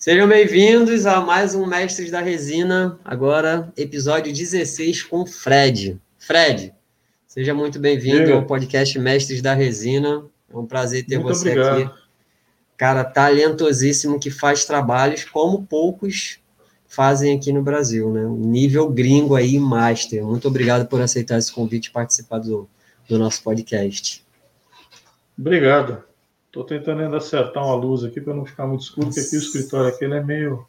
Sejam bem-vindos a mais um Mestres da Resina, agora episódio 16 com Fred. Fred, seja muito bem-vindo ao podcast Mestres da Resina. É um prazer ter muito você obrigado. aqui. Cara, talentosíssimo que faz trabalhos como poucos fazem aqui no Brasil, né? Um nível gringo aí, master. Muito obrigado por aceitar esse convite e participar do, do nosso podcast. Obrigado. Estou tentando ainda acertar uma luz aqui para não ficar muito escuro, porque aqui o escritório aqui é meio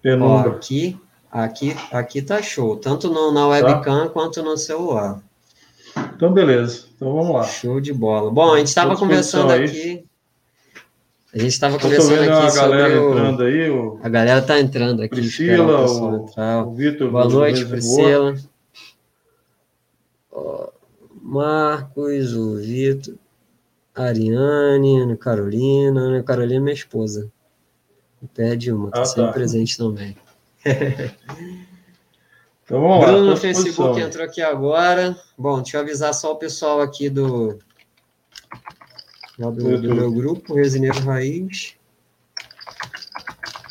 penumbra. Ó, aqui, aqui, aqui tá show, tanto no, na tá. webcam tá? quanto no celular. Então, beleza. Então, vamos lá. Show de bola. Bom, a gente estava conversando aí. aqui... A gente estava conversando aqui a galera o... entrando aí. O... A galera está entrando aqui. Priscila, o, o Vitor. Boa noite, Priscila. Marcos, o Vitor. Ariane, Ana Carolina. Ana Carolina é minha esposa. Pede uma, tá ah, sempre tá. presente também. então vamos Bruno lá. no Facebook entrou aqui agora. Bom, deixa eu avisar só o pessoal aqui do, do, do meu grupo, Resineiro Raiz.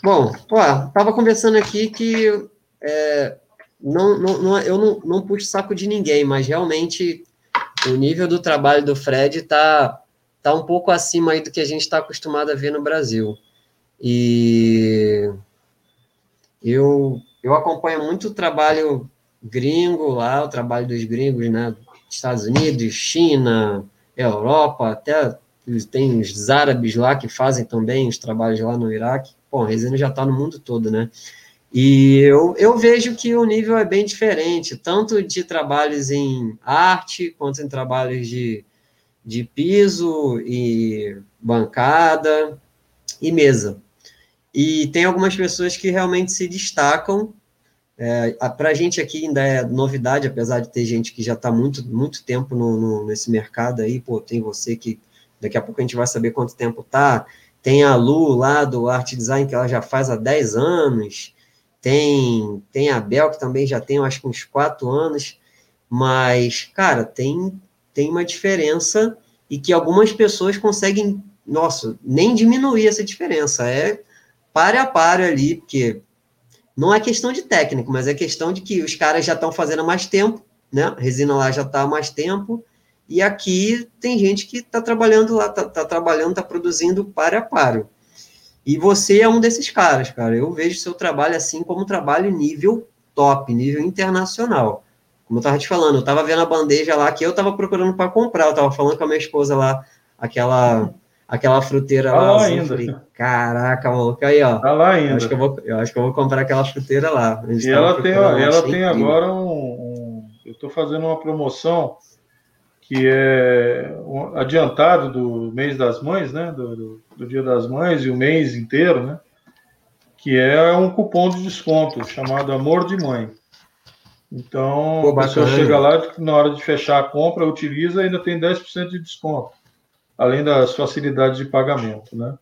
Bom, ó, tava conversando aqui que é, não, não, não, eu não, não puxo saco de ninguém, mas realmente o nível do trabalho do Fred está tá um pouco acima aí do que a gente está acostumado a ver no Brasil. E eu, eu acompanho muito o trabalho gringo lá, o trabalho dos gringos, né? Estados Unidos, China, Europa, até tem os árabes lá que fazem também os trabalhos lá no Iraque. Bom, resina já está no mundo todo, né? E eu, eu vejo que o nível é bem diferente, tanto de trabalhos em arte, quanto em trabalhos de, de piso e bancada e mesa. E tem algumas pessoas que realmente se destacam. É, Para a gente aqui ainda é novidade, apesar de ter gente que já está muito, muito tempo no, no, nesse mercado aí. Pô, tem você que daqui a pouco a gente vai saber quanto tempo tá. Tem a Lu lá do Art Design, que ela já faz há 10 anos. Tem, tem a Bel, que também já tem, acho que uns 4 anos. Mas, cara, tem, tem uma diferença e que algumas pessoas conseguem, nossa, nem diminuir essa diferença. É pare a pare ali, porque não é questão de técnico, mas é questão de que os caras já estão fazendo há mais tempo, né? A resina lá já está há mais tempo, e aqui tem gente que está trabalhando lá, está tá trabalhando, está produzindo para a paro. E você é um desses caras, cara. Eu vejo seu trabalho assim como um trabalho nível top, nível internacional. Como eu estava te falando, eu estava vendo a bandeja lá que eu estava procurando para comprar. Eu estava falando com a minha esposa lá, aquela aquela fruteira tá lá. lá ainda. Falei, Caraca, maluco, aí, ó. Tá lá ainda. Eu acho que eu vou, eu acho que eu vou comprar aquela fruteira lá. E ela tem, ela tem agora um, um Eu estou fazendo uma promoção que é um adiantado do mês das mães, né? Do, do, do, Dia das Mães e o mês inteiro, né? Que é um cupom de desconto chamado Amor de Mãe. Então, Pô, a pessoa chega lá, na hora de fechar a compra, utiliza e ainda tem 10% de desconto. Além das facilidades de pagamento, né?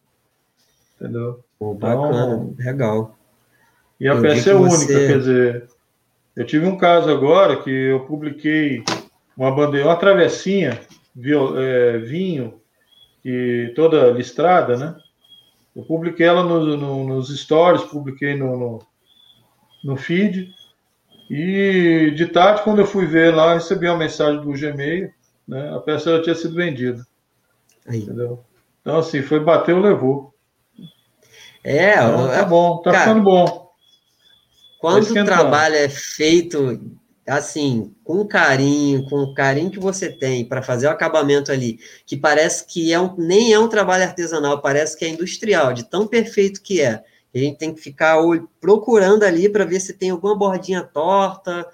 Entendeu? Pô, bacana, então, legal. E a eu peça é única, você... quer dizer, eu tive um caso agora que eu publiquei uma bandeira, uma travessinha, é, vinho, e toda listrada, né? Eu publiquei ela no, no, nos stories, publiquei no, no, no, feed. E de tarde, quando eu fui ver lá, recebi uma mensagem do Gmail, né? A peça já tinha sido vendida. Aí. Entendeu? Então, assim, foi bateu, levou. É, então, tá bom, tá cara, ficando bom. Quando o trabalho é feito assim, com carinho, com o carinho que você tem para fazer o acabamento ali, que parece que é um, nem é um trabalho artesanal, parece que é industrial, de tão perfeito que é. A gente tem que ficar procurando ali para ver se tem alguma bordinha torta.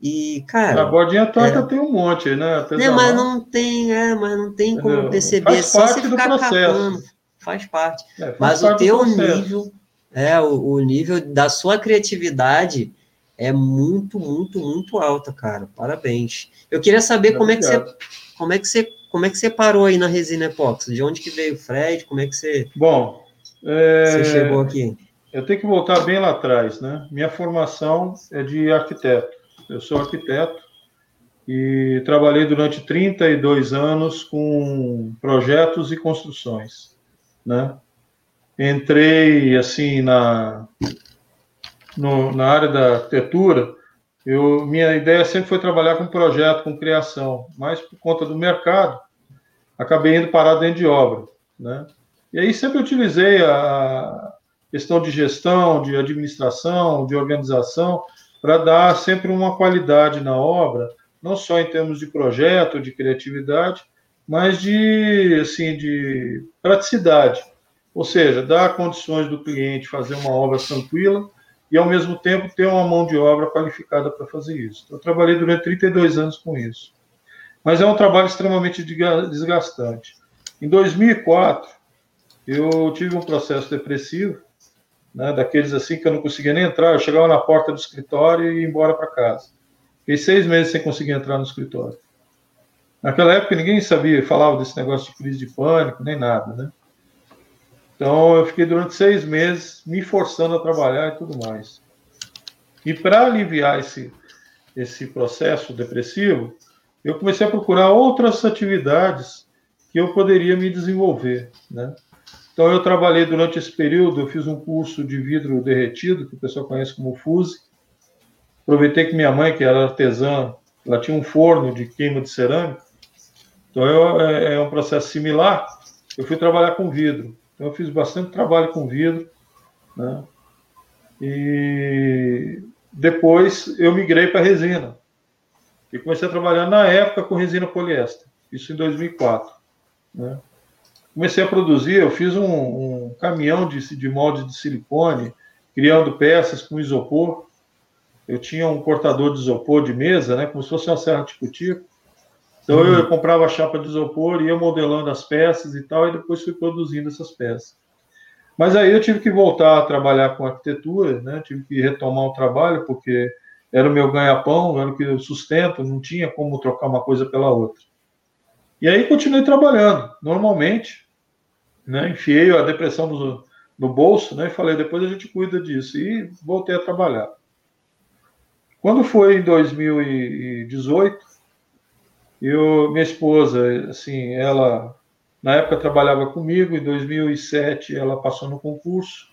E, cara. A bordinha torta é... tem um monte, né? Artesanal. mas não tem, é, mas não tem como Entendeu? perceber. Faz Só você ficar catando. Faz parte. É, faz mas parte o teu nível, é, o, o nível da sua criatividade é muito, muito, muito alta, cara. Parabéns. Eu queria saber como é que você, como é que você, como é que você parou aí na resina epóxi? De onde que veio o Fred? Como é que você, Bom, é... você chegou aqui? Eu tenho que voltar bem lá atrás, né? Minha formação é de arquiteto. Eu sou arquiteto e trabalhei durante 32 anos com projetos e construções, né? entrei assim na, no, na área da arquitetura, eu, minha ideia sempre foi trabalhar com projeto, com criação, mas por conta do mercado, acabei indo parar dentro de obra, né? E aí sempre utilizei a questão de gestão, de administração, de organização, para dar sempre uma qualidade na obra, não só em termos de projeto, de criatividade, mas de, assim, de praticidade. Ou seja, dar condições do cliente fazer uma obra tranquila e, ao mesmo tempo, ter uma mão de obra qualificada para fazer isso. Eu trabalhei durante 32 anos com isso. Mas é um trabalho extremamente desgastante. Em 2004, eu tive um processo depressivo, né, daqueles assim que eu não conseguia nem entrar. Eu chegava na porta do escritório e ia embora para casa. Fiquei seis meses sem conseguir entrar no escritório. Naquela época ninguém sabia, falava desse negócio de crise de pânico, nem nada, né? Então eu fiquei durante seis meses me forçando a trabalhar e tudo mais. E para aliviar esse, esse processo depressivo, eu comecei a procurar outras atividades que eu poderia me desenvolver, né? Então eu trabalhei durante esse período, eu fiz um curso de vidro derretido, que o pessoal conhece como FUSE. Aproveitei que minha mãe, que era artesã, ela tinha um forno de queima de cerâmica, então eu, é, é um processo similar. Eu fui trabalhar com vidro. Então eu fiz bastante trabalho com vidro, né? E depois eu migrei para resina. E comecei a trabalhar na época com resina poliéster. Isso em 2004, né? Comecei a produzir, eu fiz um, um caminhão de, de molde de silicone, criando peças com isopor. Eu tinha um cortador de isopor de mesa, né, como se fosse uma serra tico-tico. Então uhum. eu comprava a chapa de isopor, ia modelando as peças e tal, e depois fui produzindo essas peças. Mas aí eu tive que voltar a trabalhar com arquitetura, né? Tive que retomar o trabalho porque era o meu ganha-pão, era o que eu sustento, não tinha como trocar uma coisa pela outra. E aí continuei trabalhando, normalmente, né? Enfiei a depressão no, no bolso, né? E falei, depois a gente cuida disso. E voltei a trabalhar. Quando foi em 2018, eu, minha esposa, assim, ela na época trabalhava comigo, em 2007 ela passou no concurso,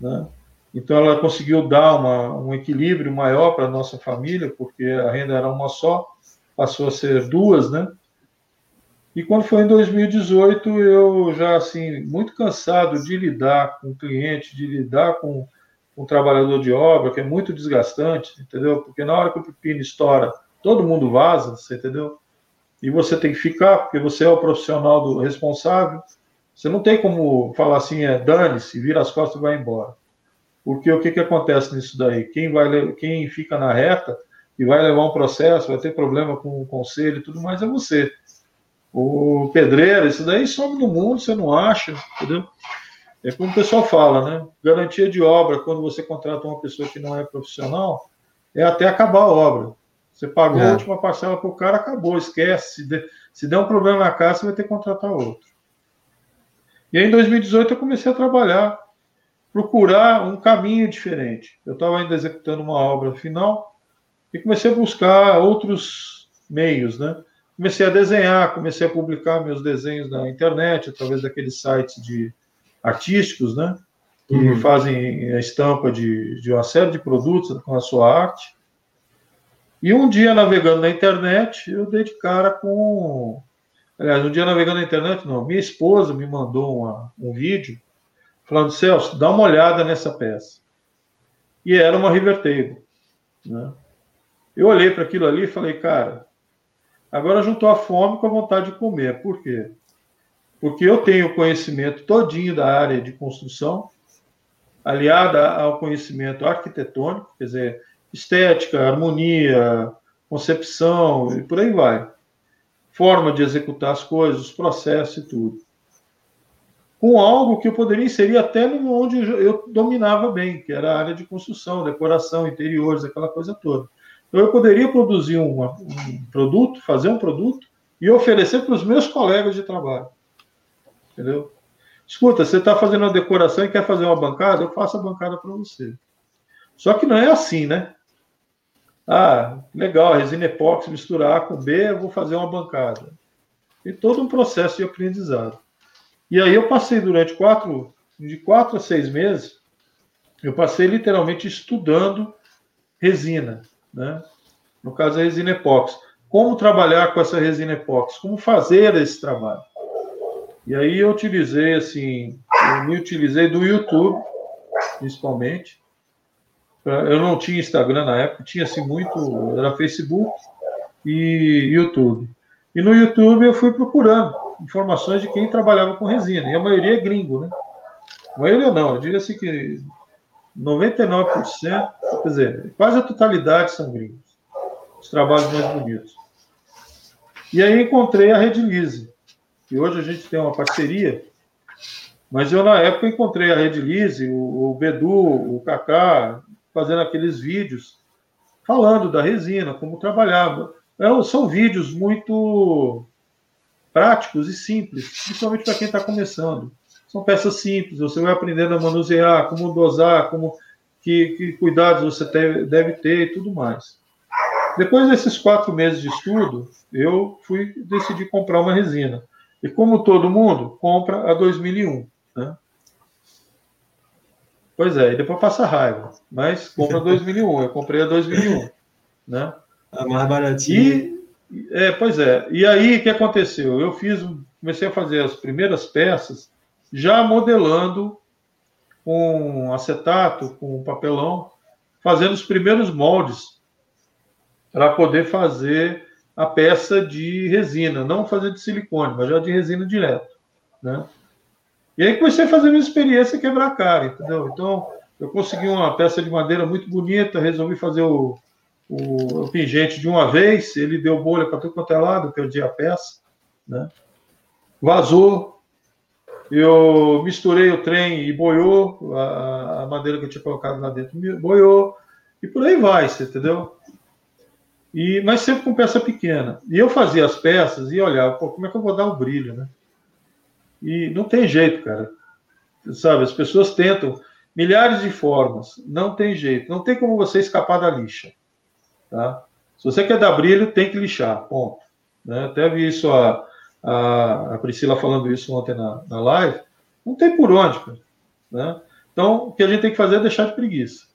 né? Então ela conseguiu dar uma, um equilíbrio maior para a nossa família, porque a renda era uma só, passou a ser duas, né? E quando foi em 2018, eu já assim muito cansado de lidar com o cliente, de lidar com um trabalhador de obra, que é muito desgastante, entendeu? Porque na hora que o pepino estoura, todo mundo vaza, você entendeu? e você tem que ficar, porque você é o profissional do responsável. Você não tem como falar assim, é dane-se, vira as costas e vai embora. Porque o que, que acontece nisso daí? Quem, vai, quem fica na reta e vai levar um processo, vai ter problema com o conselho e tudo mais, é você. O pedreiro, isso daí some no mundo, você não acha, entendeu? É como o pessoal fala, né? Garantia de obra, quando você contrata uma pessoa que não é profissional, é até acabar a obra. Você pagou é. a última parcela para o cara, acabou, esquece. Se, der, se der um problema na casa, você vai ter que contratar outro. E aí, em 2018, eu comecei a trabalhar, procurar um caminho diferente. Eu estava ainda executando uma obra final e comecei a buscar outros meios, né? Comecei a desenhar, comecei a publicar meus desenhos na internet, através daqueles sites de artísticos, né? Que uhum. fazem a estampa de, de uma série de produtos com a sua arte. E um dia navegando na internet, eu dei de cara com. Aliás, um dia navegando na internet, não, minha esposa me mandou uma, um vídeo falando: Celso, dá uma olhada nessa peça. E era uma River Table. Né? Eu olhei para aquilo ali e falei, cara, agora juntou a fome com a vontade de comer. Por quê? Porque eu tenho conhecimento todinho da área de construção, aliada ao conhecimento arquitetônico, quer dizer, estética, harmonia, concepção e por aí vai. Forma de executar as coisas, os processos e tudo. Com algo que eu poderia inserir até no onde eu dominava bem, que era a área de construção, decoração, interiores, aquela coisa toda. Então eu poderia produzir um produto, fazer um produto e oferecer para os meus colegas de trabalho. Entendeu? Escuta, você está fazendo uma decoração e quer fazer uma bancada? Eu faço a bancada para você. Só que não é assim, né? Ah, legal, resina epóxi misturar A com B, eu vou fazer uma bancada. E todo um processo de aprendizado. E aí eu passei durante quatro, de quatro a seis meses, eu passei literalmente estudando resina, né? No caso, a resina epóxi. Como trabalhar com essa resina epóxi? Como fazer esse trabalho? E aí eu utilizei, assim, eu me utilizei do YouTube, principalmente. Eu não tinha Instagram na época, tinha assim muito, era Facebook e YouTube. E no YouTube eu fui procurando informações de quem trabalhava com resina, e a maioria é gringo, né? A maioria não, eu diria assim que 99%, quer dizer, quase a totalidade são gringos. Os trabalhos mais bonitos. E aí encontrei a Redilize. E hoje a gente tem uma parceria, mas eu na época encontrei a Redilize, o, o Bedu, o Kaká, fazendo aqueles vídeos falando da resina, como trabalhava. É, são vídeos muito práticos e simples, principalmente para quem está começando. São peças simples, você vai aprendendo a manusear, como dosar, como que, que cuidados você deve ter e tudo mais. Depois desses quatro meses de estudo, eu fui decidir comprar uma resina. E como todo mundo, compra a 2001. Né? Pois é, e depois passa raiva. Mas compra a 2001. Eu comprei a 2001. Né? A mais baratinha. E, é, pois é. E aí, o que aconteceu? Eu fiz, comecei a fazer as primeiras peças já modelando com acetato, com papelão, fazendo os primeiros moldes para poder fazer a peça de resina, não fazer de silicone, mas já de resina direto, né? E aí comecei a fazer minha experiência quebrar cara, entendeu? Então, eu consegui uma peça de madeira muito bonita, resolvi fazer o, o, o pingente de uma vez, ele deu bolha para tudo quanto é lado, perdi a peça, né? Vazou, eu misturei o trem e boiou, a, a madeira que eu tinha colocado lá dentro boiou, e por aí vai, você entendeu? E, mas sempre com peça pequena. E eu fazia as peças e olhava, pô, como é que eu vou dar um brilho, né? E não tem jeito, cara. Sabe, as pessoas tentam milhares de formas, não tem jeito, não tem como você escapar da lixa, tá? Se você quer dar brilho, tem que lixar, ponto. Né? Até vi isso a, a, a Priscila falando isso ontem na, na live. Não tem por onde, cara. Né? Então, o que a gente tem que fazer é deixar de preguiça.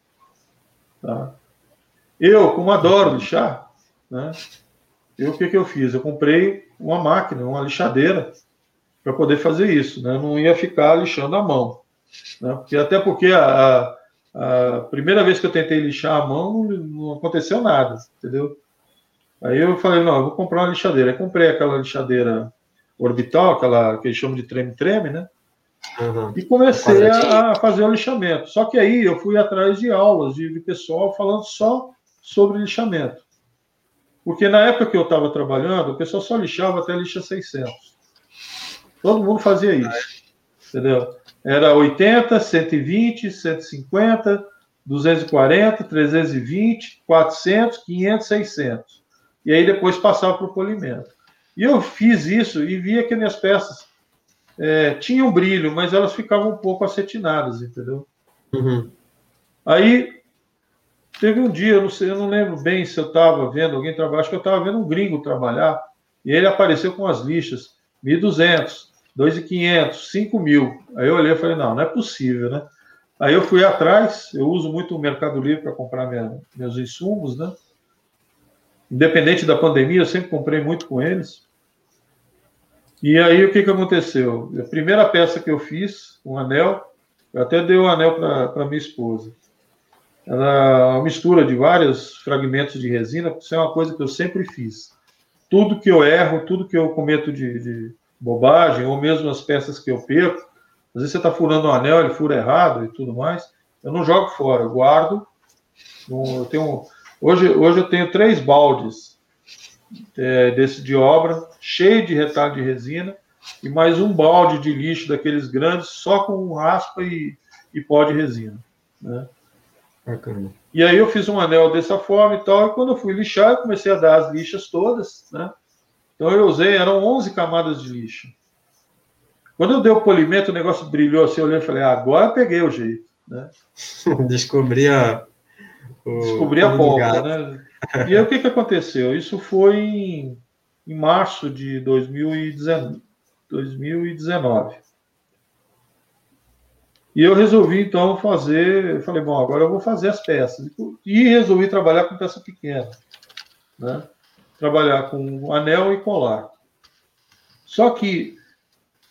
Tá? Eu, como adoro lixar, né? Eu, o que, que eu fiz? Eu comprei uma máquina, uma lixadeira, para poder fazer isso. Né? Eu não ia ficar lixando a mão. Né? Porque, até porque a, a, primeira vez que eu tentei lixar a mão, não, não, aconteceu nada, entendeu? Aí eu falei, não, eu vou comprar uma lixadeira. Aí comprei aquela lixadeira orbital, aquela que eles chamam de treme-treme, né? Uhum. E comecei a, a, fazer o lixamento. Só que aí eu fui atrás de aulas de, de pessoal falando só sobre lixamento. Porque na época que eu estava trabalhando, o pessoal só lixava até lixa 600. Todo mundo fazia isso. Entendeu? Era 80, 120, 150, 240, 320, 400, 500, 600. E aí depois passava para o polimento. E eu fiz isso e via que minhas peças é, tinham brilho, mas elas ficavam um pouco acetinadas, entendeu? Uhum. Aí Teve um dia, eu não, sei, eu não lembro bem se eu estava vendo alguém trabalhar, acho que eu estava vendo um gringo trabalhar, e ele apareceu com as lixas, 1.200, 2.500, 5.000. Aí eu olhei e falei, não, não é possível, né? Aí eu fui atrás, eu uso muito o Mercado Livre para comprar minha, meus insumos, né? Independente da pandemia, eu sempre comprei muito com eles. E aí o que, que aconteceu? A primeira peça que eu fiz, um anel, eu até dei o um anel para minha esposa. Ela é uma mistura de vários fragmentos de resina, isso é uma coisa que eu sempre fiz. Tudo que eu erro, tudo que eu cometo de, de bobagem, ou mesmo as peças que eu perco, às vezes você está furando um anel, ele fura errado e tudo mais, eu não jogo fora, eu guardo. Eu tenho, hoje, hoje eu tenho três baldes é, desse de obra, cheio de retalho de resina, e mais um balde de lixo daqueles grandes, só com raspa e, e pó de resina. Né? Bacana. E aí eu fiz um anel dessa forma e tal, e quando eu fui lixar, eu comecei a dar as lixas todas, né? Então eu usei, eram 11 camadas de lixo. Quando eu dei o polimento, o negócio brilhou assim, eu olhei e falei, ah, agora peguei o jeito, né? Descobri a... O... Descobri a pólvora, né? E aí o que, que aconteceu? Isso foi em, em março de 2019. 2019. E eu resolvi, então, fazer. Eu falei, bom, agora eu vou fazer as peças. E resolvi trabalhar com peça pequena. Né? Trabalhar com anel e colar. Só que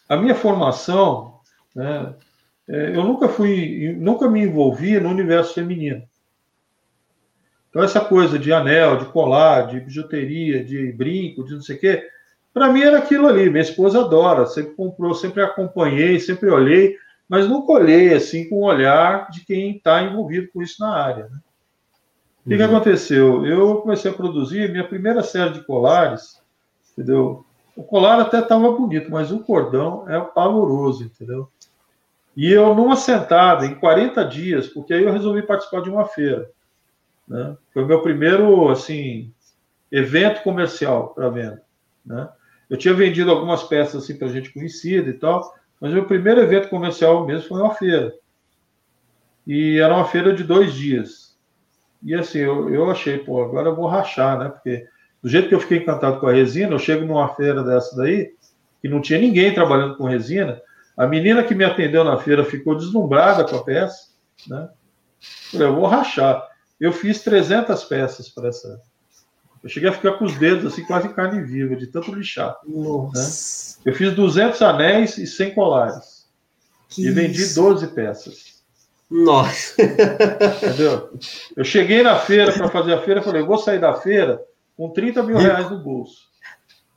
a minha formação, né, é, eu nunca fui, nunca me envolvi no universo feminino. Então, essa coisa de anel, de colar, de bijuteria, de brinco, de não sei o quê, para mim era aquilo ali. Minha esposa adora, sempre comprou, sempre acompanhei, sempre olhei mas nunca olhei assim com o olhar de quem está envolvido com isso na área. Né? O que, que uhum. aconteceu? Eu comecei a produzir minha primeira série de colares, entendeu? O colar até estava bonito, mas o cordão é pavoroso, entendeu? E eu, numa sentada, em 40 dias, porque aí eu resolvi participar de uma feira. Né? Foi o meu primeiro, assim, evento comercial para venda. Né? Eu tinha vendido algumas peças assim, para gente conhecida e tal, mas o primeiro evento comercial mesmo foi uma feira. E era uma feira de dois dias. E assim, eu, eu achei, pô, agora eu vou rachar, né? Porque do jeito que eu fiquei encantado com a resina, eu chego numa feira dessa daí, que não tinha ninguém trabalhando com resina. A menina que me atendeu na feira ficou deslumbrada com a peça, né? Eu, falei, eu vou rachar. Eu fiz 300 peças para essa, eu cheguei a ficar com os dedos assim, quase carne viva, de tanto lixar. Né? Eu fiz 200 anéis e 100 colares. Que e vendi isso? 12 peças. Nossa! Entendeu? Eu cheguei na feira para fazer a feira, falei, eu vou sair da feira com 30 mil reais no bolso.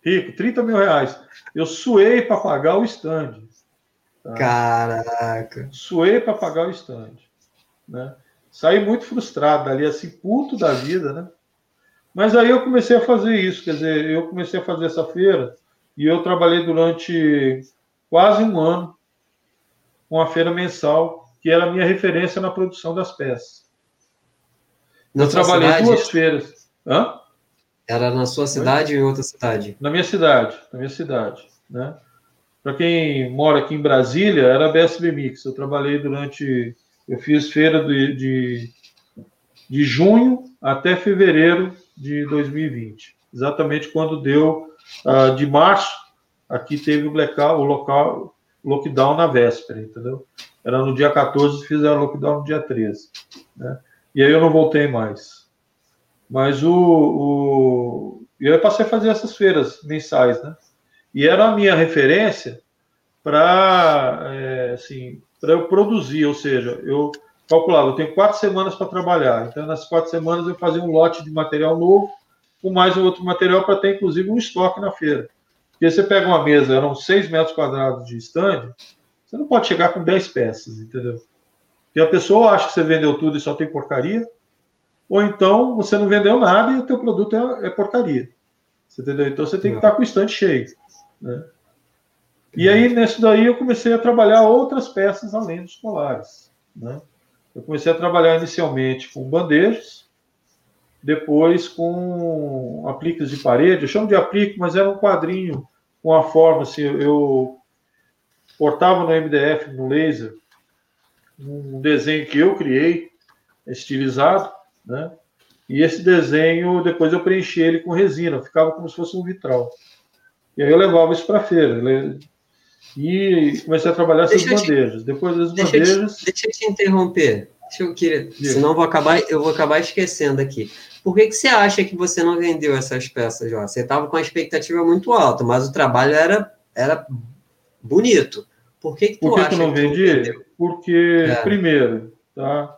Rico, 30 mil reais. Eu suei para pagar o stand. Tá? Caraca! Suei para pagar o stand. Né? Saí muito frustrado ali, assim, puto da vida, né? Mas aí eu comecei a fazer isso, quer dizer, eu comecei a fazer essa feira e eu trabalhei durante quase um ano com a feira mensal, que era a minha referência na produção das peças. Na eu trabalhei cidade? duas feiras. Hã? Era na sua cidade ou em outra cidade? Na minha cidade, na minha cidade, né? Para quem mora aqui em Brasília, era a BSB Mix. Eu trabalhei durante, eu fiz feira de, de, de junho até fevereiro de 2020, exatamente quando deu uh, de março, aqui teve o blackout, o local lockdown na véspera, entendeu? Era no dia 14, fizeram lockdown no dia 13, né? E aí eu não voltei mais. Mas o, o eu passei a fazer essas feiras mensais, né? E era a minha referência para é, assim, para eu produzir, ou seja, eu calculava, eu tenho quatro semanas para trabalhar. Então, nas quatro semanas, eu fazia um lote de material novo, com mais um outro material para ter, inclusive, um estoque na feira. Porque você pega uma mesa, eram seis metros quadrados de stand, você não pode chegar com dez peças, entendeu? Porque a pessoa acha que você vendeu tudo e só tem porcaria, ou então você não vendeu nada e o teu produto é, é porcaria. Você entendeu? Então você tem que estar com o stand cheio. Né? E aí, nesse daí, eu comecei a trabalhar outras peças além dos colares. Né? Eu comecei a trabalhar inicialmente com bandejas, depois com apliques de parede. Eu chamo de aplique, mas era um quadrinho com a forma assim. Eu cortava no MDF, no laser, um desenho que eu criei, estilizado, né? E esse desenho, depois eu preenchi ele com resina, ficava como se fosse um vitral. E aí eu levava isso para a feira. E comecei a trabalhar essas bandejas. Te, Depois das deixa bandejas. te, deixa eu te interromper. Deixa eu querer, senão eu vou acabar, eu vou acabar esquecendo aqui. Por que, que você acha que você não vendeu essas peças, Jó? Você estava com a expectativa muito alta, mas o trabalho era, era bonito. Por que, que tu Por que acha tu não vendi? Porque, é. primeiro, tá?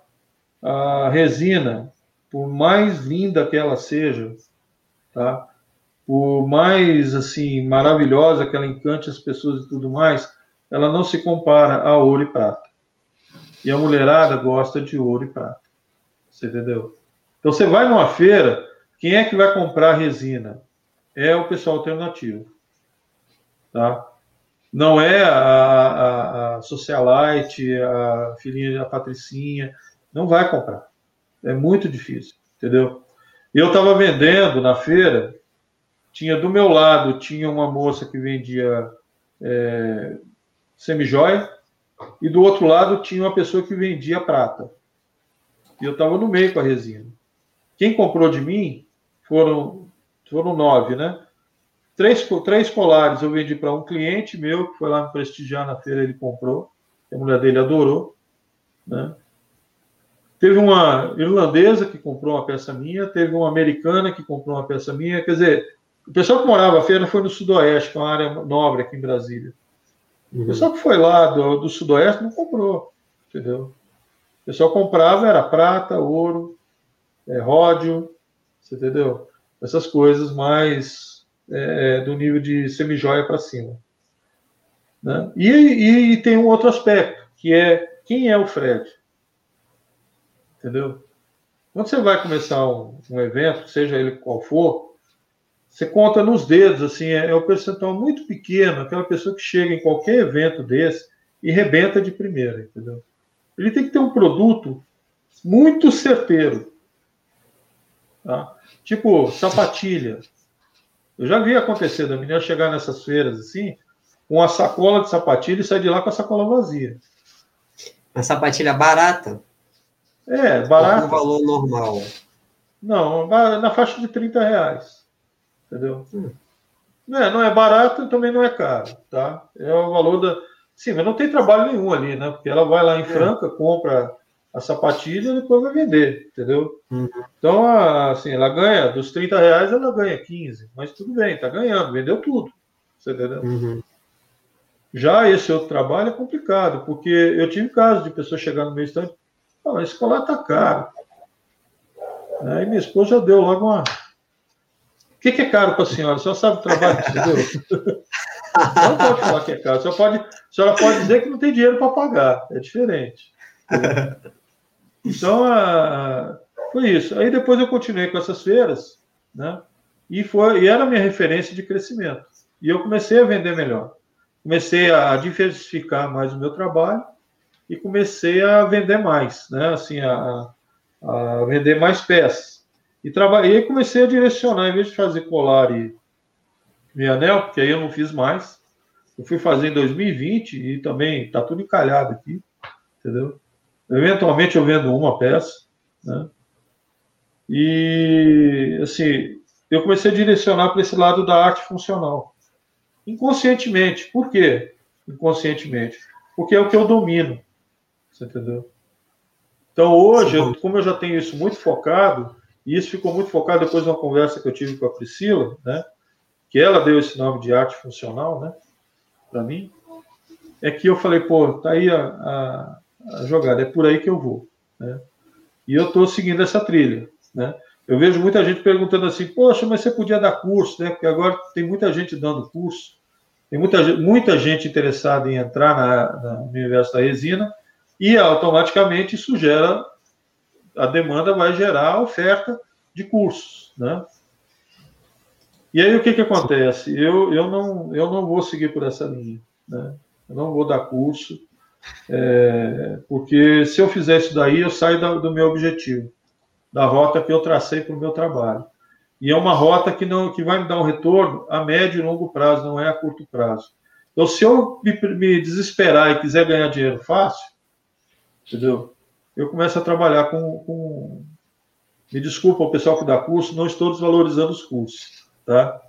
a resina, por mais linda que ela seja, tá? Por mais assim maravilhosa que ela encante as pessoas e tudo mais, ela não se compara a ouro e prata. E a mulherada gosta de ouro e prata. Você entendeu? Então você vai numa feira, quem é que vai comprar resina? É o pessoal alternativo. Tá? Não é a, a, a Socialite, a filhinha da Patricinha, não vai comprar. É muito difícil, entendeu? Eu estava vendendo na feira tinha do meu lado, tinha uma moça que vendia é, semijóia, e do outro lado tinha uma pessoa que vendia prata. E eu estava no meio com a resina. Quem comprou de mim foram, foram nove, né? Três, três colares eu vendi para um cliente meu, que foi lá me prestigiar na feira, ele comprou, a mulher dele adorou. Né? Teve uma irlandesa que comprou uma peça minha, teve uma americana que comprou uma peça minha. Quer dizer, o pessoal que morava a feira foi no Sudoeste, que é uma área nobre aqui em Brasília. Uhum. O pessoal que foi lá do, do Sudoeste não comprou, entendeu? O pessoal comprava era prata, ouro, é, ródio, você entendeu? Essas coisas mais é, do nível de semijoia para cima. Né? E, e, e, tem um outro aspecto, que é quem é o Fred? Entendeu? Quando você vai começar um, um evento, seja ele qual for, você conta nos dedos, assim, é, é um percentual muito pequeno, aquela pessoa que chega em qualquer evento desse e rebenta de primeira, entendeu? Ele tem que ter um produto muito certeiro. Tá? Tipo, sapatilha. Eu já vi acontecer da menina chegar nessas feiras assim, com a sacola de sapatilha e sair de lá com a sacola vazia. Uma sapatilha barata? É, barata. Um valor normal. Não, na faixa de 30 reais. Entendeu? Hum. Não, é, não é barato e também não é caro, tá? É o valor da. Sim, mas não tem trabalho nenhum ali, né? Porque ela vai lá em é. Franca, compra a sapatilha e depois vai vender, entendeu? Uhum. Então, assim, ela ganha, dos 30 reais ela ganha 15, mas tudo bem, tá ganhando, vendeu tudo, você entendeu? Uhum. Já esse outro trabalho é complicado, porque eu tive casos de pessoas chegando no meu estande, oh, esse colar tá caro. Aí minha esposa já deu logo uma. Que, que é caro para a senhora? A senhora sabe o trabalho que você deu? não pode falar que é caro, a senhora pode, a senhora pode dizer que não tem dinheiro para pagar, é diferente. Então, a, foi isso. Aí depois eu continuei com essas feiras, né? E, foi, e era a minha referência de crescimento. E eu comecei a vender melhor comecei a diversificar mais o meu trabalho e comecei a vender mais, né? Assim, a, a vender mais peças. E trabalhei, comecei a direcionar, em vez de fazer colar e, e anel, porque aí eu não fiz mais. Eu fui fazer em 2020 e também está tudo encalhado aqui, entendeu? Eventualmente eu vendo uma peça, né? E, assim, eu comecei a direcionar para esse lado da arte funcional inconscientemente. Por quê? Inconscientemente. Porque é o que eu domino. Você entendeu? Então, hoje, eu, como eu já tenho isso muito focado, e isso ficou muito focado depois de uma conversa que eu tive com a Priscila, né? Que ela deu esse nome de arte funcional, né? Para mim. É que eu falei, pô, tá aí a, a, a jogada, é por aí que eu vou, né? E eu estou seguindo essa trilha, né? Eu vejo muita gente perguntando assim, poxa, mas você podia dar curso, né? Porque agora tem muita gente dando curso, tem muita, muita gente interessada em entrar na, na, no universo da resina, e automaticamente isso gera, a demanda vai gerar oferta de cursos, né? E aí o que, que acontece? Eu, eu, não, eu não vou seguir por essa linha, né? Eu não vou dar curso, é, porque se eu fizer isso daí, eu saio do, do meu objetivo da rota que eu tracei para o meu trabalho. E é uma rota que, não, que vai me dar um retorno a médio e longo prazo, não é a curto prazo. Então, se eu me, me desesperar e quiser ganhar dinheiro fácil, entendeu? Eu começo a trabalhar com, com... Me desculpa o pessoal que dá curso, não estou desvalorizando os cursos, tá?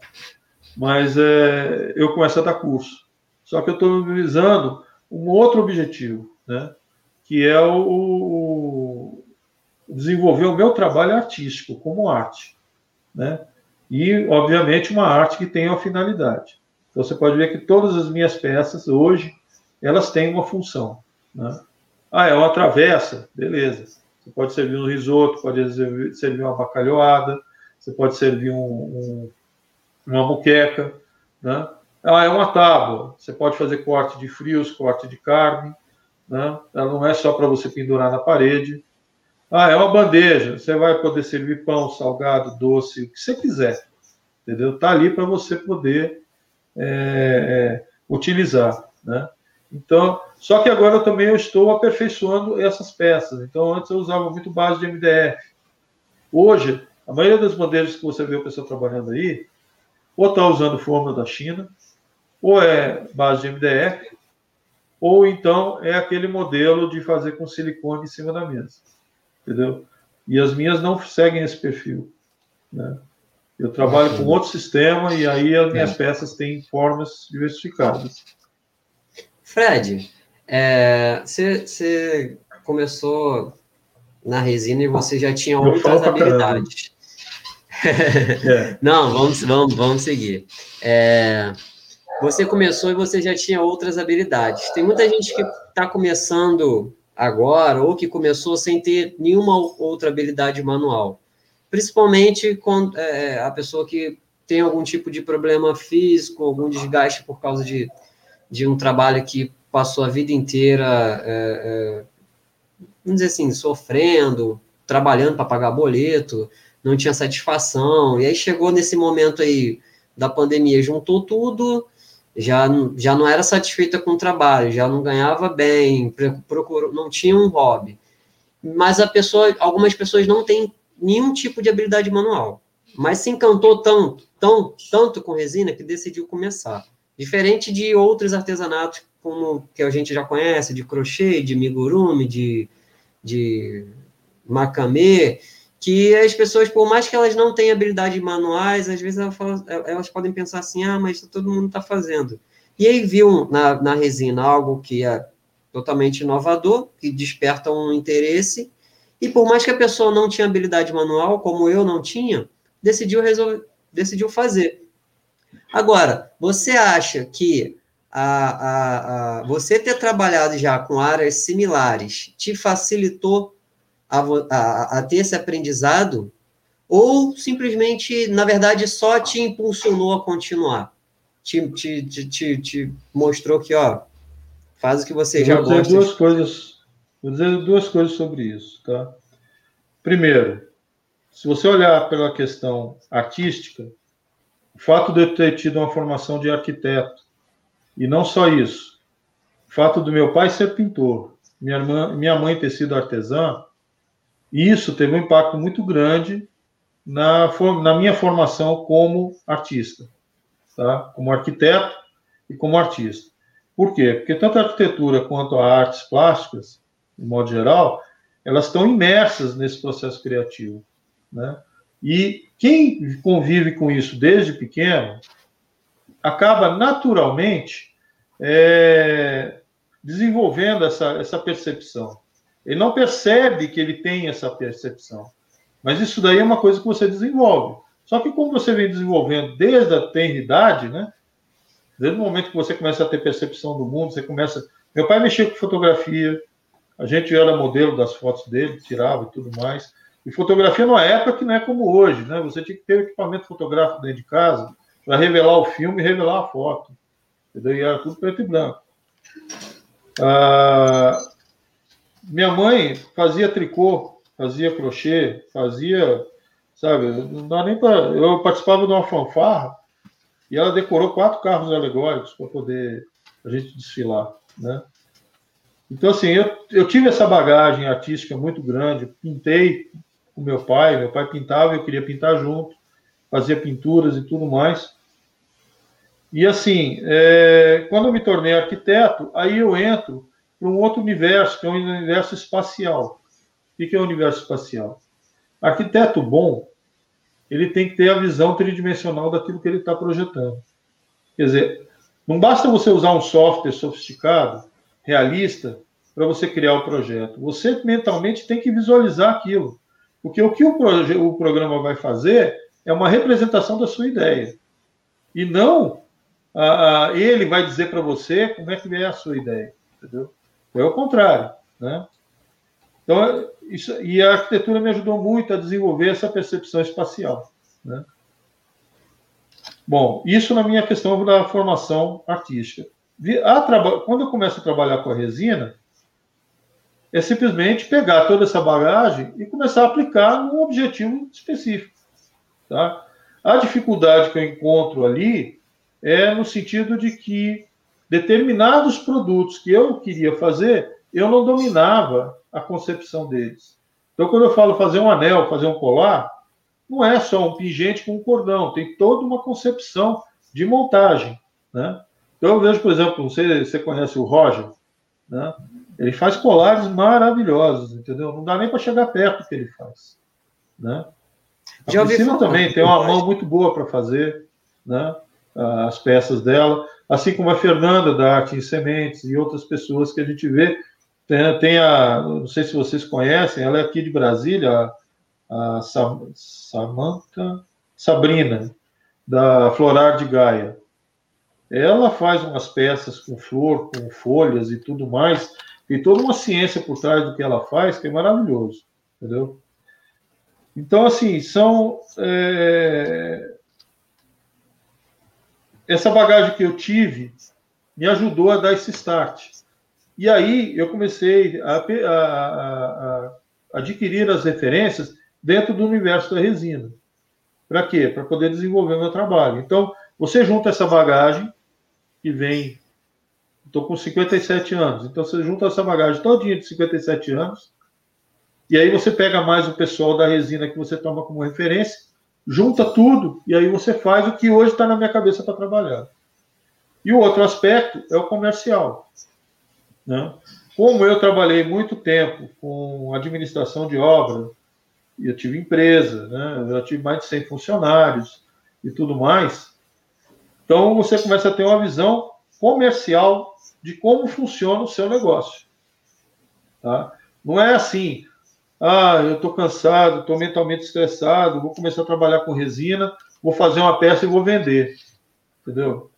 Mas é, eu começo a dar curso. Só que eu estou visando um outro objetivo, né? Que é o, desenvolver o meu trabalho artístico como arte, né? E, obviamente, uma arte que tem uma finalidade. Então, você pode ver que todas as minhas peças, hoje, elas têm uma função, né? Ah, é uma travessa? Beleza. Você pode servir um risoto, pode servir uma bacalhoada, você pode servir um, um, uma muqueca, né? Ah, é uma tábua. Você pode fazer corte de frios, corte de carne, né? Ela não é só para você pendurar na parede. Ah, é uma bandeja. Você vai poder servir pão, salgado, doce, o que você quiser. Entendeu? Tá ali para você poder é, é, utilizar, né? Então, só que agora eu também eu estou aperfeiçoando essas peças. Então, antes eu usava muito base de MDF. Hoje, a maioria das bandejas que você vê o pessoal trabalhando aí, ou está usando fórmula da China, ou é base de MDF, ou então é aquele modelo de fazer com silicone em cima da mesa entendeu? E as minhas não seguem esse perfil, né? Eu trabalho com outro sistema e aí as minhas é. peças têm formas diversificadas. Fred, você começou na resina e você já tinha outras habilidades. é. Não, vamos, vamos, vamos seguir. É, você começou e você já tinha outras habilidades. Tem muita gente que está começando agora ou que começou sem ter nenhuma outra habilidade manual. Principalmente com é, a pessoa que tem algum tipo de problema físico, algum desgaste por causa de, de um trabalho que passou a vida inteira, é, é, vamos dizer assim, sofrendo, trabalhando para pagar boleto, não tinha satisfação, e aí chegou nesse momento aí da pandemia, juntou tudo, já, já não era satisfeita com o trabalho, já não ganhava bem, procurou, não tinha um hobby. Mas a pessoa, algumas pessoas não têm nenhum tipo de habilidade manual, mas se encantou tanto, tão, tanto com resina que decidiu começar. Diferente de outros artesanatos como que a gente já conhece, de crochê, de migurumi, de, de macamê, que as pessoas, por mais que elas não tenham habilidades manuais, às vezes elas, falam, elas podem pensar assim, ah, mas todo mundo está fazendo. E aí viu na, na resina algo que é totalmente inovador, que desperta um interesse, e por mais que a pessoa não tinha habilidade manual, como eu não tinha, decidiu, resolver, decidiu fazer. Agora, você acha que a, a, a, você ter trabalhado já com áreas similares te facilitou a, a, a ter esse aprendizado? Ou simplesmente, na verdade, só te impulsionou a continuar? Te, te, te, te, mostrou que, ó, faz o que você já gosta. Dizer duas coisas, vou dizer duas coisas sobre isso, tá? Primeiro, se você olhar pela questão artística, o fato de eu ter tido uma formação de arquiteto, e não só isso, o fato do meu pai ser pintor, minha, irmã, minha mãe ter sido artesã, isso teve um impacto muito grande na, na minha formação como artista, tá? como arquiteto e como artista. Por quê? Porque tanto a arquitetura quanto a artes plásticas, de modo geral, elas estão imersas nesse processo criativo. Né? E quem convive com isso desde pequeno acaba naturalmente é, desenvolvendo essa, essa percepção. Ele não percebe que ele tem essa percepção. Mas isso daí é uma coisa que você desenvolve. Só que como você vem desenvolvendo desde a tenridade, né? Desde o momento que você começa a ter percepção do mundo, você começa. Meu pai mexia com fotografia, a gente era modelo das fotos dele, tirava e tudo mais. E fotografia numa época que não é como hoje, né? Você tinha que ter equipamento fotográfico dentro de casa para revelar o filme e revelar a foto. Entendeu? E era tudo preto e branco. Ah, minha mãe fazia tricô, fazia crochê, fazia, sabe, não dá nem para. Eu participava de uma fanfarra e ela decorou quatro carros alegóricos para poder a gente desfilar, né? Então, assim, eu, eu tive essa bagagem artística muito grande, pintei com meu pai, meu pai pintava, eu queria pintar junto, fazia pinturas e tudo mais. E assim, é, quando eu me tornei arquiteto, aí eu entro para um outro universo, que é o um universo espacial. O que é o um universo espacial? Arquiteto bom, ele tem que ter a visão tridimensional daquilo que ele está projetando. Quer dizer, não basta você usar um software sofisticado, realista, para você criar o projeto. Você mentalmente tem que visualizar aquilo. Porque o que o, o programa vai fazer é uma representação da sua ideia. E não ele vai dizer para você como é que é a sua ideia. Entendeu? É o contrário. Né? Então, isso, e a arquitetura me ajudou muito a desenvolver essa percepção espacial. Né? Bom, isso na minha questão da formação artística. Quando eu começo a trabalhar com a resina, é simplesmente pegar toda essa bagagem e começar a aplicar num objetivo específico. Tá? A dificuldade que eu encontro ali é no sentido de que determinados produtos que eu queria fazer, eu não dominava a concepção deles. Então, quando eu falo fazer um anel, fazer um colar, não é só um pingente com um cordão, tem toda uma concepção de montagem. Né? Então, eu vejo, por exemplo, você, você conhece o Roger, né? Ele faz colares maravilhosos, entendeu? Não dá nem para chegar perto do que ele faz. Né? A Já Priscila também tem uma mão muito boa para fazer né? as peças dela, assim como a Fernanda da Arte em Sementes e outras pessoas que a gente vê Tem, tem a, não sei se vocês conhecem, ela é aqui de Brasília, a, a Samantha Sabrina, da Florar de Gaia. Ela faz umas peças com flor, com folhas e tudo mais, e toda uma ciência por trás do que ela faz, que é maravilhoso, entendeu? Então, assim, são. É... Essa bagagem que eu tive me ajudou a dar esse start. E aí eu comecei a, a, a, a adquirir as referências dentro do universo da resina. Para quê? Para poder desenvolver meu trabalho. Então, você junta essa bagagem, que vem. Estou com 57 anos, então você junta essa bagagem todinha de 57 anos, e aí você pega mais o pessoal da resina que você toma como referência, junta tudo, e aí você faz o que hoje está na minha cabeça para trabalhar. E o outro aspecto é o comercial. Né? Como eu trabalhei muito tempo com administração de obra, eu tive empresa, né? eu tive mais de 100 funcionários e tudo mais, então você começa a ter uma visão comercial de como funciona o seu negócio. Tá? Não é assim, ah, eu estou cansado, estou mentalmente estressado, vou começar a trabalhar com resina, vou fazer uma peça e vou vender. Entendeu?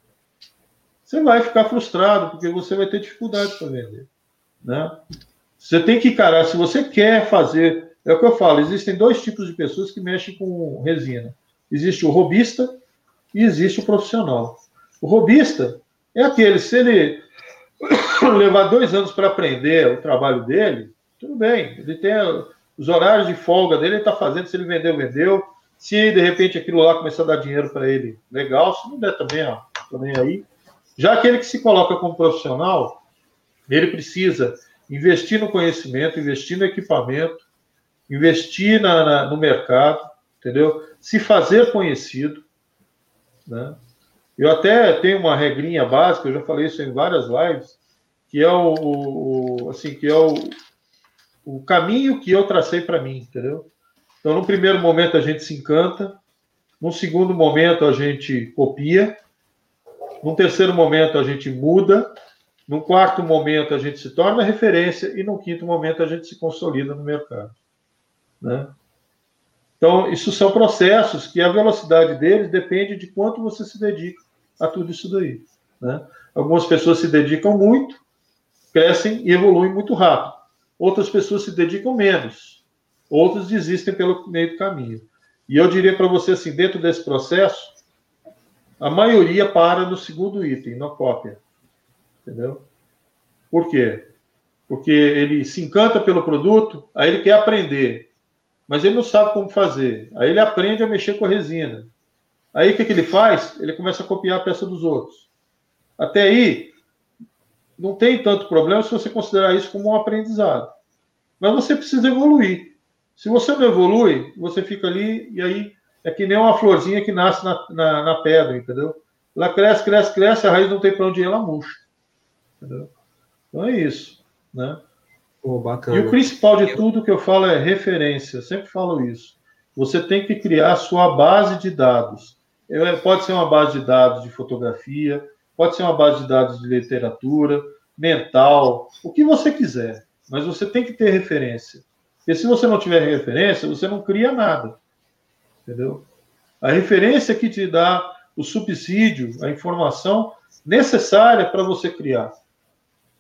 Você vai ficar frustrado, porque você vai ter dificuldade para vender. Né? Você tem que encarar, se você quer fazer. É o que eu falo, existem dois tipos de pessoas que mexem com resina. Existe o robista e existe o profissional. O robista é aquele, se ele levar dois anos para aprender o trabalho dele, tudo bem, ele tem os horários de folga dele, ele está fazendo, se ele vendeu, vendeu. Se de repente aquilo lá começar a dar dinheiro para ele, legal. Se não der também, ó, também aí. Já aquele que se coloca como profissional, ele precisa investir no conhecimento, investir no equipamento, investir na, na, no mercado, entendeu? Se fazer conhecido, né? Eu até tenho uma regrinha básica, eu já falei isso em várias lives, que é o, o assim, que é o, o caminho que eu tracei para mim, entendeu? Então, no primeiro momento a gente se encanta, no segundo momento a gente copia, no terceiro momento a gente muda, no quarto momento a gente se torna referência e no quinto momento a gente se consolida no mercado, né? Então, isso são processos que a velocidade deles depende de quanto você se dedica a tudo isso daí. Né? Algumas pessoas se dedicam muito, crescem e evoluem muito rápido outras pessoas se dedicam menos, outras desistem pelo meio do caminho. E eu diria para você assim, dentro desse processo, a maioria para no segundo item, na cópia. Entendeu? Por quê? Porque ele se encanta pelo produto, aí ele quer aprender, mas ele não sabe como fazer. Aí ele aprende a mexer com a resina. Aí o que, que ele faz? Ele começa a copiar a peça dos outros. Até aí, não tem tanto problema se você considerar isso como um aprendizado. Mas você precisa evoluir. Se você não evolui, você fica ali e aí é que nem uma florzinha que nasce na, na, na pedra, entendeu? Ela cresce, cresce, cresce, a raiz não tem para onde ir, ela murcha. Entendeu? Então é isso, né? Oh, e o principal de tudo que eu falo é referência. Eu sempre falo isso. Você tem que criar a sua base de dados. Pode ser uma base de dados de fotografia, pode ser uma base de dados de literatura, mental, o que você quiser, mas você tem que ter referência. Porque se você não tiver referência, você não cria nada. Entendeu? A referência que te dá o subsídio, a informação necessária para você criar.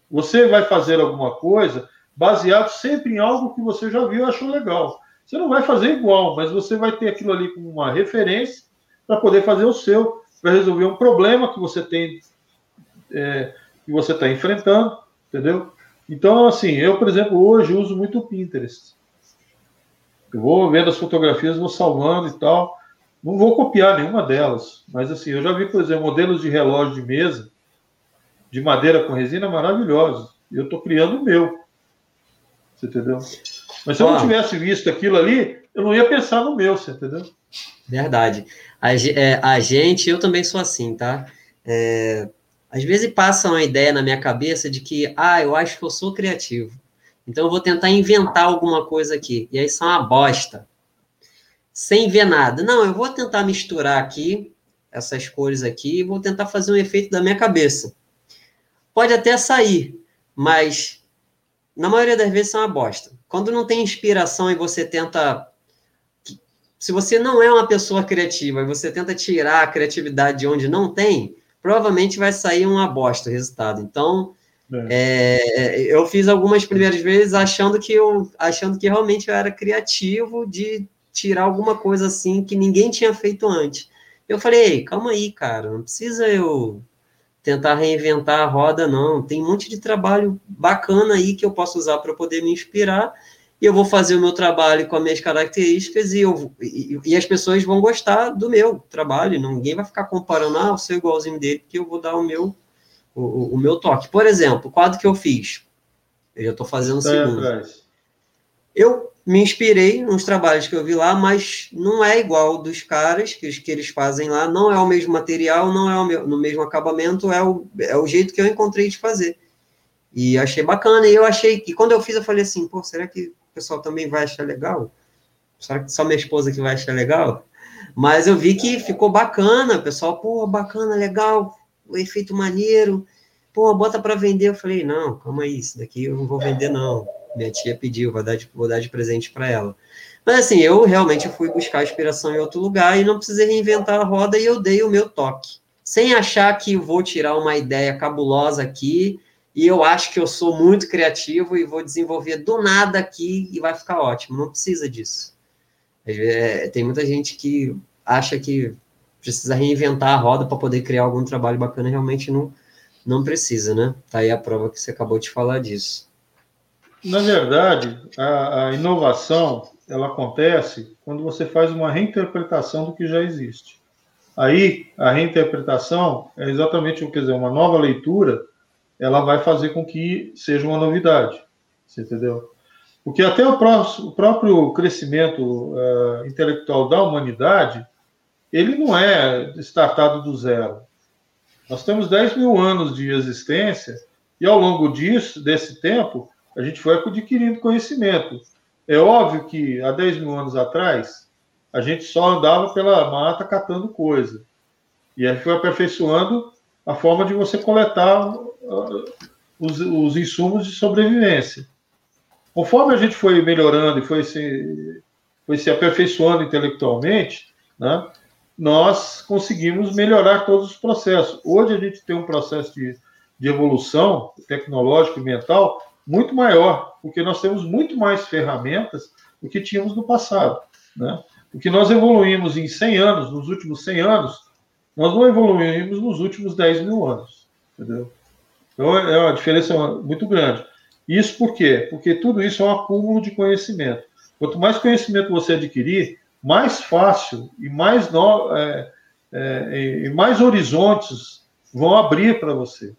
Você vai fazer alguma coisa baseado sempre em algo que você já viu e achou legal. Você não vai fazer igual, mas você vai ter aquilo ali como uma referência para poder fazer o seu para resolver um problema que você tem, é, que você está enfrentando, entendeu? Então, assim, eu, por exemplo, hoje uso muito o Pinterest. Eu vou vendo as fotografias, vou salvando e tal. Não vou copiar nenhuma delas, mas assim, eu já vi, por exemplo, modelos de relógio de mesa de madeira com resina maravilhosos. Eu estou criando o meu. Você entendeu? Mas se eu não tivesse visto aquilo ali, eu não ia pensar no meu, você entendeu? Verdade. A, é, a gente, eu também sou assim, tá? É, às vezes passa uma ideia na minha cabeça de que, ah, eu acho que eu sou criativo. Então eu vou tentar inventar alguma coisa aqui. E aí são uma bosta. Sem ver nada. Não, eu vou tentar misturar aqui essas cores aqui e vou tentar fazer um efeito da minha cabeça. Pode até sair, mas na maioria das vezes, são uma bosta. Quando não tem inspiração e você tenta. Se você não é uma pessoa criativa e você tenta tirar a criatividade de onde não tem, provavelmente vai sair uma bosta o resultado. Então, é. É, eu fiz algumas primeiras vezes achando que eu achando que realmente eu era criativo de tirar alguma coisa assim que ninguém tinha feito antes. Eu falei, calma aí, cara, não precisa eu tentar reinventar a roda, não. Tem um monte de trabalho bacana aí que eu posso usar para poder me inspirar. E eu vou fazer o meu trabalho com as minhas características e, eu, e, e as pessoas vão gostar do meu trabalho. Ninguém vai ficar comparando, ah, eu sou igualzinho dele, porque eu vou dar o meu, o, o meu toque. Por exemplo, o quadro que eu fiz, eu já estou fazendo o segundo. Eu me inspirei nos trabalhos que eu vi lá, mas não é igual dos caras que, que eles fazem lá, não é o mesmo material, não é o meu, no mesmo acabamento, é o, é o jeito que eu encontrei de fazer. E achei bacana, e eu achei que quando eu fiz, eu falei assim, pô, será que o pessoal também vai achar legal? Será que só minha esposa que vai achar legal? Mas eu vi que ficou bacana, pessoal, pô, bacana, legal, o efeito maneiro, pô, bota para vender. Eu falei, não, calma aí, isso daqui eu não vou vender, não minha tia pediu, vou dar de, vou dar de presente para ela. Mas assim, eu realmente fui buscar inspiração em outro lugar e não precisei reinventar a roda e eu dei o meu toque. Sem achar que vou tirar uma ideia cabulosa aqui e eu acho que eu sou muito criativo e vou desenvolver do nada aqui e vai ficar ótimo. Não precisa disso. É, tem muita gente que acha que precisa reinventar a roda para poder criar algum trabalho bacana, realmente não, não precisa, né? Tá aí a prova que você acabou de falar disso. Na verdade, a, a, inovação ela acontece quando você faz uma reinterpretação do que já existe. Aí, a reinterpretação é exatamente o que dizer, uma nova leitura, ela vai fazer com que seja uma novidade. Você entendeu? Porque até o, próximo, o próprio crescimento uh, intelectual da humanidade, ele não é startado do zero. Nós temos 10 mil anos de existência e ao longo disso, desse tempo, a gente foi adquirindo conhecimento. É óbvio que há 10 mil anos atrás, a gente só andava pela mata catando coisa. E aí foi aperfeiçoando a forma de você coletar os, os insumos de sobrevivência. Conforme a gente foi melhorando e foi se, foi se aperfeiçoando intelectualmente, né, nós conseguimos melhorar todos os processos. Hoje a gente tem um processo de, de evolução tecnológico e mental muito maior, porque nós temos muito mais ferramentas do que tínhamos no passado. Né? O que nós evoluímos em 100 anos, nos últimos 100 anos, nós não evoluímos nos últimos 10 mil anos. Entendeu? Então é uma diferença muito grande. Isso por quê? Porque tudo isso é um acúmulo de conhecimento. Quanto mais conhecimento você adquirir, mais fácil e mais, no, é, é, e mais horizontes vão abrir para você.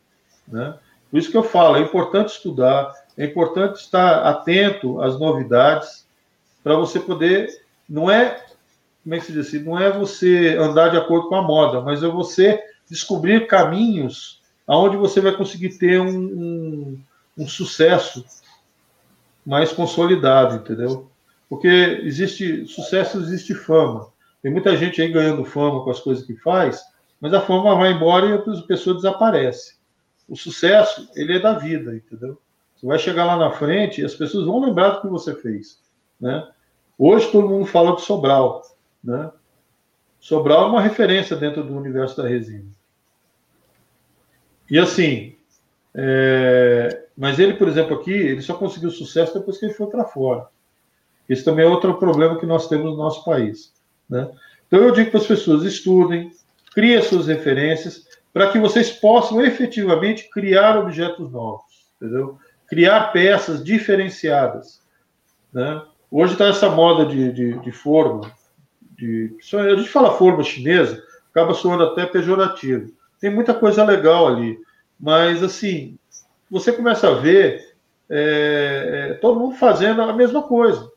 Né? Por isso que eu falo, é importante estudar, é importante estar atento às novidades, para você poder. Não é, como é que se diz assim? Não é você andar de acordo com a moda, mas é você descobrir caminhos aonde você vai conseguir ter um, um, um sucesso mais consolidado, entendeu? Porque existe sucesso, existe fama. Tem muita gente aí ganhando fama com as coisas que faz, mas a fama vai embora e a pessoa desaparece o sucesso, ele é da vida, entendeu? Você vai chegar lá na frente e as pessoas vão lembrar do que você fez, né? Hoje todo mundo fala de Sobral, né? Sobral é uma referência dentro do universo da resina. E assim, é... mas ele, por exemplo, aqui, ele só conseguiu sucesso depois que ele foi para fora. Esse também é outro problema que nós temos no nosso país, né? Então eu digo para as pessoas, estudem, criem suas referências, para que vocês possam efetivamente criar objetos novos, entendeu? Criar peças diferenciadas. Né? Hoje está essa moda de, de, de forma, de, a gente fala forma chinesa, acaba soando até pejorativo. Tem muita coisa legal ali, mas assim, você começa a ver é, é, todo mundo fazendo a mesma coisa.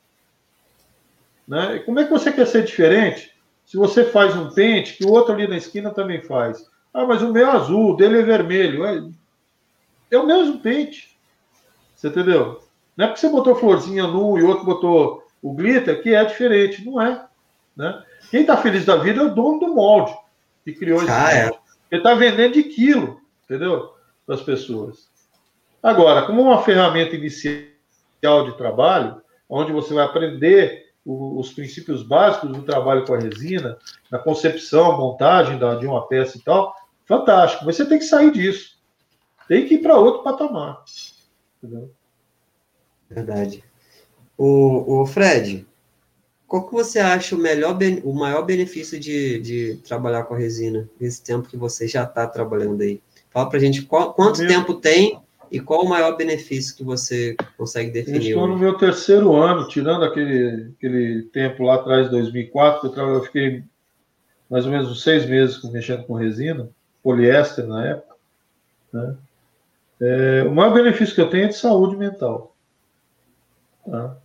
Né? E como é que você quer ser diferente se você faz um pente que o outro ali na esquina também faz? Ah, mas o meu é azul, o dele é vermelho. É, é o mesmo pente. Você entendeu? Não é porque você botou florzinha num e outro botou o glitter que é diferente. Não é. Né? Quem está feliz da vida é o dono do molde que criou esse ah, molde. É. Ele está vendendo de quilo, entendeu? Para as pessoas. Agora, como uma ferramenta inicial de trabalho, onde você vai aprender os princípios básicos do trabalho com a resina, na concepção, montagem de uma peça e tal, fantástico. Mas você tem que sair disso. Tem que ir para outro patamar. Entendeu? Verdade. O, o Fred, qual que você acha o melhor, o maior benefício de, de trabalhar com a resina nesse tempo que você já está trabalhando aí? Fala para gente qual, quanto meu... tempo tem e qual o maior benefício que você consegue definir? estou no meu terceiro ano, tirando aquele, aquele tempo lá atrás, 2004, que eu, eu fiquei mais ou menos uns seis meses mexendo com resina, poliéster na época. Né? É, o maior benefício que eu tenho é de saúde mental. Tá?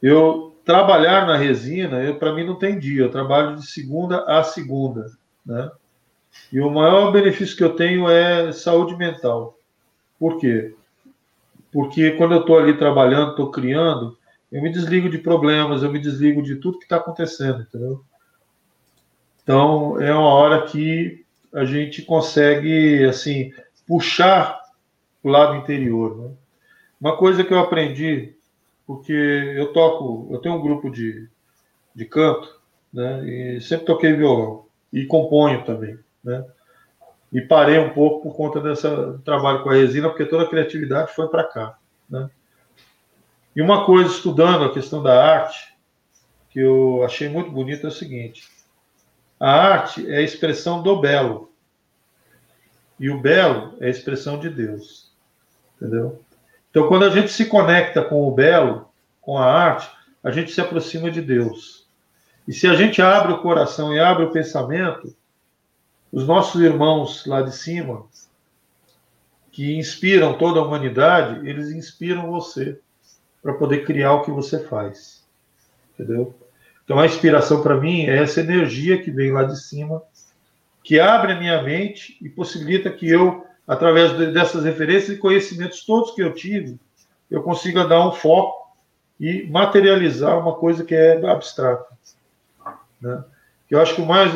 Eu trabalhar na resina, para mim não tem dia, eu trabalho de segunda a segunda. Né? E o maior benefício que eu tenho é saúde mental. Por quê? Porque quando eu estou ali trabalhando, estou criando, eu me desligo de problemas, eu me desligo de tudo que está acontecendo, entendeu? Então, é uma hora que a gente consegue, assim, puxar o lado interior. Né? Uma coisa que eu aprendi, porque eu toco, eu tenho um grupo de, de canto, né? E sempre toquei violão e componho também, né? E parei um pouco por conta desse trabalho com a resina, porque toda a criatividade foi para cá, né? E uma coisa, estudando a questão da arte, que eu achei muito bonito é o seguinte: a arte é a expressão do belo. E o belo é a expressão de Deus. Entendeu? Então, quando a gente se conecta com o belo, com a arte, a gente se aproxima de Deus. E se a gente abre o coração e abre o pensamento, os nossos irmãos lá de cima, que inspiram toda a humanidade, eles inspiram você para poder criar o que você faz. Entendeu? Então, a inspiração para mim é essa energia que vem lá de cima, que abre a minha mente e possibilita que eu, através dessas referências e conhecimentos todos que eu tive, eu consiga dar um foco e materializar uma coisa que é abstrata. Né? Eu acho que mais,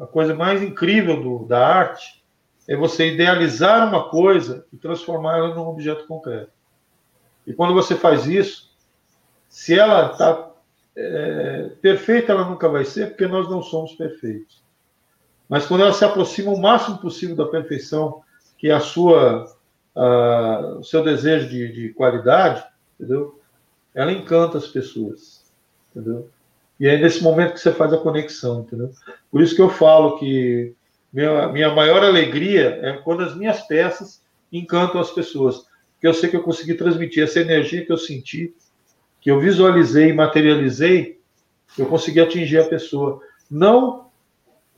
a coisa mais incrível do, da arte é você idealizar uma coisa e transformá-la num objeto concreto. E quando você faz isso, se ela está é, perfeita, ela nunca vai ser, porque nós não somos perfeitos. Mas quando ela se aproxima o máximo possível da perfeição, que a sua, o seu desejo de, de qualidade, entendeu? Ela encanta as pessoas, entendeu? E é nesse momento que você faz a conexão, entendeu? Por isso que eu falo que minha, minha maior alegria é quando as minhas peças encantam as pessoas. Porque eu sei que eu consegui transmitir essa energia que eu senti, que eu visualizei, materializei, eu consegui atingir a pessoa. Não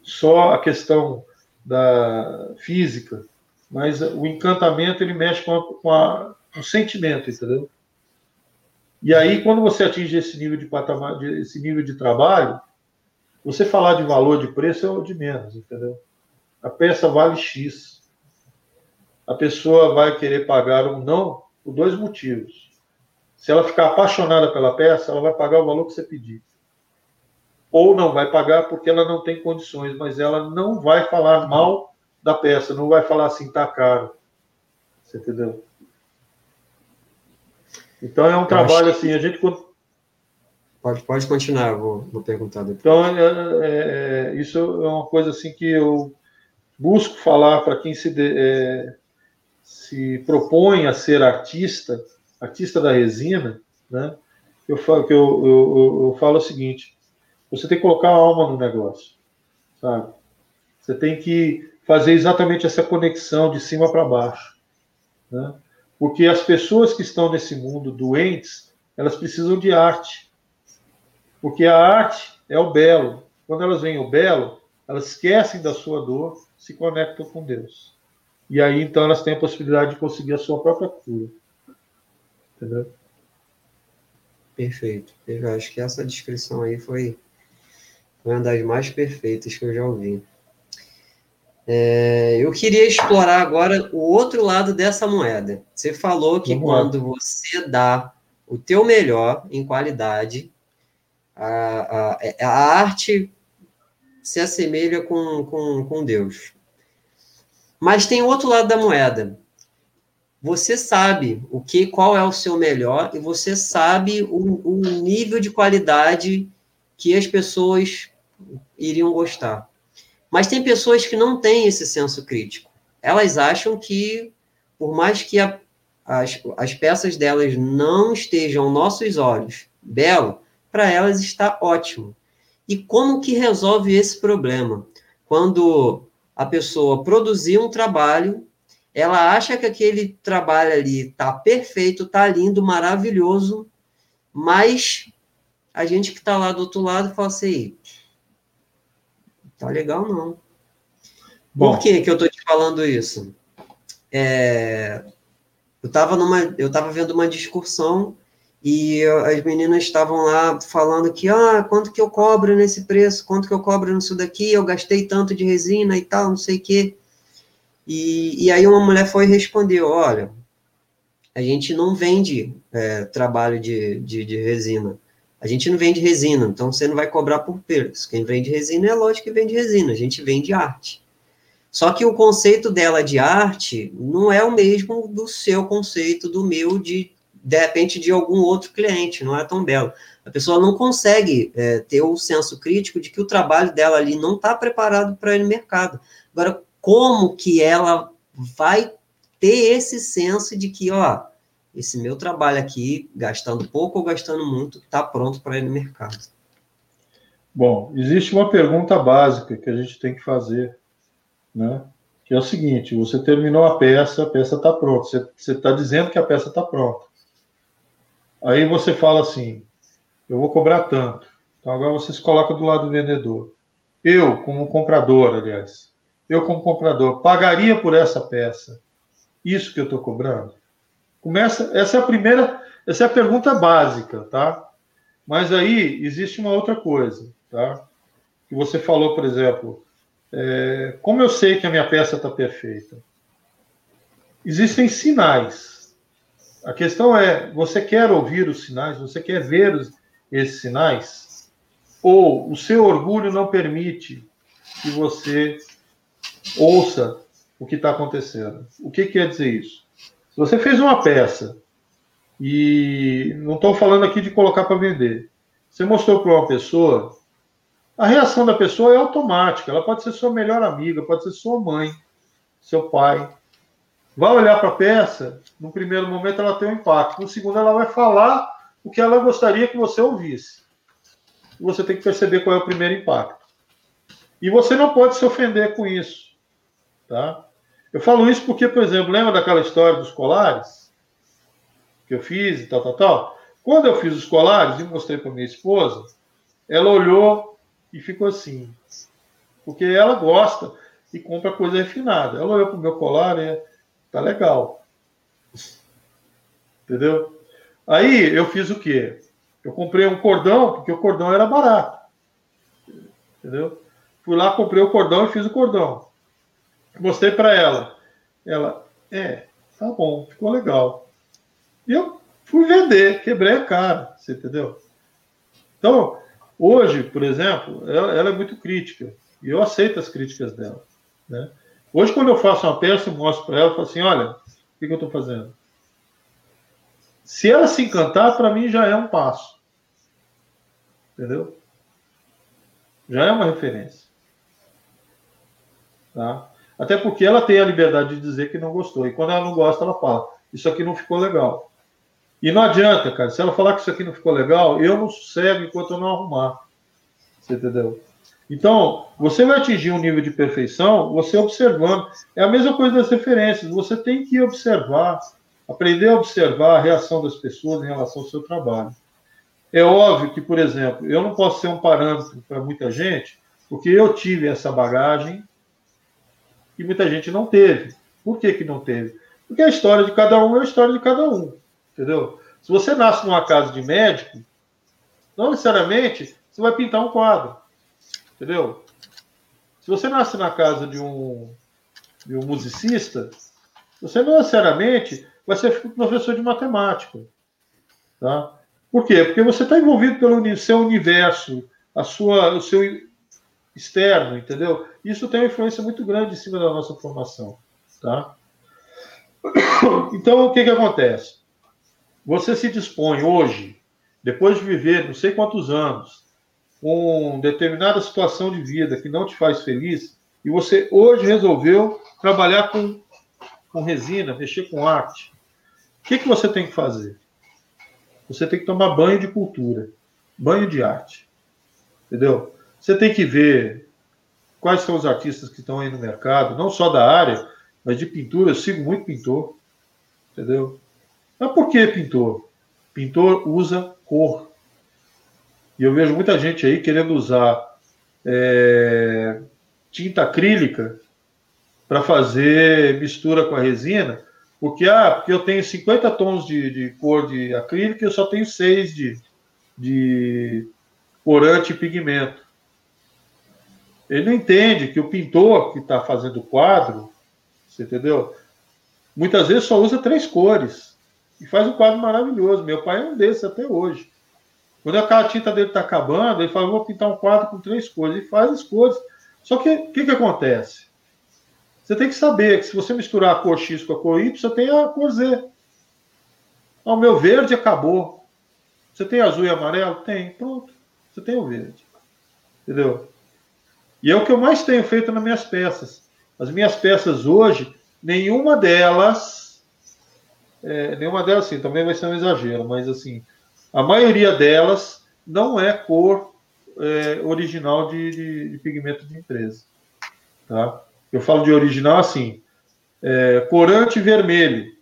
só a questão da física, mas o encantamento ele mexe com, a, com, a, com o sentimento, entendeu? E aí, quando você atinge esse nível de patamar, esse nível de trabalho, você falar de valor de preço é o de menos, entendeu? A peça vale X. A pessoa vai querer pagar um não por dois motivos. Se ela ficar apaixonada pela peça, ela vai pagar o valor que você pedir. Ou não vai pagar porque ela não tem condições, mas ela não vai falar mal da peça, não vai falar assim, tá caro. Você entendeu? Então é um Eu trabalho assim, a gente. Pode, pode continuar, vou, vou perguntar depois. Então, é, é, é, isso é uma coisa assim que eu busco falar para quem se, de, é, se propõe a ser artista, artista da resina, né? Eu falo que eu, eu, eu falo o seguinte: você tem que colocar a alma no negócio, sabe? Você tem que fazer exatamente essa conexão de cima para baixo, né? Porque as pessoas que estão nesse mundo doentes, elas precisam de arte. Porque a arte é o belo. Quando elas veem o belo, elas esquecem da sua dor, se conectam com Deus. E aí então elas têm a possibilidade de conseguir a sua própria cura. Entendeu? Perfeito. Eu acho que essa descrição aí foi uma das mais perfeitas que eu já ouvi. É, eu queria explorar agora o outro lado dessa moeda. Você falou que Vamos quando lá. você dá o teu melhor em qualidade, a, a, a arte se assemelha com, com, com Deus. Mas tem outro lado da moeda. você sabe o que, qual é o seu melhor e você sabe o, o nível de qualidade que as pessoas iriam gostar. Mas tem pessoas que não têm esse senso crítico. Elas acham que, por mais que a, as, as peças delas não estejam aos nossos olhos belo, para elas está ótimo. E como que resolve esse problema? Quando a pessoa produzir um trabalho, ela acha que aquele trabalho ali está perfeito, está lindo, maravilhoso, mas a gente que está lá do outro lado fala assim, tá legal não. Bom. Por que, que eu estou te falando isso? É, eu estava numa, eu estava vendo uma discussão e as meninas estavam lá falando que, ah, quanto que eu cobro nesse preço, quanto que eu cobro nisso daqui, eu gastei tanto de resina e tal, não sei o quê. E, e aí uma mulher foi e respondeu, olha, a gente não vende é, trabalho de, de, de, resina, a gente não vende resina, então você não vai cobrar por preço. Quem vende resina é lógico que vende resina, a gente vende arte. Só que o conceito dela de arte não é o mesmo do seu conceito, do meu, de de repente de algum outro cliente, não é tão belo. A pessoa não consegue é, ter o senso crítico de que o trabalho dela ali não está preparado para no mercado. Agora, como que ela vai ter esse senso de que, ó, esse meu trabalho aqui, gastando pouco ou gastando muito, está pronto para ir no mercado? Bom, existe uma pergunta básica que a gente tem que fazer, né? Que é o seguinte: você terminou a peça, a peça está pronta. Você está dizendo que a peça está pronta. Aí você fala assim: eu vou cobrar tanto. Então agora você se coloca do lado do vendedor. Eu, como comprador, aliás, eu, como comprador, pagaria por essa peça isso que eu estou cobrando? Começa, essa é a primeira, essa é a pergunta básica, tá? Mas aí existe uma outra coisa, tá? Que você falou, por exemplo, é, como eu sei que a minha peça está perfeita? Existem sinais a questão é: você quer ouvir os sinais? Você quer ver os, esses sinais? Ou o seu orgulho não permite que você ouça o que está acontecendo? O que quer dizer isso? Se você fez uma peça e não estou falando aqui de colocar para vender, você mostrou para uma pessoa, a reação da pessoa é automática. Ela pode ser sua melhor amiga, pode ser sua mãe, seu pai, vai olhar para a peça, no primeiro momento ela tem um impacto, no segundo ela vai falar o que ela gostaria que você ouvisse. Você tem que perceber qual é o primeiro impacto. E você não pode se ofender com isso, tá? Eu falo isso porque, por exemplo, lembra daquela história dos colares que eu fiz e tal, tal, tal? Quando eu fiz os colares e mostrei para minha esposa, ela olhou e ficou assim, porque ela gosta e compra coisa refinada. Ela olhou para o meu colar e Tá legal. Entendeu? Aí eu fiz o quê? Eu comprei um cordão, porque o cordão era barato. Entendeu? Fui lá, comprei o cordão e fiz o cordão. Mostrei para ela. Ela, é, tá bom, ficou legal. E eu fui vender, quebrei a cara, você entendeu? Então, hoje, por exemplo, ela, ela é muito crítica. E eu aceito as críticas dela. Né? Hoje, quando eu faço uma peça, eu mostro para ela e falo assim: olha, o que, que eu estou fazendo? Se ela se encantar, para mim já é um passo. Entendeu? Já é uma referência. Tá? Até porque ela tem a liberdade de dizer que não gostou. E quando ela não gosta, ela fala: Isso aqui não ficou legal. E não adianta, cara. Se ela falar que isso aqui não ficou legal, eu não sossego enquanto eu não arrumar. Você entendeu? Então, você vai atingir um nível de perfeição você observando. É a mesma coisa das referências. Você tem que observar, aprender a observar a reação das pessoas em relação ao seu trabalho. É óbvio que, por exemplo, eu não posso ser um parâmetro para muita gente, porque eu tive essa bagagem e muita gente não teve. Por que, que não teve? Porque a história de cada um é a história de cada um. Entendeu? Se você nasce numa casa de médico, não necessariamente você vai pintar um quadro. Entendeu? Se você nasce na casa de um, de um musicista, você não necessariamente vai ser professor de matemática. Tá? Por quê? Porque você está envolvido pelo seu universo, a sua, o seu externo, entendeu? Isso tem uma influência muito grande em cima da nossa formação. Tá? Então, o que, que acontece? Você se dispõe hoje, depois de viver não sei quantos anos, com determinada situação de vida que não te faz feliz, e você hoje resolveu trabalhar com, com resina, mexer com arte, o que, que você tem que fazer? Você tem que tomar banho de cultura, banho de arte. Entendeu? Você tem que ver quais são os artistas que estão aí no mercado, não só da área, mas de pintura. Eu sigo muito pintor. Entendeu? Mas por que pintor? Pintor usa cor. E eu vejo muita gente aí querendo usar é, tinta acrílica para fazer mistura com a resina, porque, ah, porque eu tenho 50 tons de, de cor de acrílico e eu só tenho 6 de, de corante e pigmento. Ele não entende que o pintor que está fazendo o quadro, você entendeu? Muitas vezes só usa três cores e faz um quadro maravilhoso. Meu pai é um desses até hoje. Quando a tinta dele está acabando, ele fala: vou pintar um quadro com três cores. E faz as cores. Só que o que, que acontece? Você tem que saber que se você misturar a cor X com a cor Y, você tem a cor Z. Ah, o meu verde acabou. Você tem azul e amarelo? Tem. Pronto. Você tem o verde. Entendeu? E é o que eu mais tenho feito nas minhas peças. As minhas peças hoje, nenhuma delas, é, nenhuma delas, sim, também vai ser um exagero, mas assim, a maioria delas não é cor é, original de, de, de, pigmento de empresa. Tá? Eu falo de original assim, é, corante vermelho.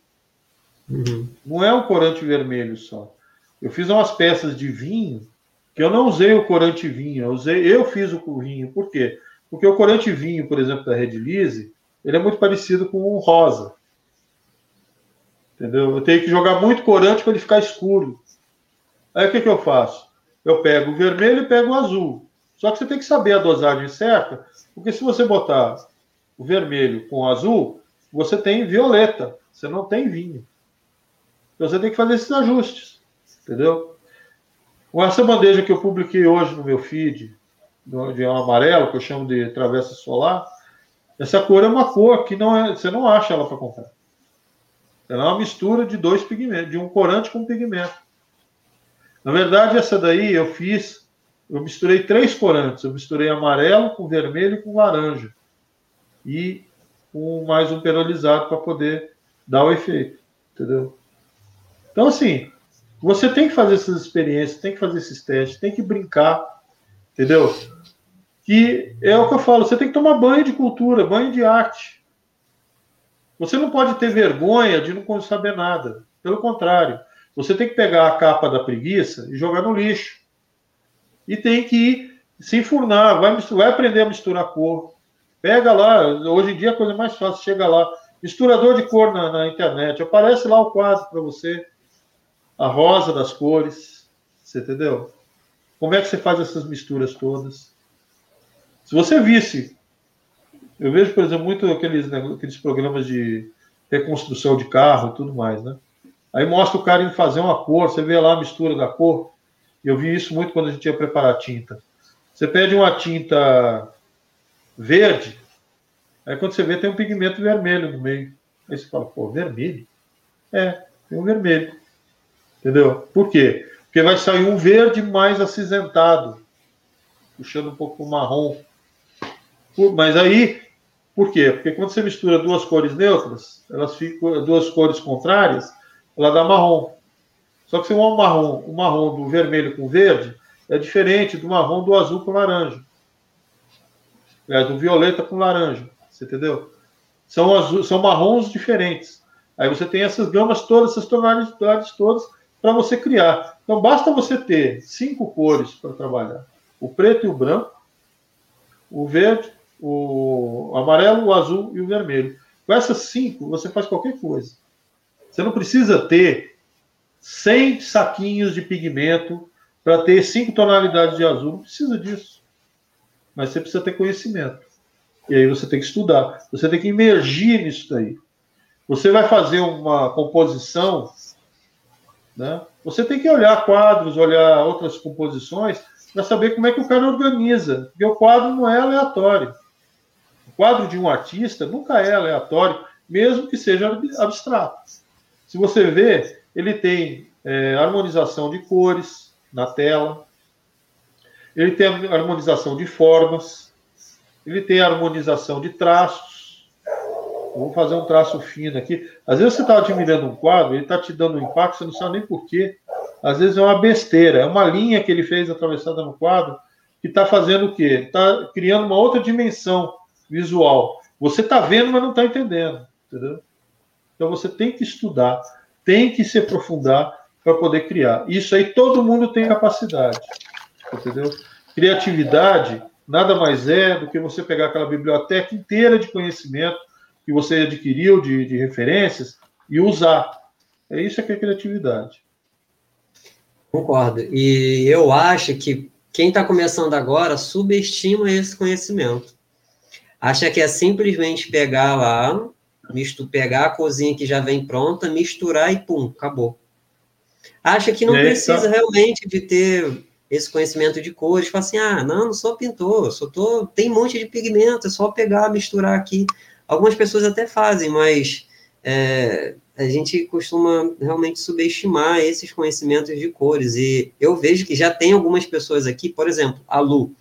Uhum. Não é um corante vermelho só. Eu fiz umas peças de vinho eu não usei o corante vinho, eu, usei, eu fiz o vinho. Por quê? Porque o corante vinho, por exemplo, da Red Lise, ele é muito parecido com o rosa. Entendeu? Eu tenho que jogar muito corante para ele ficar escuro. Aí o que, que eu faço? Eu pego o vermelho e pego o azul. Só que você tem que saber a dosagem certa, porque se você botar o vermelho com o azul, você tem violeta, você não tem vinho. Então você tem que fazer esses ajustes, entendeu? Essa bandeja que eu publiquei hoje no meu feed, de um amarelo, que eu chamo de travessa solar, essa cor é uma cor que não é, você não acha ela para comprar. Ela é uma mistura de dois pigmentos, de um corante com pigmento. Na verdade, essa daí eu fiz, eu misturei três corantes. Eu misturei amarelo com vermelho e com laranja. E com mais um perolizado para poder dar o efeito. Entendeu? Então, assim, você tem que fazer essas experiências, tem que fazer esses testes, tem que brincar, entendeu? Que é o que eu falo, você tem que tomar banho de cultura, banho de arte. Você não pode ter vergonha de não saber nada. Pelo contrário, você tem que pegar a capa da preguiça e jogar no lixo. E tem que ir se enfurnar, vai, vai aprender a misturar cor. Pega lá, hoje em dia a coisa mais fácil, chega lá, misturador de cor na, na internet, aparece lá o quadro para você a rosa das cores. Você entendeu? Como é que você faz essas misturas todas? Se você visse, eu vejo, por exemplo, muito aqueles, né, aqueles programas de reconstrução de carro e tudo mais, né? Aí mostra o cara em fazer uma cor, você vê lá a mistura da cor. Eu vi isso muito quando a gente ia preparar tinta. Você pede uma tinta verde, aí quando você vê tem um pigmento vermelho no meio. Aí você fala, pô, vermelho? É, tem um vermelho. Entendeu? Por quê? Porque vai sair um verde mais acinzentado, puxando um pouco o marrom. Mas aí, por quê? Porque quando você mistura duas cores neutras, elas ficam duas cores contrárias, ela dá marrom. Só que se um marrom, o marrom do vermelho com verde é diferente do marrom do azul com laranja. É do violeta com laranja. Você entendeu? São, azul, são marrons diferentes. Aí você tem essas gamas todas, essas tonalidades todas para você criar. Então basta você ter cinco cores para trabalhar: o preto e o branco, o verde, o amarelo, o azul e o vermelho. Com essas cinco, você faz qualquer coisa. Você não precisa ter 100 saquinhos de pigmento para ter cinco tonalidades de azul. Não precisa disso. Mas você precisa ter conhecimento. E aí você tem que estudar. Você tem que imergir nisso daí. Você vai fazer uma composição né? Você tem que olhar quadros, olhar outras composições para saber como é que o cara organiza, porque o quadro não é aleatório. O quadro de um artista nunca é aleatório mesmo que seja abstrato. Se você vê, ele tem é, harmonização de cores na tela, ele tem harmonização de formas, ele tem harmonização de traços. Vou fazer um traço fino aqui. Às vezes você está admirando um quadro, ele está te dando um impacto, você não sabe nem porquê. Às vezes é uma besteira, é uma linha que ele fez atravessada no quadro que está fazendo o quê? Está criando uma outra dimensão visual. Você está vendo, mas não está entendendo. Entendeu? Então você tem que estudar, tem que se aprofundar para poder criar. Isso aí todo mundo tem capacidade. Entendeu? Criatividade nada mais é do que você pegar aquela biblioteca inteira de conhecimento que você adquiriu de, de referências e usar. É isso que é criatividade. Concordo. E eu acho que quem está começando agora subestima esse conhecimento. Acha que é simplesmente pegar lá, misto, pegar a cozinha que já vem pronta, misturar e pum, acabou. Acha que não é, precisa tá... realmente de ter esse conhecimento de cores, fala assim, ah, não, não sou pintor, só tô, tem um monte de pigmento, é só pegar, misturar aqui. Algumas pessoas até fazem, mas é, a gente costuma realmente subestimar esses conhecimentos de cores. E eu vejo que já tem algumas pessoas aqui, por exemplo, a Lu.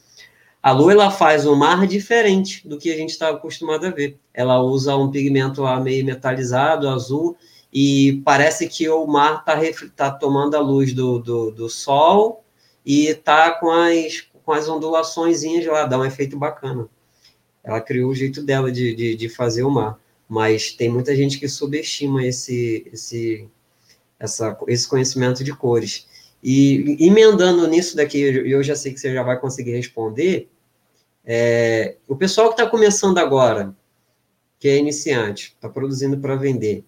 A Lu ela faz um mar diferente do que a gente está acostumado a ver. Ela usa um pigmento meio metalizado, azul, e parece que o mar está tá tomando a luz do, do, do sol e está com as, com as ondulações lá, dá um efeito bacana. Ela criou o jeito dela de, de, de fazer o mar mas tem muita gente que subestima esse, esse, essa, esse conhecimento de cores. E emendando nisso daqui, eu já sei que você já vai conseguir responder, é, o pessoal que está começando agora, que é iniciante, está produzindo para vender,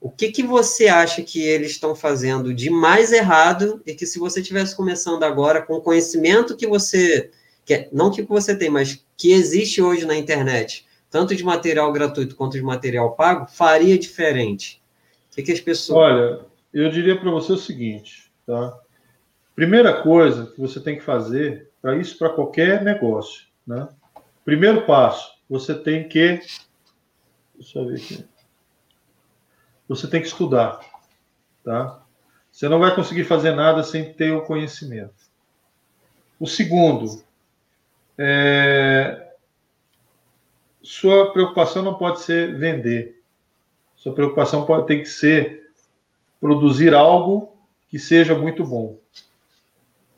o que, que você acha que eles estão fazendo de mais errado e que se você estivesse começando agora com o conhecimento que você, que, é, não que você tem, mas que existe hoje na internet, tanto de material gratuito quanto de material pago, faria diferente? O que, que as pessoas. Olha, eu diria para você o seguinte, tá? Primeira coisa que você tem que fazer, para isso, para qualquer negócio, né? Primeiro passo, você tem que. Deixa eu ver aqui. Você tem que estudar, tá? Você não vai conseguir fazer nada sem ter o conhecimento. O segundo, é, sua preocupação não pode ser vender. Sua preocupação pode ter que ser produzir algo que seja muito bom.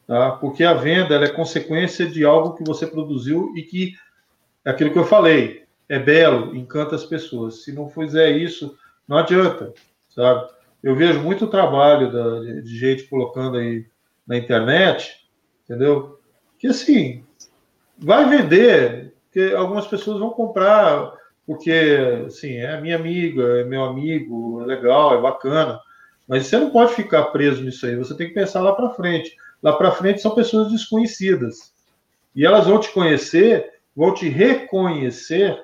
Tá? Porque a venda é consequência de algo que você produziu e que, é aquilo que eu falei, é belo, encanta as pessoas. Se não fizer isso, não adianta, sabe? Eu vejo muito trabalho da, de gente colocando aí na internet, entendeu? Que assim, vai vender, porque algumas pessoas vão comprar porque, assim, é minha amiga, é meu amigo, é legal, é bacana. Mas você não pode ficar preso nisso aí. Você tem que pensar lá para frente. Lá para frente são pessoas desconhecidas. E elas vão te conhecer, vão te reconhecer,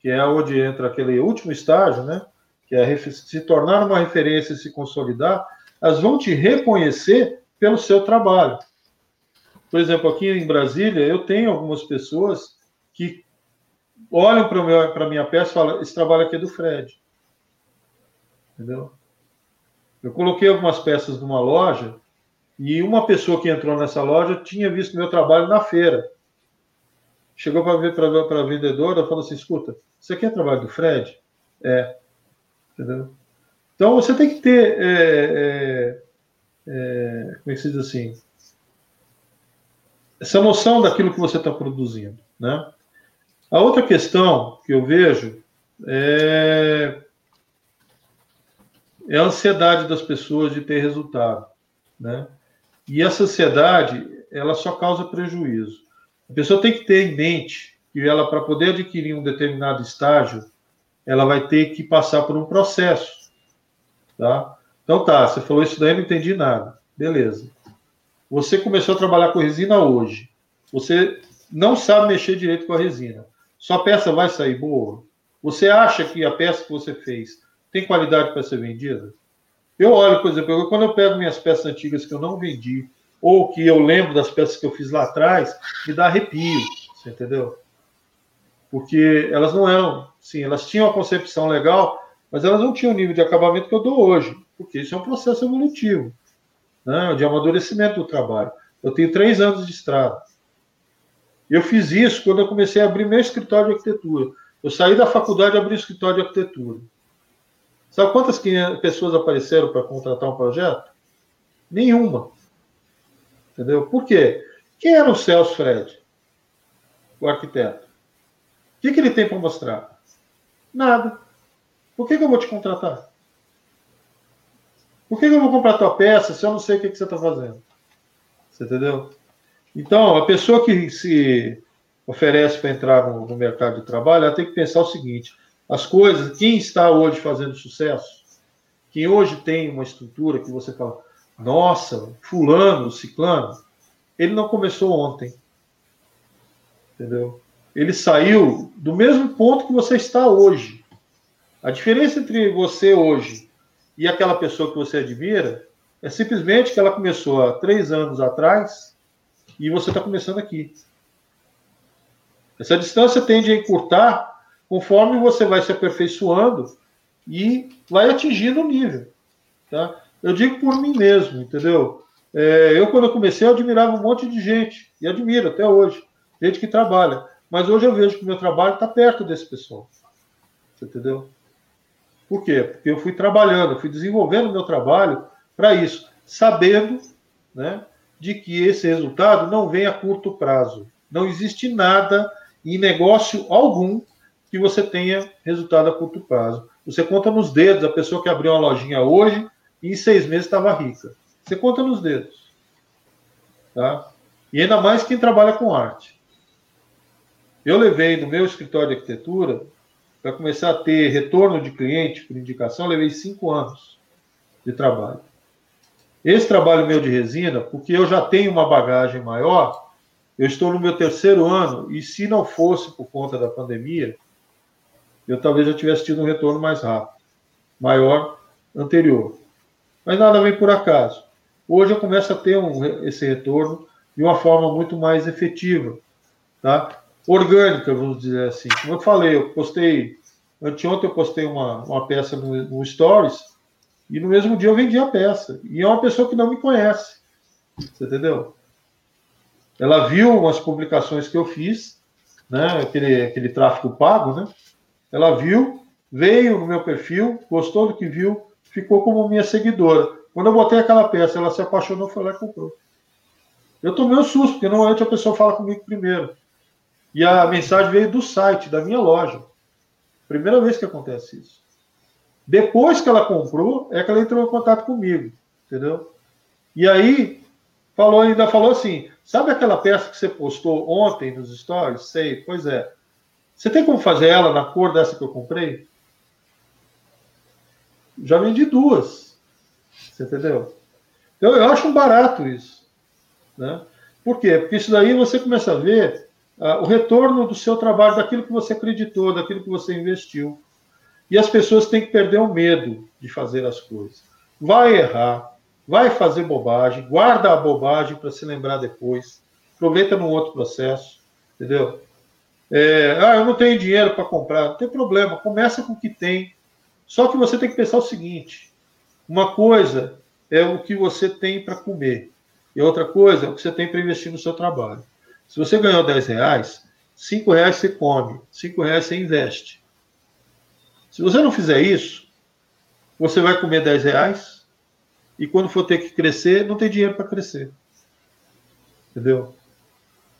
que é onde entra aquele último estágio, né? Que é se tornar uma referência e se consolidar. Elas vão te reconhecer pelo seu trabalho. Por exemplo, aqui em Brasília, eu tenho algumas pessoas que olham para a minha peça e falam: esse trabalho aqui é do Fred. Entendeu? Eu coloquei algumas peças numa loja e uma pessoa que entrou nessa loja tinha visto meu trabalho na feira. Chegou para ver para a vendedora e falou assim: escuta, isso aqui é trabalho do Fred? É. Entendeu? Então você tem que ter. É, é, é, como é que se diz assim? Essa noção daquilo que você está produzindo. Né? A outra questão que eu vejo é, é a ansiedade das pessoas de ter resultado, né? E essa ansiedade, ela só causa prejuízo. A pessoa tem que ter em mente que ela, para poder adquirir um determinado estágio, ela vai ter que passar por um processo, tá? Então tá, você falou isso daí, não entendi nada. Beleza. Você começou a trabalhar com resina hoje. Você não sabe mexer direito com a resina. Sua peça vai sair boa? Você acha que a peça que você fez tem qualidade para ser vendida? Eu olho, por exemplo, quando eu pego minhas peças antigas que eu não vendi, ou que eu lembro das peças que eu fiz lá atrás, me dá arrepio, você entendeu? porque elas não eram, sim, elas tinham a concepção legal, mas elas não tinham o nível de acabamento que eu dou hoje, porque isso é um processo evolutivo, né, de amadurecimento do trabalho. Eu tenho três anos de estrada. Eu fiz isso quando eu comecei a abrir meu escritório de arquitetura. Eu saí da faculdade e abri o escritório de arquitetura. Sabe quantas pessoas apareceram para contratar um projeto? Nenhuma. Entendeu? Por quê? Quem era o Celso Fred, o arquiteto? O que, que ele tem para mostrar? Nada. Por que, que, eu vou te contratar? Por que, eu vou comprar tua peça se eu não sei o que, que você está fazendo? Você entendeu? Então, a pessoa que se oferece para entrar no, no, mercado de trabalho, ela tem que pensar o seguinte: as coisas, quem está hoje fazendo sucesso, quem hoje tem uma estrutura que você fala, nossa, fulano, ciclano, ele não começou ontem. Entendeu? Ele saiu do mesmo ponto que você está hoje. A diferença entre você hoje e aquela pessoa que você admira é simplesmente que ela começou há três anos atrás e você está começando aqui. Essa distância tende a encurtar conforme você vai se aperfeiçoando e vai atingindo o nível. Tá? Eu digo por mim mesmo, entendeu? É, eu, quando eu comecei, eu admirava um monte de gente, e admiro até hoje, gente que trabalha. Mas hoje eu vejo que o meu trabalho está perto desse pessoal. Entendeu? Por quê? Porque eu fui trabalhando, fui desenvolvendo meu trabalho para isso, sabendo né, de que esse resultado não vem a curto prazo. Não existe nada em negócio algum que você tenha resultado a curto prazo. Você conta nos dedos a pessoa que abriu uma lojinha hoje e em seis meses estava rica. Você conta nos dedos. Tá? E ainda mais quem trabalha com arte. Eu levei no meu escritório de arquitetura, para começar a ter retorno de cliente por indicação, levei cinco anos de trabalho. Esse trabalho meu de resina, porque eu já tenho uma bagagem maior, eu estou no meu terceiro ano, e se não fosse por conta da pandemia, eu talvez já tivesse tido um retorno mais rápido, maior anterior. Mas nada vem por acaso. Hoje eu começo a ter um, esse retorno de uma forma muito mais efetiva, tá? Orgânica, vamos dizer assim. Como eu falei, eu postei, anteontem eu postei uma, uma peça no, no Stories, e no mesmo dia eu vendi a peça. E é uma pessoa que não me conhece. Você entendeu? Ela viu umas publicações que eu fiz, né? Aquele, aquele tráfego pago, né? Ela viu, veio no meu perfil, gostou do que viu, ficou como minha seguidora. Quando eu botei aquela peça, ela se apaixonou, foi lá e comprou. Eu tomei um susto, porque normalmente a pessoa fala comigo primeiro. E a mensagem veio do site, da minha loja. Primeira vez que acontece isso. Depois que ela comprou, é que ela entrou em contato comigo, entendeu? E aí, falou ainda falou assim: sabe aquela peça que você postou ontem nos stories? Sei, pois é. Você tem como fazer ela na cor dessa que eu comprei? Já vendi duas. Você entendeu? Então eu acho um barato isso. Né? Por quê? Porque isso daí você começa a ver o retorno do seu trabalho, daquilo que você acreditou, daquilo que você investiu. E as pessoas têm que perder o medo de fazer as coisas. Vai errar, vai fazer bobagem, guarda a bobagem para se lembrar depois, aproveita num outro processo, entendeu? É, ah, eu não tenho dinheiro para comprar, não tem problema, começa com o que tem. Só que você tem que pensar o seguinte: uma coisa é o que você tem para comer, e outra coisa é o que você tem para investir no seu trabalho. Se você ganhou 10 reais, 5 reais você come, 5 reais você investe. Se você não fizer isso, você vai comer 10 reais e quando for ter que crescer, não tem dinheiro para crescer. Entendeu?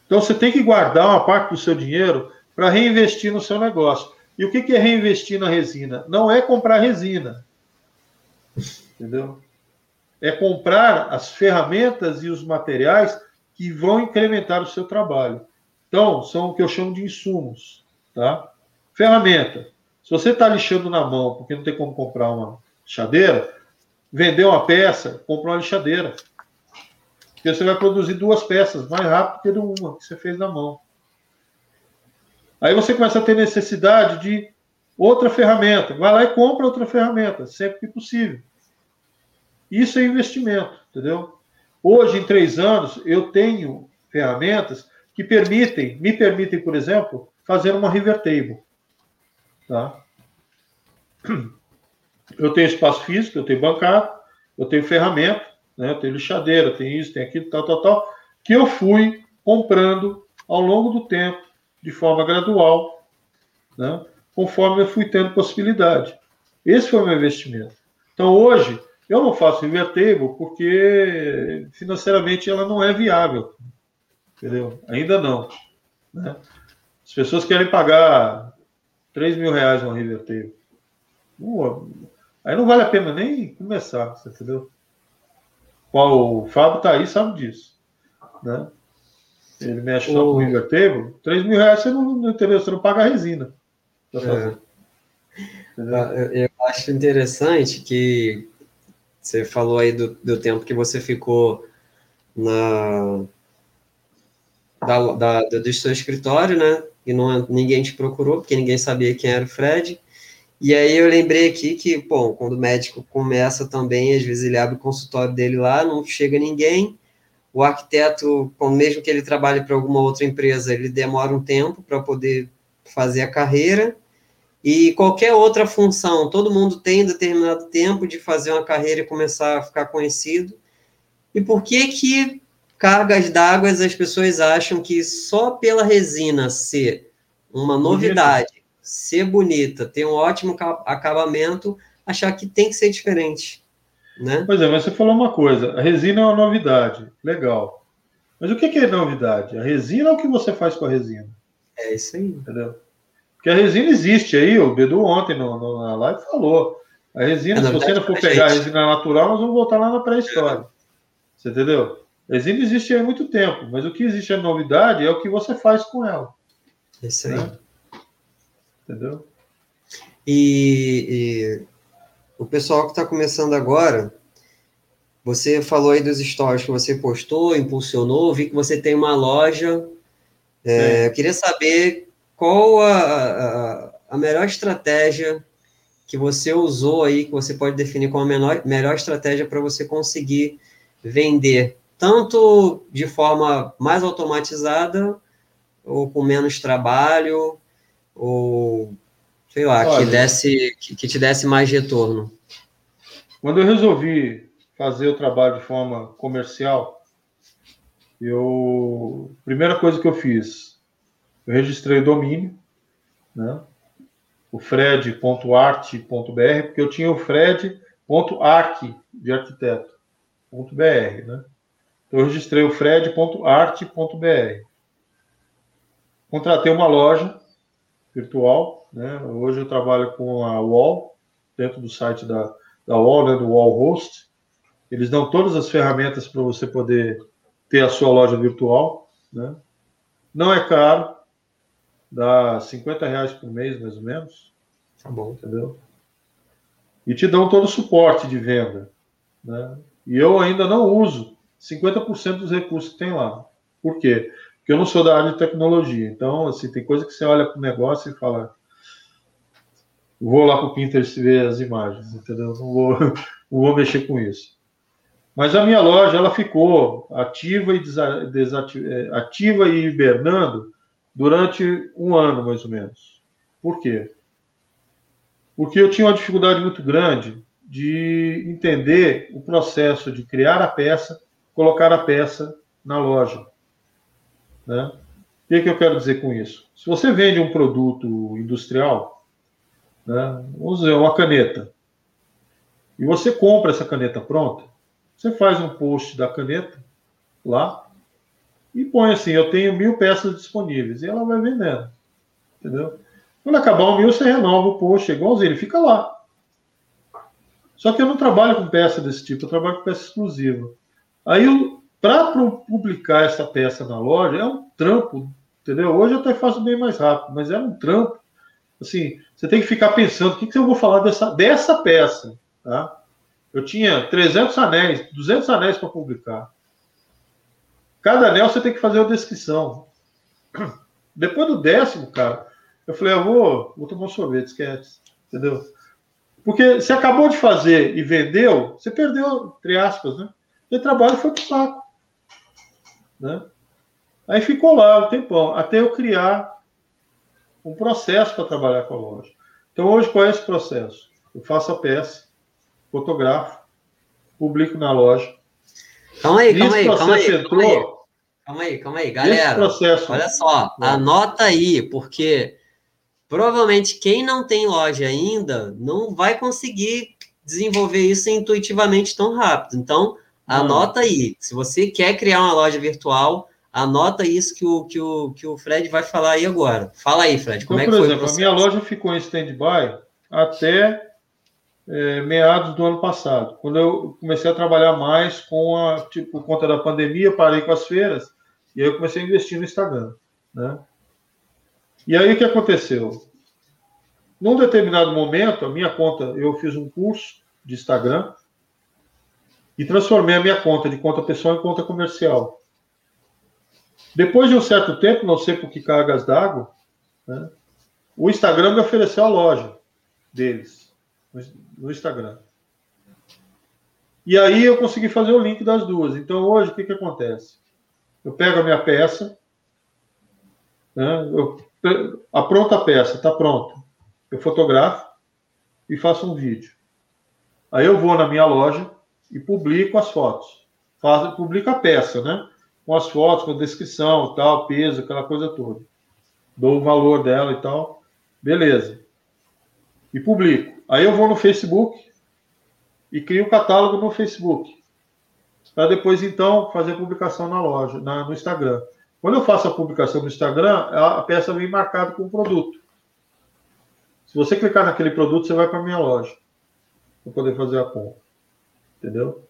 Então você tem que guardar uma parte do seu dinheiro para reinvestir no seu negócio. E o que é reinvestir na resina? Não é comprar resina. Entendeu? É comprar as ferramentas e os materiais que vão incrementar o seu trabalho. Então, são o que eu chamo de insumos. Tá? Ferramenta. Se você está lixando na mão porque não tem como comprar uma lixadeira, vender uma peça, compra uma lixadeira. Porque você vai produzir duas peças mais rápido que uma que você fez na mão. Aí você começa a ter necessidade de outra ferramenta. Vai lá e compra outra ferramenta, sempre que possível. Isso é investimento, entendeu? Hoje, em três anos, eu tenho ferramentas que permitem, me permitem, por exemplo, fazendo uma river table. Tá? Eu tenho espaço físico, eu tenho bancada, eu tenho ferramenta, né? eu tenho lixadeira, tem isso, tem aquilo, tal, tal, tal, que eu fui comprando ao longo do tempo, de forma gradual, né? conforme eu fui tendo possibilidade. Esse foi o meu investimento. Então, hoje, eu não faço invertable porque financeiramente ela não é viável. Entendeu? Ainda não. Né? As pessoas querem pagar 3 mil reais uma Rivertable. Aí não vale a pena nem começar, entendeu? O Fábio tá aí, sabe disso. Né? Ele mexe só o... com Rivertable. 3 mil reais você não, não entendeu, você não paga a resina. É. Ah, eu acho interessante que você falou aí do, do tempo que você ficou na da, da, do seu escritório, né? E não, ninguém te procurou, porque ninguém sabia quem era o Fred. E aí eu lembrei aqui que, bom, quando o médico começa também, às vezes ele abre o consultório dele lá, não chega ninguém. O arquiteto, mesmo que ele trabalhe para alguma outra empresa, ele demora um tempo para poder fazer a carreira. E qualquer outra função, todo mundo tem determinado tempo de fazer uma carreira e começar a ficar conhecido. E por que que cargas d'água as pessoas acham que só pela resina ser uma novidade, bonita. ser bonita, ter um ótimo acabamento, achar que tem que ser diferente, né? Pois é, mas você falou uma coisa, a resina é uma novidade, legal. Mas o que é novidade? A resina é o que você faz com a resina. É isso aí. Entendeu? Porque a resina existe aí, o Bedu ontem no, no, na live falou. A resina, é, se você não for pegar a resina natural, nós vamos voltar lá na pré-história. Você entendeu? A resina existe há muito tempo, mas o que existe a novidade é o que você faz com ela. Isso aí. Né? Entendeu? E, e, o pessoal que está começando agora, você falou aí dos stories que você postou, impulsionou, vi que você tem uma loja. É, eu queria saber qual a, a, a, melhor estratégia que você usou aí, que você pode definir como a menor, melhor estratégia para você conseguir vender, tanto de forma mais automatizada, ou com menos trabalho, ou sei lá, Olha, que, desse, que, que te desse mais retorno? Quando eu resolvi fazer o trabalho de forma comercial, eu primeira coisa que eu fiz, eu registrei o domínio, né? o fred.art.br, porque eu tinha o fred.arc de né? Então, eu registrei o fred.art.br. Contratei uma loja virtual, né? Hoje eu trabalho com a Wall, dentro do site da, da Wall, né? do Wall Host. Eles dão todas as ferramentas para você poder ter a sua loja virtual, né? Não é caro, dá 50 reais por mês, mais ou menos. Tá bom. Entendeu? E te dão todo o suporte de venda. Né? E eu ainda não uso 50% dos recursos que tem lá. Por quê? Porque eu não sou da área de tecnologia. Então, assim, tem coisa que você olha para o negócio e fala. Vou lá para o Pinterest ver as imagens, entendeu? Não vou, não vou mexer com isso. Mas a minha loja ela ficou ativa e desativa, é, ativa e hibernando durante um ano, mais ou menos. Por quê? Porque eu tinha uma dificuldade muito grande de entender o processo de criar a peça, colocar a peça na loja. Né? O que, que eu quero dizer com isso? Se você vende um produto industrial, né, vamos dizer, uma caneta, e você compra essa caneta pronta, você faz um post da caneta lá, e põe assim: eu tenho mil peças disponíveis. E ela vai vendendo. Entendeu? Quando acabar o mil, você renova o post, é igualzinho, ele fica lá. Só que eu não trabalho com peça desse tipo, eu trabalho com peça exclusiva. Aí, para publicar essa peça na loja, é um trampo, entendeu? Hoje eu até faço bem mais rápido, mas é um trampo. Assim, você tem que ficar pensando, o que, que eu vou falar dessa, dessa peça, tá? Eu tinha 300 anéis, 200 anéis para publicar. Cada anel você tem que fazer uma descrição. Depois do décimo, cara, eu falei, eu vou, vou tomar um sorvete, esquece. Entendeu? Porque você acabou de fazer e vendeu, você perdeu, entre aspas, né? E o trabalho foi pro saco. Né? Aí ficou lá um tempão, até eu criar um processo para trabalhar com a loja. Então, hoje, qual é esse processo? Eu faço a peça, fotografo, publico na loja. Calma aí, calma aí, calma aí, entrou, calma aí. Calma aí, calma aí, galera. Processo, olha só, é. anota aí, porque provavelmente quem não tem loja ainda não vai conseguir desenvolver isso intuitivamente tão rápido. Então, anota aí. Se você quer criar uma loja virtual, anota isso que o, que o, que o Fred vai falar aí agora. Fala aí, Fred, como então, é que por exemplo, a minha loja ficou em stand-by até é, meados do ano passado, quando eu comecei a trabalhar mais com a, tipo, por conta da pandemia, parei com as feiras, e aí eu comecei a investir no Instagram, né? E aí o que aconteceu? Num determinado momento, a minha conta, eu fiz um curso de Instagram e transformei a minha conta de conta pessoal em conta comercial. Depois de um certo tempo, não sei por que cargas d'água, né, o Instagram me ofereceu a loja deles, no Instagram. E aí eu consegui fazer o link das duas. Então hoje, o que, que acontece? Eu pego a minha peça, né, eu, a pronta peça, está pronta. Eu fotografo e faço um vídeo. Aí eu vou na minha loja e publico as fotos. Faço, publico a peça, né? Com as fotos, com a descrição, tal, peso, aquela coisa toda. Dou o valor dela e tal. Beleza. E publico. Aí eu vou no Facebook e crio o um catálogo no Facebook. Para depois, então, fazer a publicação na loja, na, no Instagram. Quando eu faço a publicação no Instagram, a, a peça vem marcada com o produto. Se você clicar naquele produto, você vai para a minha loja para poder fazer a compra. Entendeu?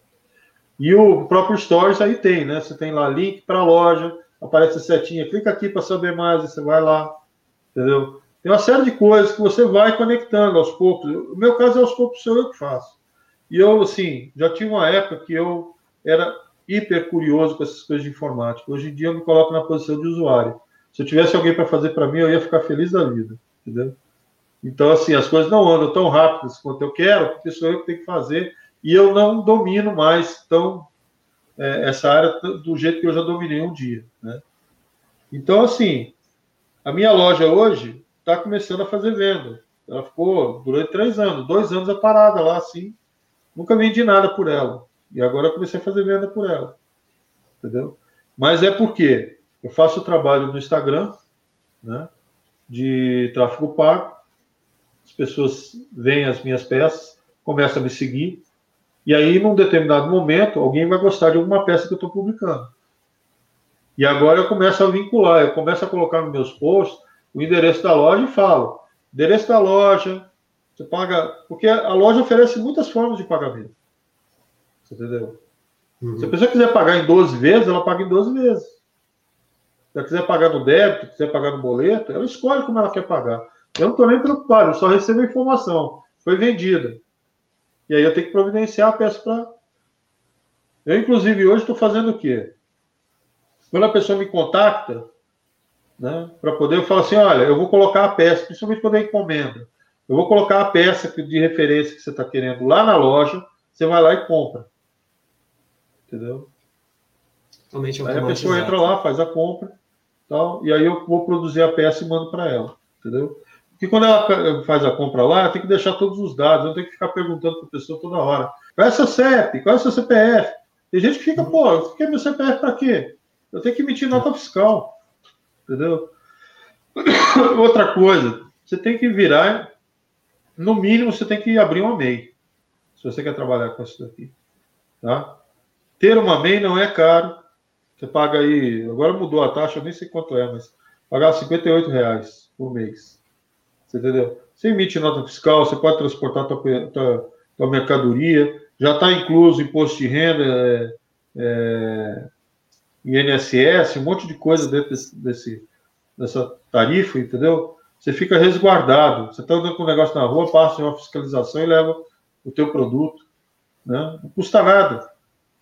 E o próprio Stories aí tem, né? Você tem lá link para a loja, aparece a setinha, clica aqui para saber mais, você vai lá. Entendeu? Tem uma série de coisas que você vai conectando aos poucos. O meu caso é aos poucos, sou eu que faço. E eu, assim, já tinha uma época que eu era hiper curioso com essas coisas de informática. Hoje em dia eu me coloco na posição de usuário. Se eu tivesse alguém para fazer para mim, eu ia ficar feliz da vida, entendeu? Então, assim, as coisas não andam tão rápidas quanto eu quero, porque sou eu que tenho que fazer, e eu não domino mais tão é, essa área do jeito que eu já dominei um dia, né? Então, assim, a minha loja hoje está começando a fazer venda. Ela ficou durante três anos, dois anos a parada lá, assim, nunca vendi nada por ela. E agora eu comecei a fazer venda por ela, entendeu? Mas é porque eu faço trabalho no Instagram, né, de tráfego pago, as pessoas veem as minhas peças, começam a me seguir, e aí, num determinado momento, alguém vai gostar de alguma peça que eu estou publicando. E agora eu começo a vincular, eu começo a colocar nos meus posts o endereço da loja e falo: endereço da loja, você paga. Porque a loja oferece muitas formas de pagamento. Entendeu? Uhum. Se a pessoa quiser pagar em 12 vezes, ela paga em 12 vezes. Se ela quiser pagar no débito, quiser pagar no boleto, ela escolhe como ela quer pagar. Eu não estou nem preocupado, eu só recebo a informação. Foi vendida. E aí eu tenho que providenciar a peça para. Eu, inclusive, hoje estou fazendo o quê? Quando a pessoa me contacta, né, para poder, eu falo assim: olha, eu vou colocar a peça, principalmente quando é encomenda. Eu vou colocar a peça de referência que você está querendo lá na loja, você vai lá e compra. Entendeu? Aí a pessoa entra lá, faz a compra, tal, e aí eu vou produzir a peça e mando para ela. Entendeu? Porque quando ela faz a compra lá, tem que deixar todos os dados, não tem que ficar perguntando para a pessoa toda hora. Qual é seu CEP? Qual é o seu CPF? Tem gente que fica, pô, quer meu CPF para quê? Eu tenho que emitir nota fiscal. Entendeu? Outra coisa, você tem que virar, no mínimo, você tem que abrir uma MEI. Se você quer trabalhar com isso daqui. Tá? Ter uma MEI não é caro. Você paga aí, agora mudou a taxa, eu nem sei quanto é, mas pagar 58 reais por mês. Você entendeu? Você emite nota fiscal, você pode transportar tua, tua, tua mercadoria, já está incluso imposto de renda, é, é, INSS, um monte de coisa dentro desse, desse, dessa tarifa, entendeu? Você fica resguardado. Você está andando com um negócio na rua, passa uma fiscalização e leva o teu produto. Né? Não custa nada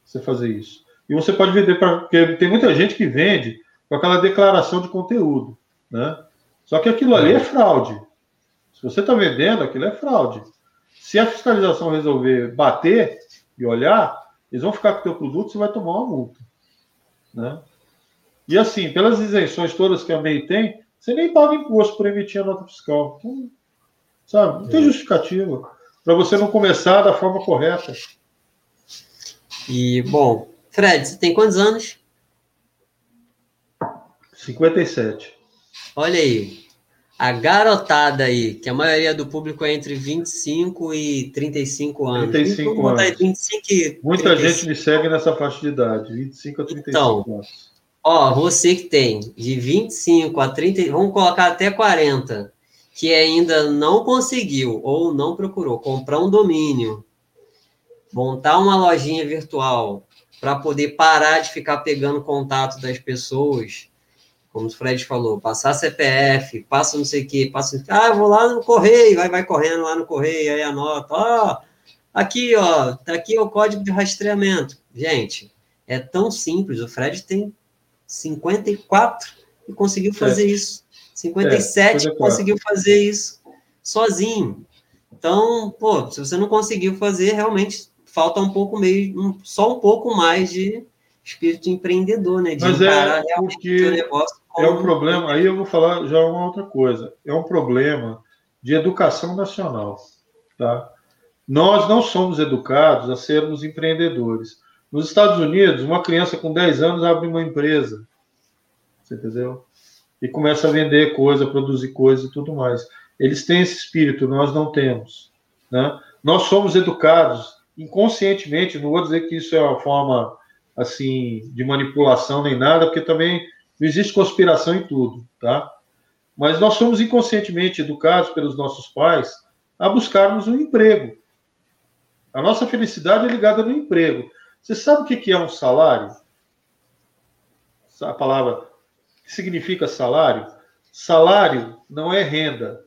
você fazer isso. E você pode vender para. Porque tem muita gente que vende com aquela declaração de conteúdo. Né? Só que aquilo ali é fraude. Se você está vendendo, aquilo é fraude. Se a fiscalização resolver bater e olhar, eles vão ficar com o teu produto, você vai tomar uma multa. Né? E assim, pelas isenções todas que a MEI tem, Você nem paga imposto por emitir a nota fiscal. Então, sabe? Não tem é. justificativa para você não começar da forma correta. E, bom, Fred, você tem quantos anos? 57. Olha aí. A garotada aí, que a maioria do público é entre 25 e 35 anos. 35 então, anos. 25 e Muita 35. gente me segue nessa faixa de idade, 25 a 35 então, anos. Ó, você que tem de 25 a 30, vamos colocar até 40, que ainda não conseguiu ou não procurou comprar um domínio, montar uma lojinha virtual para poder parar de ficar pegando contato das pessoas, como o Fred falou, passar CPF, passa não sei o quê, passa, ah, vou lá no correio, aí vai correndo lá no correio, aí anota, ó, aqui, ó, tá aqui o código de rastreamento. Gente, é tão simples, o Fred tem 54 e conseguiu fazer é. isso. 57 é, conseguiu fazer isso sozinho. Então, pô, se você não conseguiu fazer, realmente falta um pouco meio, um, só um pouco mais de espírito empreendedor, né? De Mas é porque negócio é um problema. Aí eu vou falar já uma outra coisa. É um problema de educação nacional, tá? Nós não somos educados a sermos empreendedores. Nos Estados Unidos, uma criança com 10 anos abre uma empresa. Você entendeu? E começa a vender coisa, produzir coisa e tudo mais. Eles têm esse espírito, nós não temos. Né? Nós somos educados inconscientemente, não vou dizer que isso é uma forma assim de manipulação nem nada, porque também não existe conspiração em tudo, tá? Mas nós somos inconscientemente educados pelos nossos pais a buscarmos um emprego. A nossa felicidade é ligada no emprego. Você sabe o que é um salário? A palavra que significa salário? Salário não é renda.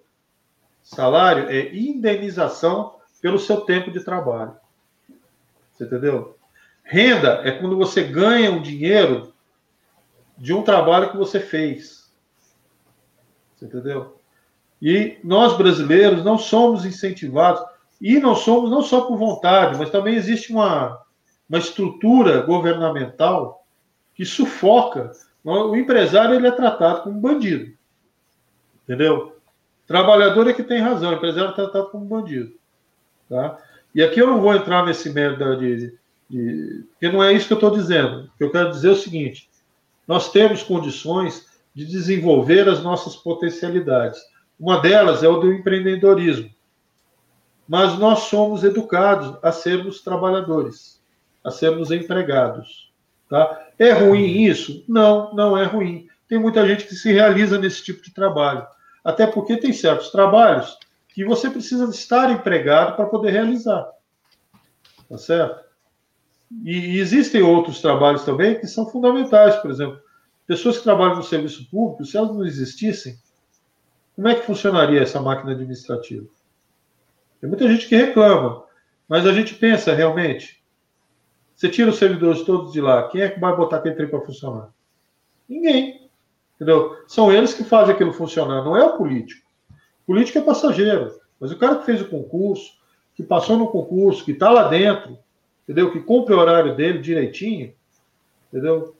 Salário é indenização pelo seu tempo de trabalho. Você entendeu? Renda é quando você ganha um dinheiro de um trabalho que você fez. Você entendeu? E nós brasileiros não somos incentivados, e não somos não só por vontade, mas também existe uma, uma estrutura governamental que sufoca. O empresário ele é tratado como bandido. Entendeu? Trabalhador é que tem razão, o empresário é tratado como bandido. Tá? E aqui eu não vou entrar nesse mérito de, de, porque não é isso que eu estou dizendo. O que eu quero dizer é o seguinte: nós temos condições de desenvolver as nossas potencialidades. Uma delas é o do empreendedorismo. Mas nós somos educados a sermos trabalhadores, a sermos empregados. Tá? É ruim isso? Não, não é ruim. Tem muita gente que se realiza nesse tipo de trabalho. Até porque tem certos trabalhos que você precisa estar empregado para poder realizar. Tá certo? E, existem outros trabalhos também que são fundamentais, por exemplo, pessoas que trabalham no serviço público, se elas não existissem, como é que funcionaria essa máquina administrativa? Tem muita gente que reclama, mas a gente pensa realmente. Você tira os servidores todos de lá, quem é que vai botar aquele trem para funcionar? Ninguém. Entendeu? São eles que fazem aquilo funcionar, não é o político. O político é passageiro, mas o cara que fez o concurso, que passou no concurso, que está lá dentro, entendeu? Que cumpre o horário dele direitinho, entendeu?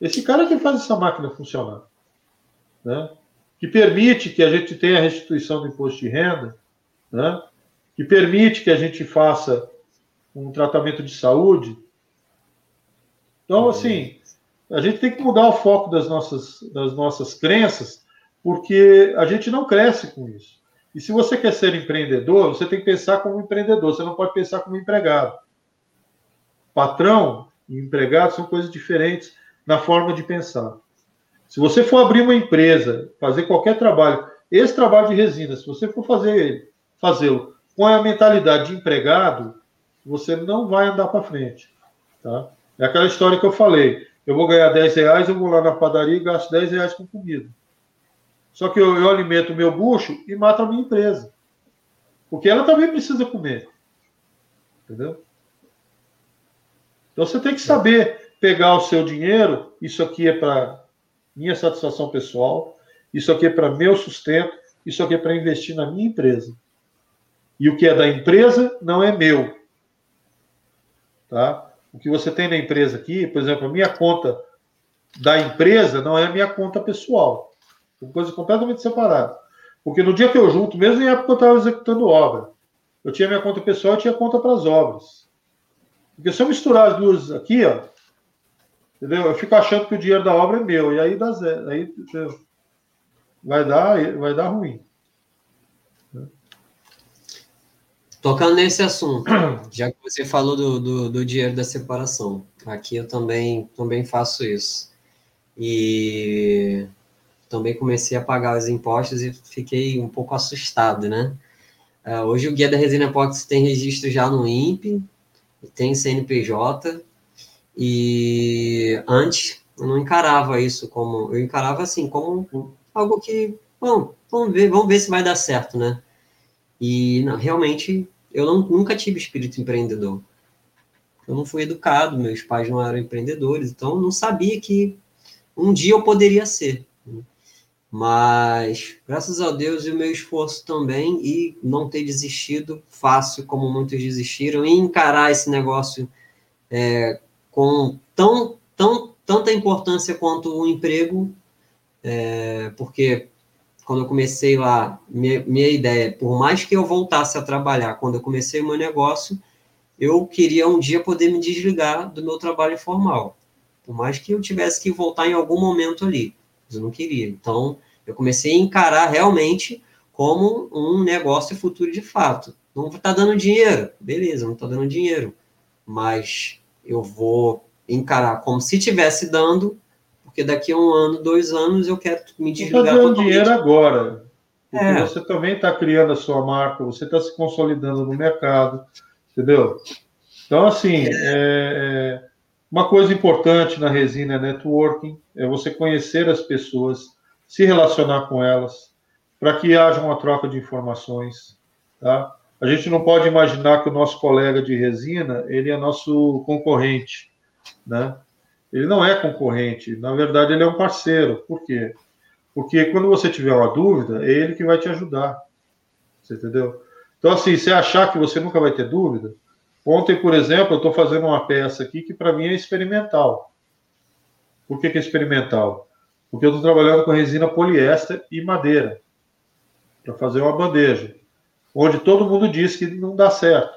Esse cara que faz essa máquina funcionar, né? Que permite que a gente tenha a restituição do imposto de renda, né? Que permite que a gente faça um tratamento de saúde. Então, assim, a gente tem que mudar o foco das nossas, das nossas crenças, porque a gente não cresce com isso. E se você quer ser empreendedor, você tem que pensar como empreendedor, você não pode pensar como empregado. Patrão e empregado são coisas diferentes na forma de pensar. Se você for abrir uma empresa, fazer qualquer trabalho, esse trabalho de resina, se você for fazer fazê-lo com a mentalidade de empregado, você não vai andar para frente. Tá? É aquela história que eu falei. Eu vou ganhar 10 reais, eu vou lá na padaria e gasto 10 reais com comida. Só que eu, eu alimento o meu bucho e mato a minha empresa. Porque ela também precisa comer. Entendeu? Então você tem que saber pegar o seu dinheiro, isso aqui é para minha satisfação pessoal, isso aqui é para meu sustento, isso aqui é para investir na minha empresa. E o que é da empresa não é meu. Tá? O que você tem na empresa aqui, por exemplo, a minha conta da empresa não é a minha conta pessoal. São coisas completamente separadas. Porque no dia que eu junto, mesmo em época que eu estava executando obra, eu tinha minha conta pessoal e tinha conta para as obras. Porque se eu misturar as duas aqui, ó, entendeu? Eu fico achando que o dinheiro da obra é meu, e aí dá zero. Aí, entendeu? vai dar, vai dar ruim. Tocando nesse assunto, já que você falou do, do, do, dinheiro da separação, aqui eu também, também faço isso. E também comecei a pagar os impostos e fiquei um pouco assustado, né? Uh, hoje o Guia da Resina Epoxy tem registro já no INPE, tem CNPJ, e antes eu não encarava isso como. Eu encarava assim, como algo que, bom, vamos ver, vamos ver se vai dar certo, né? E não, realmente eu não, nunca tive espírito empreendedor. Eu não fui educado, meus pais não eram empreendedores, então eu não sabia que um dia eu poderia ser. Mas, graças a Deus e o meu esforço também, e não ter desistido fácil, como muitos desistiram, e encarar esse negócio é, com tão, tão, tanta importância quanto o emprego, é, porque quando eu comecei lá, minha, minha ideia, por mais que eu voltasse a trabalhar, quando eu comecei o meu negócio, eu queria um dia poder me desligar do meu trabalho informal. Por mais que eu tivesse que voltar em algum momento ali. Mas eu não queria. Então, eu comecei a encarar realmente como um negócio futuro de fato. Não está dando dinheiro, beleza, não está dando dinheiro. Mas eu vou encarar como se tivesse dando porque daqui a um ano, dois anos, eu quero me tá desligar está dando dinheiro agora, porque é. você também está criando a sua marca, você está se consolidando no mercado, entendeu? Então, assim, é. é, uma coisa importante na resina é networking, é você conhecer as pessoas, se relacionar com elas, para que haja uma troca de informações, tá? A gente não pode imaginar que o nosso colega de resina, ele é nosso concorrente, né? Ele não é concorrente, na verdade, ele é um parceiro. Por quê? Porque quando você tiver uma dúvida, é ele que vai te ajudar. Você entendeu? Então, assim, se achar que você nunca vai ter dúvida, ontem, por exemplo, eu estou fazendo uma peça aqui que para mim é experimental. Por que, que é experimental? Porque eu estou trabalhando com resina poliéster e madeira para fazer uma bandeja, onde todo mundo diz que não dá certo.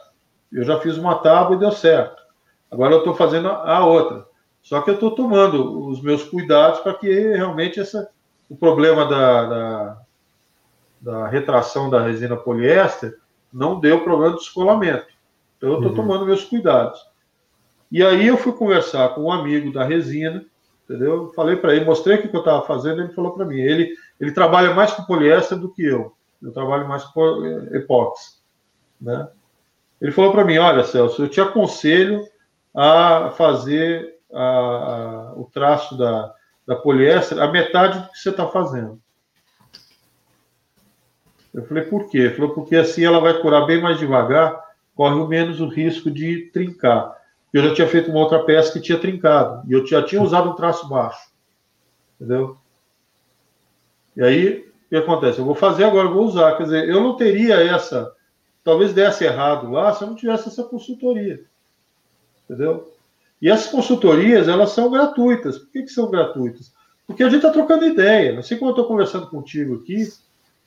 Eu já fiz uma tábua e deu certo. Agora eu estou fazendo a outra. Só que eu estou tomando os meus cuidados para que realmente essa, o problema da, da, da, retração da resina poliéster não dê o problema do descolamento. Então, eu estou uhum. tomando meus cuidados. E aí eu fui conversar com um amigo da resina, entendeu? Falei para ele, mostrei o que eu estava fazendo, ele falou para mim, ele, ele trabalha mais com poliéster do que eu. Eu trabalho mais com epóxi, né? Ele falou para mim, olha, Celso, eu te aconselho a fazer a, a, o traço da, da poliéster a metade do que você está fazendo. Eu falei, por quê? Ele falou, porque assim ela vai curar bem mais devagar, corre menos o risco de trincar. Eu já tinha feito uma outra peça que tinha trincado, e eu já tinha usado um traço baixo. Entendeu? E aí, o que acontece? Eu vou fazer agora, vou usar. Quer dizer, eu não teria essa. Talvez desse errado lá se eu não tivesse essa consultoria. Entendeu? E as consultorias, elas são gratuitas. Por que, que são gratuitas? Porque a gente está trocando ideia. Assim como eu estou conversando contigo aqui,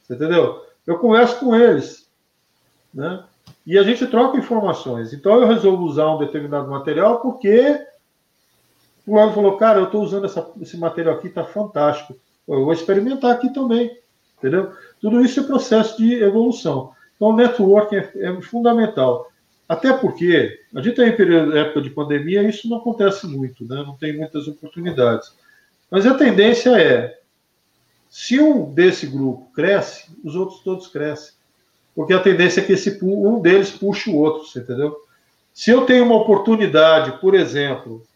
entendeu? Eu converso com eles. Né? E a gente troca informações. Então eu resolvo usar um determinado material porque o lado falou, cara, eu estou usando essa, esse material aqui, está fantástico. Eu vou experimentar aqui também. Entendeu? Tudo isso é processo de evolução. Então, o networking é, é fundamental. Até porque a gente está em período, época de pandemia, isso não acontece muito, né? não tem muitas oportunidades. Mas a tendência é, se um desse grupo cresce, os outros todos crescem. Porque a tendência é que esse, um deles puxe o outro, você entendeu? Se eu tenho uma oportunidade, por exemplo,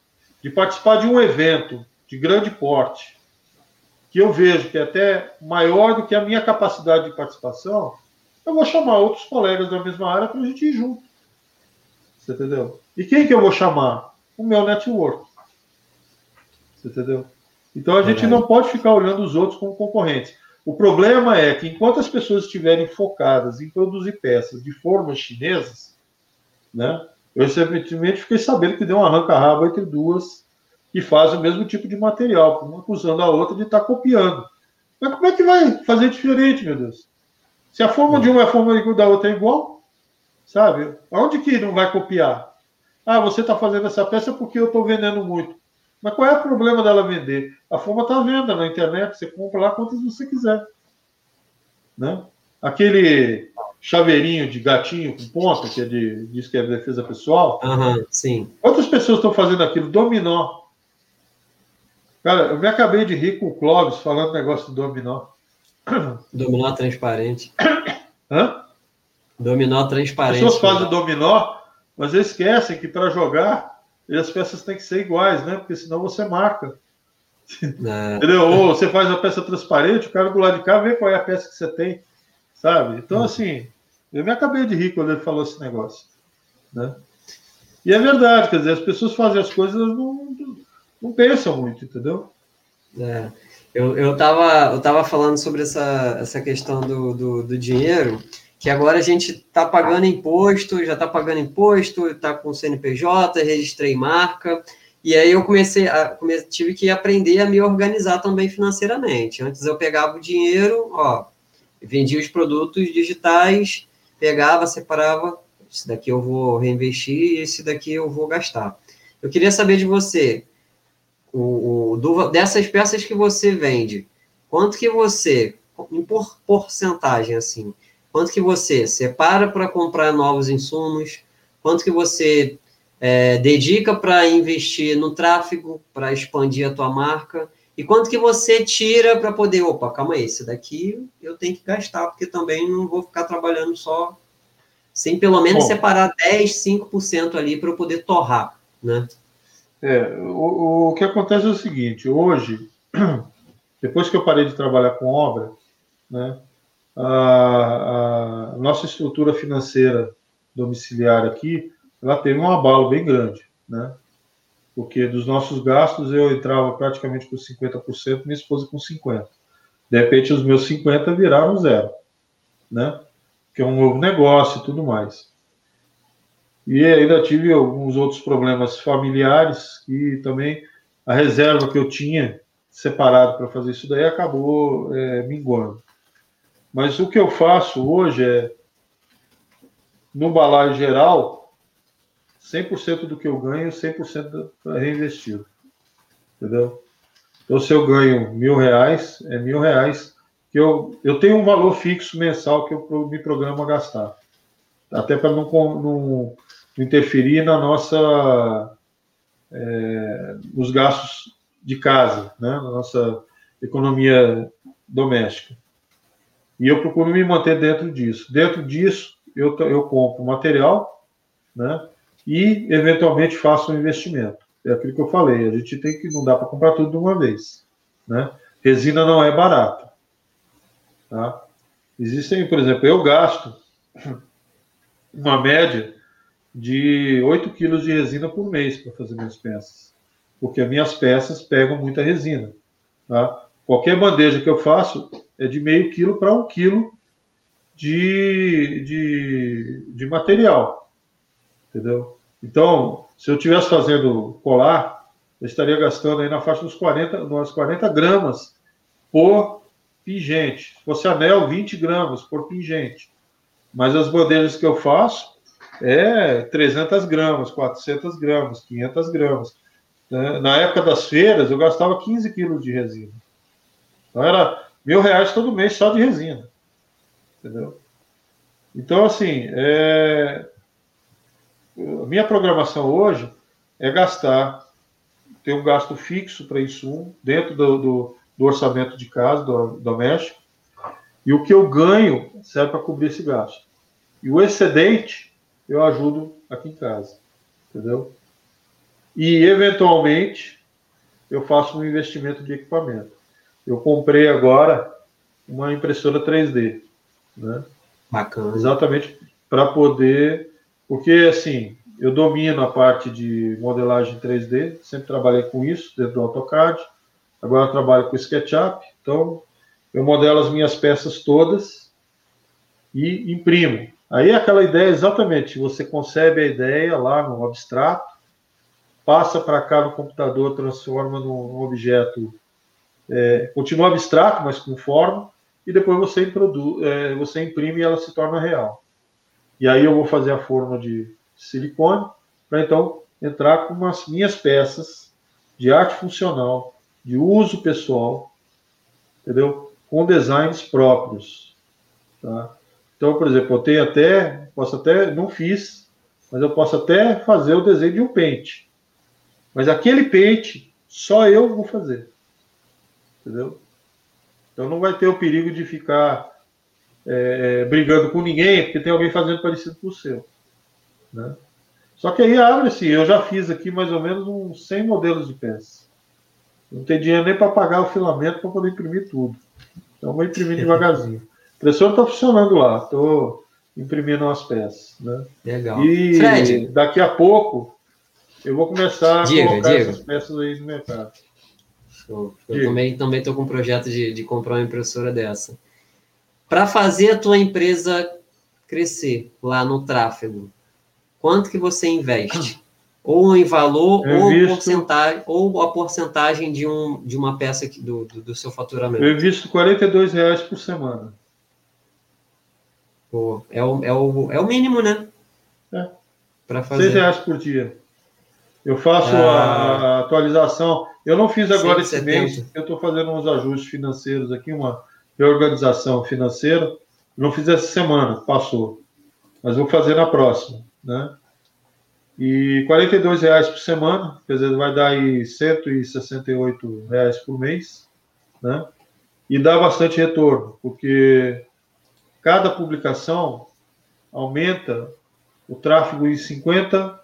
de participar de um evento de grande porte, que eu vejo que é até maior do que a minha capacidade de participação, eu vou chamar outros colegas da mesma área para a gente ir junto. Você entendeu? E quem que eu vou chamar? O meu network. Você entendeu? Então a gente não pode ficar olhando os outros como concorrentes. O problema é que enquanto as pessoas estiverem focadas em produzir peças de formas chinesas, né? Eu recentemente fiquei sabendo que deu um arranca-rabo entre duas que fazem o mesmo tipo de material, uma acusando a outra de estar tá copiando. Mas como é que vai fazer diferente, meu Deus? Se a forma de uma é a forma da outra é igual, sabe? Onde que não vai copiar? Ah, você está fazendo essa peça porque eu estou vendendo muito. Mas qual é o problema dela vender? A forma está à venda na internet, você compra lá quantas você quiser. Né? Aquele chaveirinho de gatinho com ponta, que é de, diz que é defesa pessoal. Uhum, sim. Quantas pessoas estão fazendo aquilo? Dominó. Cara, eu me acabei de rir com o Clóvis falando negócio do dominó. Dominó transparente. Hã? Dominó transparente. As pessoas fazem dominó, mas esquecem que para jogar as peças têm que ser iguais, né? Porque senão você marca. É. Entendeu? Ou você faz a peça transparente, o cara do lado de cá vê qual é a peça que você tem, sabe? Então, hum. assim, eu me acabei de rir quando ele falou esse negócio, né? E é verdade, quer dizer, as pessoas fazem as coisas não, não pensam muito, entendeu? É. Eu, eu, tava, eu tava falando sobre essa, essa questão do, do, do dinheiro, que agora a gente está pagando imposto, já está pagando imposto, está com CNPJ, registrei marca, e aí eu comecei, a, tive que aprender a me organizar também financeiramente. Antes eu pegava o dinheiro, ó, vendia os produtos digitais, pegava, separava, esse daqui eu vou reinvestir, esse daqui eu vou gastar. Eu queria saber de você, o, o do, dessas peças que você vende, quanto que você, em por, porcentagem assim, quanto que você separa para comprar novos insumos, quanto que você é, dedica para investir no tráfego, para expandir a tua marca, e quanto que você tira para poder, opa, calma aí, esse daqui eu tenho que gastar, porque também não vou ficar trabalhando só, sem pelo menos Bom, separar 10, 5% ali para eu poder torrar, né? É, o, o que acontece é o seguinte, hoje, depois que eu parei de trabalhar com obra, né, a, a nossa estrutura financeira domiciliar aqui, ela teve um abalo bem grande, né? Porque dos nossos gastos eu entrava praticamente com 50%, minha esposa com 50%. De repente os meus 50 viraram zero, né? Que é um novo negócio e tudo mais. E ainda tive alguns outros problemas familiares e também a reserva que eu tinha separado para fazer isso daí acabou é, minguando. Mas o que eu faço hoje é, no balaio geral, 100% do que eu ganho, 100% é reinvestido. Entendeu? Então, se eu ganho mil reais, é mil reais que eu, eu tenho um valor fixo mensal que eu me programo a gastar. Até para não, não, interferir na nossa. É, nos gastos de casa, né? na nossa economia doméstica. E eu procuro me manter dentro disso. Dentro disso, eu, eu compro material, né? E eventualmente faço um investimento. É aquilo que eu falei. A gente tem que não dá para comprar tudo de uma vez, né? Resina não é barata, tá? Existem, por exemplo, eu gasto uma média de 8 quilos de resina por mês para fazer minhas peças, porque as minhas peças pegam muita resina, tá? Qualquer bandeja que eu faço, é de meio quilo para um quilo de, de, de material. Entendeu? Então, se eu estivesse fazendo colar, eu estaria gastando aí na faixa dos 40, umas 40 gramas por pingente. Se fosse anel, 20 gramas por pingente. Mas as bandejas que eu faço é 300 gramas, 400 gramas, 500 gramas. Na época das feiras, eu gastava 15 quilos de resina. Então era mil reais todo mês só de resina. Entendeu? Então, assim, é... minha programação hoje é gastar, ter um gasto fixo para insumo dentro do, do, do, orçamento de casa, do, doméstico, e o que eu ganho serve para cobrir esse gasto. E o excedente eu ajudo aqui em casa, entendeu? E, eventualmente, eu faço um investimento de equipamento. Eu comprei agora uma impressora 3D, né? Bacana. Exatamente para poder, porque assim, eu domino a parte de modelagem 3D, sempre trabalhei com isso dentro do AutoCAD. Agora eu trabalho com SketchUp, então eu modelo as minhas peças todas e imprimo. Aí é aquela ideia exatamente, você concebe a ideia lá no abstrato, passa para cá no computador, transforma num objeto é, continua abstrato, mas com forma, e depois você, é, você imprime e ela se torna real. E aí eu vou fazer a forma de silicone, para então entrar com as minhas peças de arte funcional, de uso pessoal, entendeu? Com designs próprios. Tá? Então, por exemplo, eu tenho até, posso até, não fiz, mas eu posso até fazer o desenho de um pente. Mas aquele pente, só eu vou fazer. Entendeu? Então não vai ter o perigo de ficar é, é, brigando com ninguém, porque tem alguém fazendo parecido com o seu. Né? Só que aí abre-se, eu já fiz aqui mais ou menos uns 100 modelos de peça. Não tem dinheiro nem para pagar o filamento para poder imprimir tudo. Então vou imprimir devagarzinho. A impressora está funcionando lá, estou imprimindo umas peças. Né? Legal. E Fred. daqui a pouco eu vou começar a diga, colocar diga. essas peças aí no mercado. Eu também também estou com um projeto de, de comprar uma impressora dessa. Para fazer a tua empresa crescer lá no tráfego, quanto que você investe? Ou em valor, eu ou, visto... porcentagem, ou a porcentagem de, um, de uma peça do, do, do seu faturamento? Eu invisto 42 reais por semana. Pô, é, o, é, o, é o mínimo, né? É. Para fazer. 6 reais por dia. Eu faço ah, a, atualização. Eu não fiz agora 170. esse mês, eu estou fazendo uns ajustes financeiros aqui, uma reorganização financeira. Não fiz essa semana, passou. Mas vou fazer na próxima, né? E R$ reais por semana, quer dizer, vai dar aí 168 reais por mês, né? E dá bastante retorno, porque cada publicação aumenta o tráfego em 50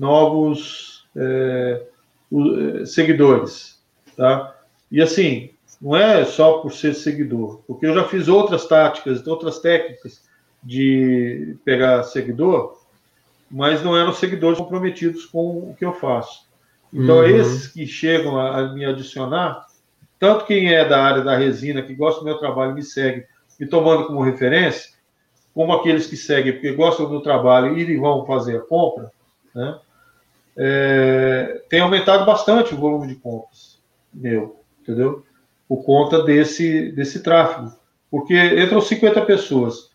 novos é, seguidores, tá? E assim, não é só por ser seguidor, porque eu já fiz outras táticas, outras técnicas de pegar seguidor, mas não eram seguidores comprometidos com o que eu faço. Então, uhum. esses que chegam a, a, me adicionar, tanto quem é da área da resina, que gosta do meu trabalho, me segue, me tomando como referência, como aqueles que seguem porque gostam do trabalho e vão fazer a compra, né? É, tem aumentado bastante o volume de compras meu, entendeu? Por conta desse, desse tráfego. Porque entram 50 pessoas.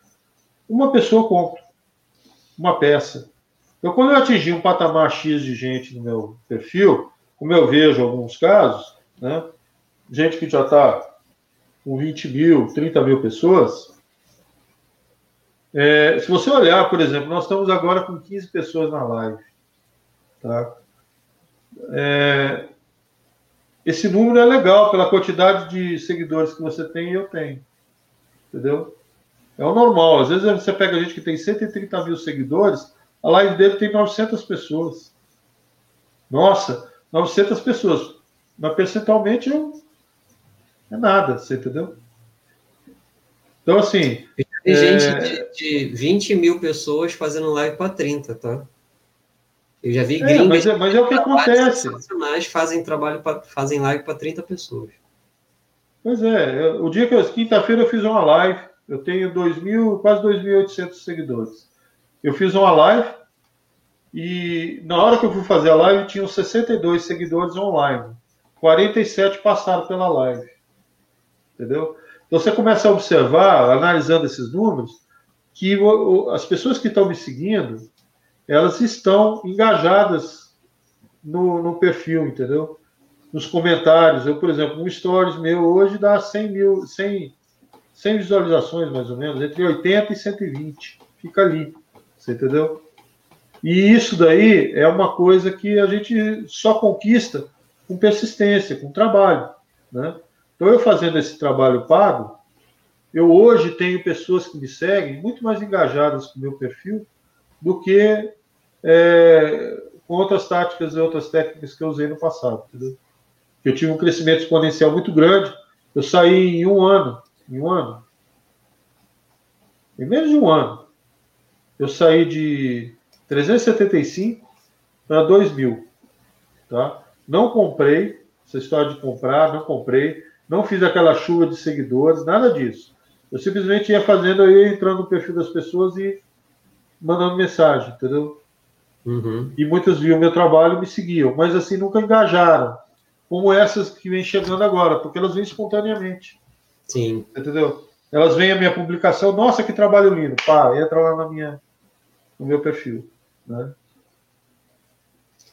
Uma pessoa compra uma peça. Então, quando eu atingir um patamar X de gente no meu perfil, como eu vejo alguns casos, né, gente que já está com 20 mil, 30 mil pessoas, é, se você olhar, por exemplo, nós estamos agora com 15 pessoas na live. Tá? É, esse número é legal pela quantidade de seguidores que você tem e eu tenho. Entendeu? É o normal. Às vezes você pega gente que tem 130 mil seguidores, a live dele tem 900 pessoas. Nossa, 900 pessoas. Mas percentualmente é nada, você entendeu? Então, assim. Tem é... gente de, de 20 mil pessoas fazendo live para 30, tá? Eu já vi é, mas, é, mas é o que acontece. Mas fazem trabalho pra, fazem live para 30 pessoas. Pois é, eu, o dia que eu quinta-feira eu fiz uma live, eu tenho 2 mil, quase 2.800 seguidores. Eu fiz uma live e na hora que eu fui fazer a live tinham 62 seguidores online. 47 passaram pela live. Entendeu? Então você começa a observar, analisando esses números, que as pessoas que estão me seguindo, elas estão engajadas no, no perfil, entendeu? Nos comentários. Eu, por exemplo, um stories meu hoje dá 100 mil, 100, 100 visualizações mais ou menos, entre 80 e 120. Fica ali, você entendeu? E isso daí é uma coisa que a gente só conquista com persistência, com trabalho, né? Então, eu fazendo esse trabalho pago, eu hoje tenho pessoas que me seguem muito mais engajadas com o meu perfil do que é, com outras táticas e outras técnicas que eu usei no passado. Entendeu? Eu tive um crescimento exponencial muito grande. Eu saí em um ano, em um ano, em menos de um ano, eu saí de 375 para 2 mil. Tá? Não comprei, essa história de comprar, não comprei, não fiz aquela chuva de seguidores, nada disso. Eu simplesmente ia fazendo, ia entrando no perfil das pessoas e mandando mensagem, entendeu? Uhum. E muitas viam meu trabalho e me seguiam, mas assim nunca engajaram. como essas que vêm chegando agora, porque elas vêm espontaneamente. Sim. Entendeu? Elas veem a minha publicação, nossa, que trabalho lindo. Pá, entra lá na minha, no meu perfil. Né?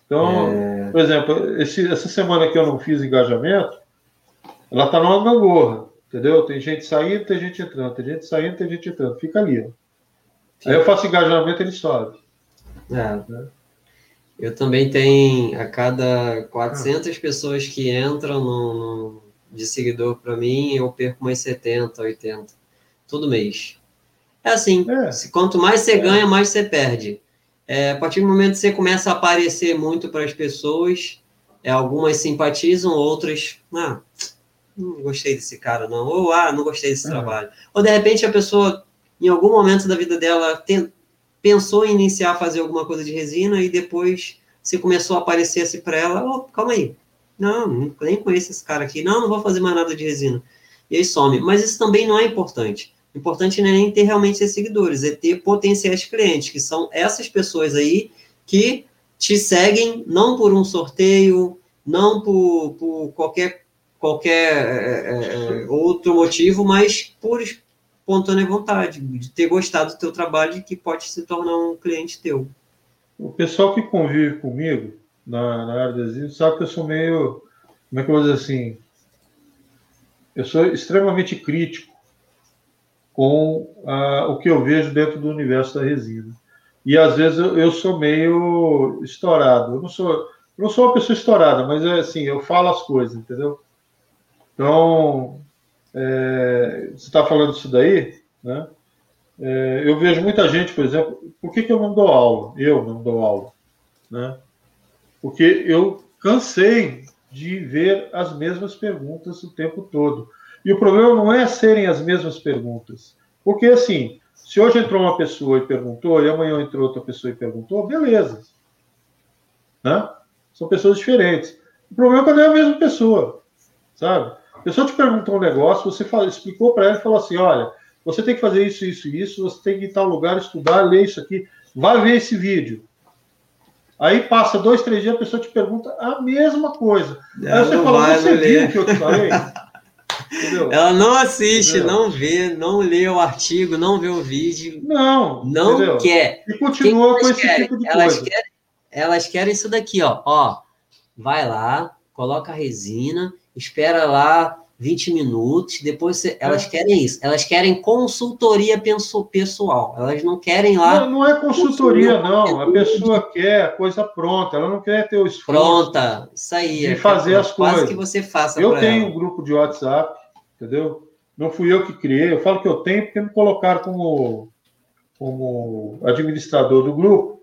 Então, é... por exemplo, esse, essa semana que eu não fiz engajamento, ela está numa gangorra, entendeu? Tem gente saindo, tem gente entrando, tem gente saindo, tem gente entrando. Fica ali. Ó. Aí eu faço engajamento, ele sobe. É. Eu também tenho, a cada 400 ah. pessoas que entram no, no de seguidor para mim, eu perco mais 70, 80, todo mês. É assim, é. Se, quanto mais você é. ganha, mais você perde. É, a partir do momento que você começa a aparecer muito para as pessoas, é, algumas simpatizam, outras, ah, não gostei desse cara não, ou ah, não gostei desse é. trabalho. Ou de repente a pessoa, em algum momento da vida dela, pensou em iniciar a fazer alguma coisa de resina e depois se começou a aparecer assim para ela, oh, calma aí, não, nem conheço esse cara aqui, não, não vou fazer mais nada de resina. E aí some. Mas isso também não é importante. O importante não é nem ter realmente seguidores, é ter potenciais clientes, que são essas pessoas aí que te seguem não por um sorteio, não por, por qualquer, qualquer é, é, outro motivo, mas por espontânea vontade, de ter gostado do teu trabalho e que pode se tornar um cliente teu. O pessoal que convive comigo na, na área de adesivo sabe que eu sou meio, como é que eu vou dizer assim, eu sou extremamente crítico com ah, o que eu vejo dentro do universo da resina. E às vezes eu, eu sou meio estourado. Eu não sou, não sou uma pessoa estourada, mas é assim, eu falo as coisas, entendeu? Então, é, você está falando isso daí, né? É, eu vejo muita gente, por exemplo, por que, que eu não dou aula? Eu não dou aula, né? Porque eu cansei de ver as mesmas perguntas o tempo todo. E o problema não é serem as mesmas perguntas. Porque, assim, se hoje entrou uma pessoa e perguntou, e amanhã entrou outra pessoa e perguntou, beleza. Né? São pessoas diferentes. O problema é quando é a mesma pessoa, sabe? A pessoa te perguntou um negócio, você falou, explicou para ela e falou assim: olha, você tem que fazer isso, isso, isso, você tem que ir em tal lugar, estudar, ler isso aqui, vai ver esse vídeo. Aí passa dois, três dias, a pessoa te pergunta a mesma coisa. Aí você fala, você viu o que eu te falei? Entendeu? Ela não assiste, entendeu? não vê, não lê o artigo, não vê o vídeo. Não. Não entendeu? quer. E continua com esse querem? tipo de elas coisa. Querem, elas querem isso daqui, ó. Ó, vai lá, coloca a resina, espera lá 20 minutos, depois você, elas é. querem isso. Elas querem consultoria pessoal. Elas não querem lá. Não, não é consultoria, não. A pessoa quer a coisa pronta, ela não quer ter o esforço. Pronta, isso aí. De é fazer as coisas. que você faça. Eu tenho ela. um grupo de WhatsApp, entendeu? Não fui eu que criei. Eu falo que eu tenho porque me colocaram como, como administrador do grupo.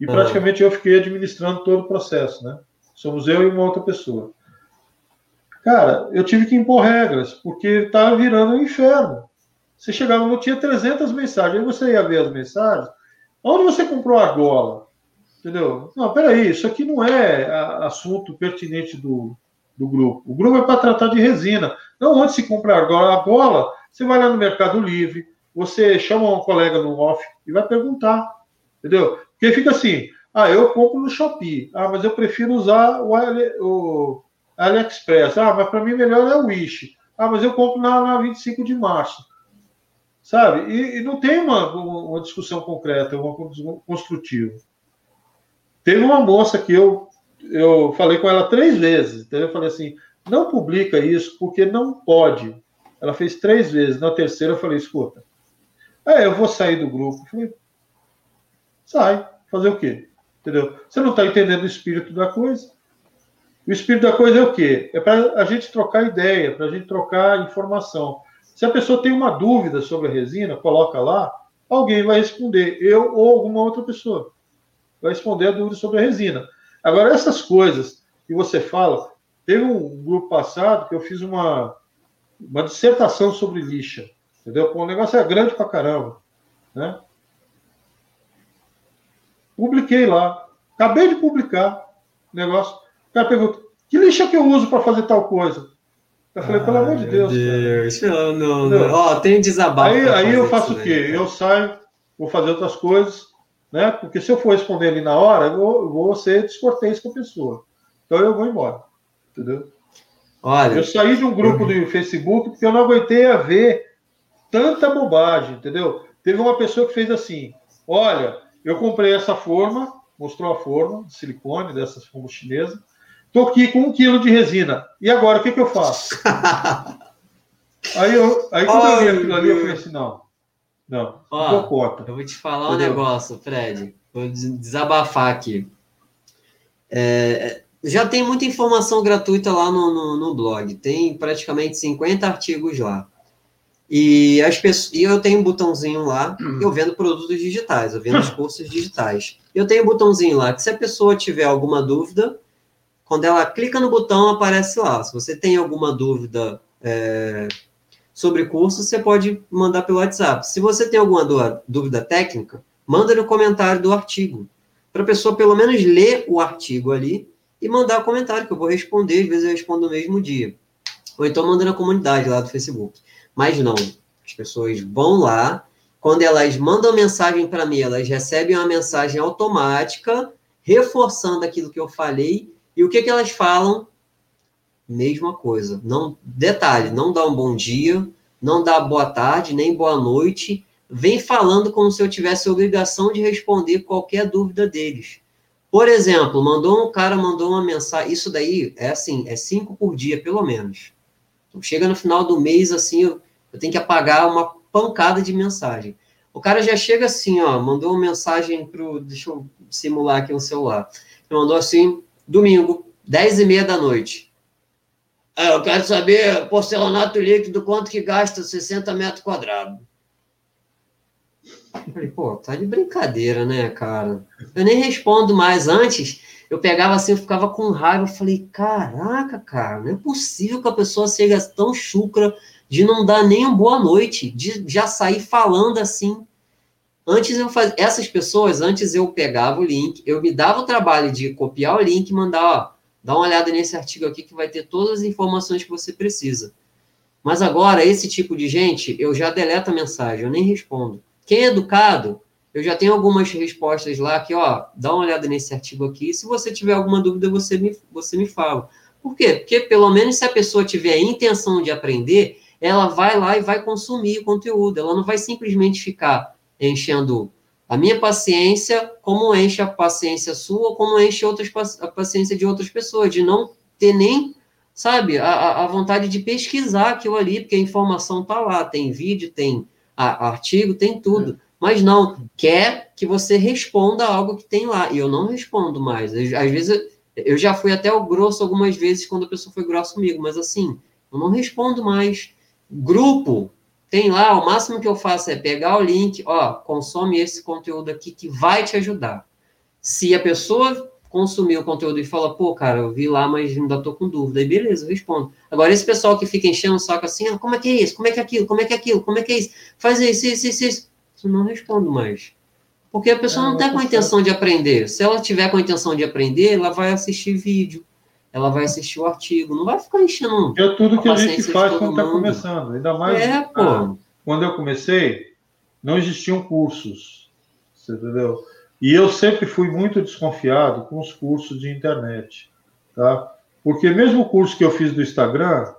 E ah. praticamente eu fiquei administrando todo o processo, né? Somos eu e uma outra pessoa. Cara, eu tive que impor regras, porque estava virando um inferno. Você chegava, não tinha 300 mensagens, aí você ia ver as mensagens. Onde você comprou a argola? Entendeu? Não, peraí, isso aqui não é assunto pertinente do, do grupo. O grupo é para tratar de resina. Não onde se compra a argola. A você vai lá no Mercado Livre, você chama um colega no off e vai perguntar. Entendeu? Porque fica assim, ah, eu compro no Shopee. Ah, mas eu prefiro usar o, o AliExpress. Ah, mas para mim melhor é o Wish. Ah, mas eu compro na, na 25 de março. Sabe? E, e não tem uma, uma discussão concreta, uma construtiva. Teve uma moça que eu, eu falei com ela três vezes. Então eu falei assim: não publica isso porque não pode. Ela fez três vezes. Na terceira eu falei: escuta, é, eu vou sair do grupo. Eu falei: sai, fazer o quê? Entendeu? Você não está entendendo o espírito da coisa. O espírito da coisa é o quê? É para a gente trocar ideia, para a gente trocar informação. Se a pessoa tem uma dúvida sobre a resina, coloca lá, alguém vai responder, eu ou alguma outra pessoa vai responder a dúvida sobre a resina. Agora, essas coisas que você fala, teve um grupo passado que eu fiz uma, uma dissertação sobre lixa, entendeu? o negócio é grande pra caramba, né? Publiquei lá, acabei de publicar o negócio. O cara pergunta: que lixa que eu uso para fazer tal coisa? Eu falei, pelo amor de Deus. Deus. Não, não, não. Ó, tem desabafo. Aí, aí eu faço o quê? Eu saio, vou fazer outras coisas, né? Porque se eu for responder ali na hora, eu vou, eu vou ser descortês com a pessoa. Então eu vou embora. Entendeu? Olha, eu saí de um grupo do Facebook porque eu não aguentei a ver tanta bobagem, entendeu? Teve uma pessoa que fez assim: olha, eu comprei essa forma, mostrou a forma de silicone dessas formas chinesas, tô aqui com um quilo de resina. E agora o que, que eu faço? aí eu, aí quando eu vi aquilo ali, eu falei assim: não, não, Ó, não conta. Eu vou te falar entendeu? um negócio, Fred. Vou desabafar aqui. É, já tem muita informação gratuita lá no, no, no blog. Tem praticamente 50 artigos lá. E, as pessoas, e eu tenho um botãozinho lá, eu vendo produtos digitais, eu vendo os cursos digitais. Eu tenho um botãozinho lá que se a pessoa tiver alguma dúvida, quando ela clica no botão, aparece lá. Se você tem alguma dúvida é, sobre curso, você pode mandar pelo WhatsApp. Se você tem alguma dúvida técnica, manda no comentário do artigo, para a pessoa pelo menos ler o artigo ali e mandar um comentário, que eu vou responder, às vezes eu respondo no mesmo dia. Ou então manda na comunidade lá do Facebook. Mas não, as pessoas vão lá, quando elas mandam mensagem para mim, elas recebem uma mensagem automática, reforçando aquilo que eu falei, e o que, que elas falam? Mesma coisa. Não, detalhe, não dá um bom dia, não dá boa tarde, nem boa noite, vem falando como se eu tivesse obrigação de responder qualquer dúvida deles. Por exemplo, mandou um cara mandou uma mensagem, isso daí é assim, é cinco por dia, pelo menos. Então, chega no final do mês, assim, eu, eu tenho que apagar uma pancada de mensagem. O cara já chega assim, ó, mandou uma mensagem pro, deixa eu simular aqui um celular. Ele mandou assim, domingo, 10 e meia da noite. É, eu quero saber, porcelanato líquido, quanto que gasta 60 metros quadrados. Eu falei, pô, tá de brincadeira, né, cara? Eu nem respondo mais. Antes, eu pegava assim, eu ficava com raiva. Eu falei, caraca, cara, não é possível que a pessoa seja tão chucra de não dar nem uma boa noite, de já sair falando assim. Antes eu fazia, essas pessoas, antes eu pegava o link, eu me dava o trabalho de copiar o link e mandar, ó, dá uma olhada nesse artigo aqui que vai ter todas as informações que você precisa. Mas agora, esse tipo de gente, eu já deleto a mensagem, eu nem respondo. Quem é educado, eu já tenho algumas respostas lá que, ó, dá uma olhada nesse artigo aqui. Se você tiver alguma dúvida, você me, você me fala. Por quê? Porque pelo menos se a pessoa tiver a intenção de aprender, ela vai lá e vai consumir o conteúdo. Ela não vai simplesmente ficar enchendo a minha paciência como enche a paciência sua, como enche outras, a paciência de outras pessoas, de não ter nem, sabe, a, a vontade de pesquisar aquilo ali, porque a informação está lá, tem vídeo, tem artigo, tem tudo. É. Mas não, quer que você responda algo que tem lá. E eu não respondo mais. Eu, às vezes, eu, eu já fui até o grosso algumas vezes quando a pessoa foi grossa comigo, mas assim, eu não respondo mais. Grupo, tem lá, o máximo que eu faço é pegar o link, ó, consome esse conteúdo aqui que vai te ajudar. Se a pessoa consumir o conteúdo e fala, pô, cara, eu vi lá, mas ainda tô com dúvida. Aí beleza, eu respondo. Agora, esse pessoal que fica enchendo o saco assim, ah, como é que é isso? Como é que é aquilo? Como é que é aquilo? Como é que é isso? Faz isso, isso, isso, isso. Eu não respondo mais. Porque a pessoa não está com a intenção de aprender. Se ela tiver com a intenção de aprender, ela vai assistir vídeo, ela vai assistir o artigo, não vai ficar enchendo. É tudo que a, gente faz quando está começando. Ainda mais. É, pô. Quando eu comecei, não existiam cursos. Você entendeu? E eu sempre fui muito desconfiado com os cursos de internet, tá? Porque mesmo o curso que eu fiz do Instagram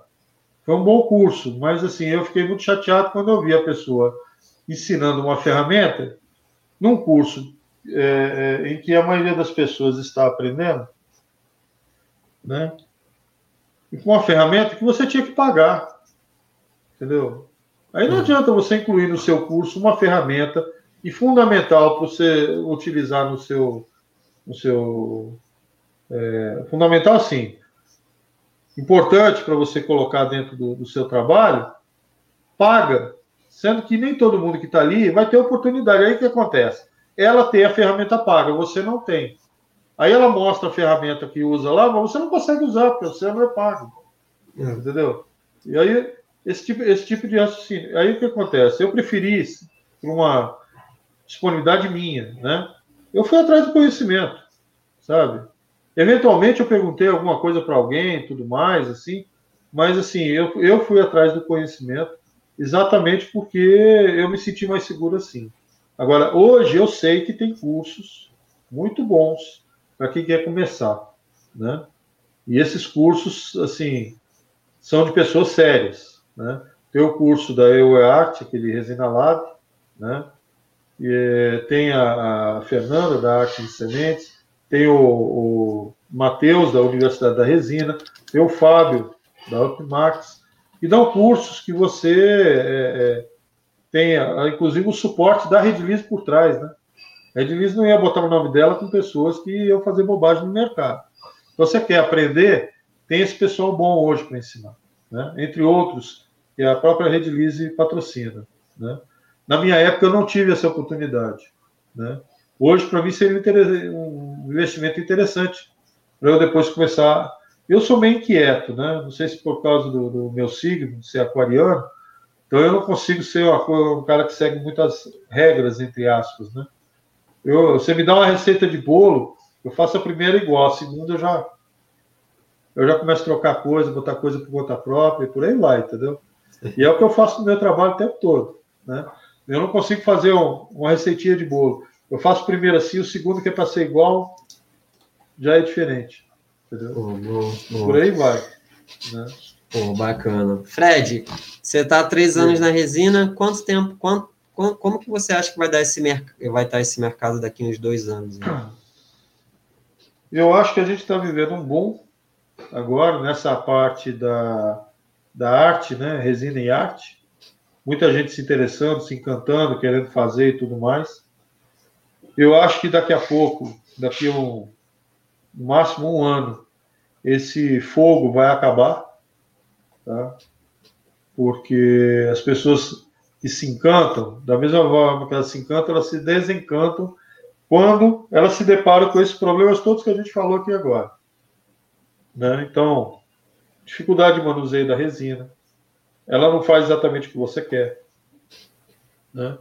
foi um bom curso, mas assim, eu fiquei muito chateado quando eu vi a pessoa ensinando uma ferramenta num curso é, é, em que a maioria das pessoas está aprendendo, né? E com uma ferramenta que você tinha que pagar, entendeu? Aí não hum. adianta você incluir no seu curso uma ferramenta e fundamental para você utilizar no seu. No seu é, fundamental, sim. Importante para você colocar dentro do, do seu trabalho, paga. Sendo que nem todo mundo que está ali vai ter oportunidade. Aí o que acontece? Ela tem a ferramenta paga, você não tem. Aí ela mostra a ferramenta que usa lá, mas você não consegue usar, porque você não é pago. É. Entendeu? E aí, esse tipo, esse tipo de raciocínio. Aí o que acontece? Eu preferi para uma disponibilidade minha, né? Eu fui atrás do conhecimento, sabe? Eventualmente eu perguntei alguma coisa para alguém, tudo mais, assim, mas assim, eu, eu fui atrás do conhecimento exatamente porque eu me senti mais seguro assim. Agora, hoje eu sei que tem cursos muito bons para quem quer começar, né? E esses cursos, assim, são de pessoas sérias, né? Tem o curso da EUEART, aquele Resina Lab, né? E, eh, tem a, a, Fernanda, da Arte de Sementes, tem o, o Matheus, da Universidade da Resina, tem o Fábio, da Upmax, e dão cursos que você é, é, tenha, inclusive, o suporte da Redilize por trás, né? A Redilize não ia botar o nome dela com pessoas que iam fazer bobagem no mercado. Então, você quer aprender, tem esse pessoal bom hoje para ensinar, né? Entre outros, que a própria Redilize patrocina, né? Na minha época, eu não tive essa oportunidade, né? Hoje, para mim, seria um investimento interessante para eu depois começar. Eu sou meio inquieto, né? Não sei se por causa do, do meu signo, ser aquariano, então eu não consigo ser um cara que segue muitas regras, entre aspas, né? Eu, você me dá uma receita de bolo, eu faço a primeira igual, a segunda eu já eu já começo a trocar coisa, botar coisa por conta própria e por aí vai, entendeu? E é o que eu faço no meu trabalho o tempo todo, né? Eu não consigo fazer um, uma receitinha de bolo. Eu faço o primeiro assim, o segundo que é para ser igual, já é diferente. Entendeu? Por aí vai. Né? Pô, bacana. Fred, você está há três anos na resina, quanto tempo, quanto, como que você acha que vai, dar esse vai estar esse mercado daqui uns dois anos? Né? Eu acho que a gente está vivendo um bom agora nessa parte da, da arte, né? Resina e arte. Muita gente se interessando, se encantando, querendo fazer e tudo mais. Eu acho que daqui a pouco, daqui a um, no máximo um ano, esse fogo vai acabar, tá? Porque as pessoas que se encantam, da mesma forma que elas se encantam, elas se desencantam quando elas se deparam com esses problemas todos que a gente falou aqui agora. Né? Então, dificuldade de manuseio da resina, ela não faz exatamente o que você quer. Né?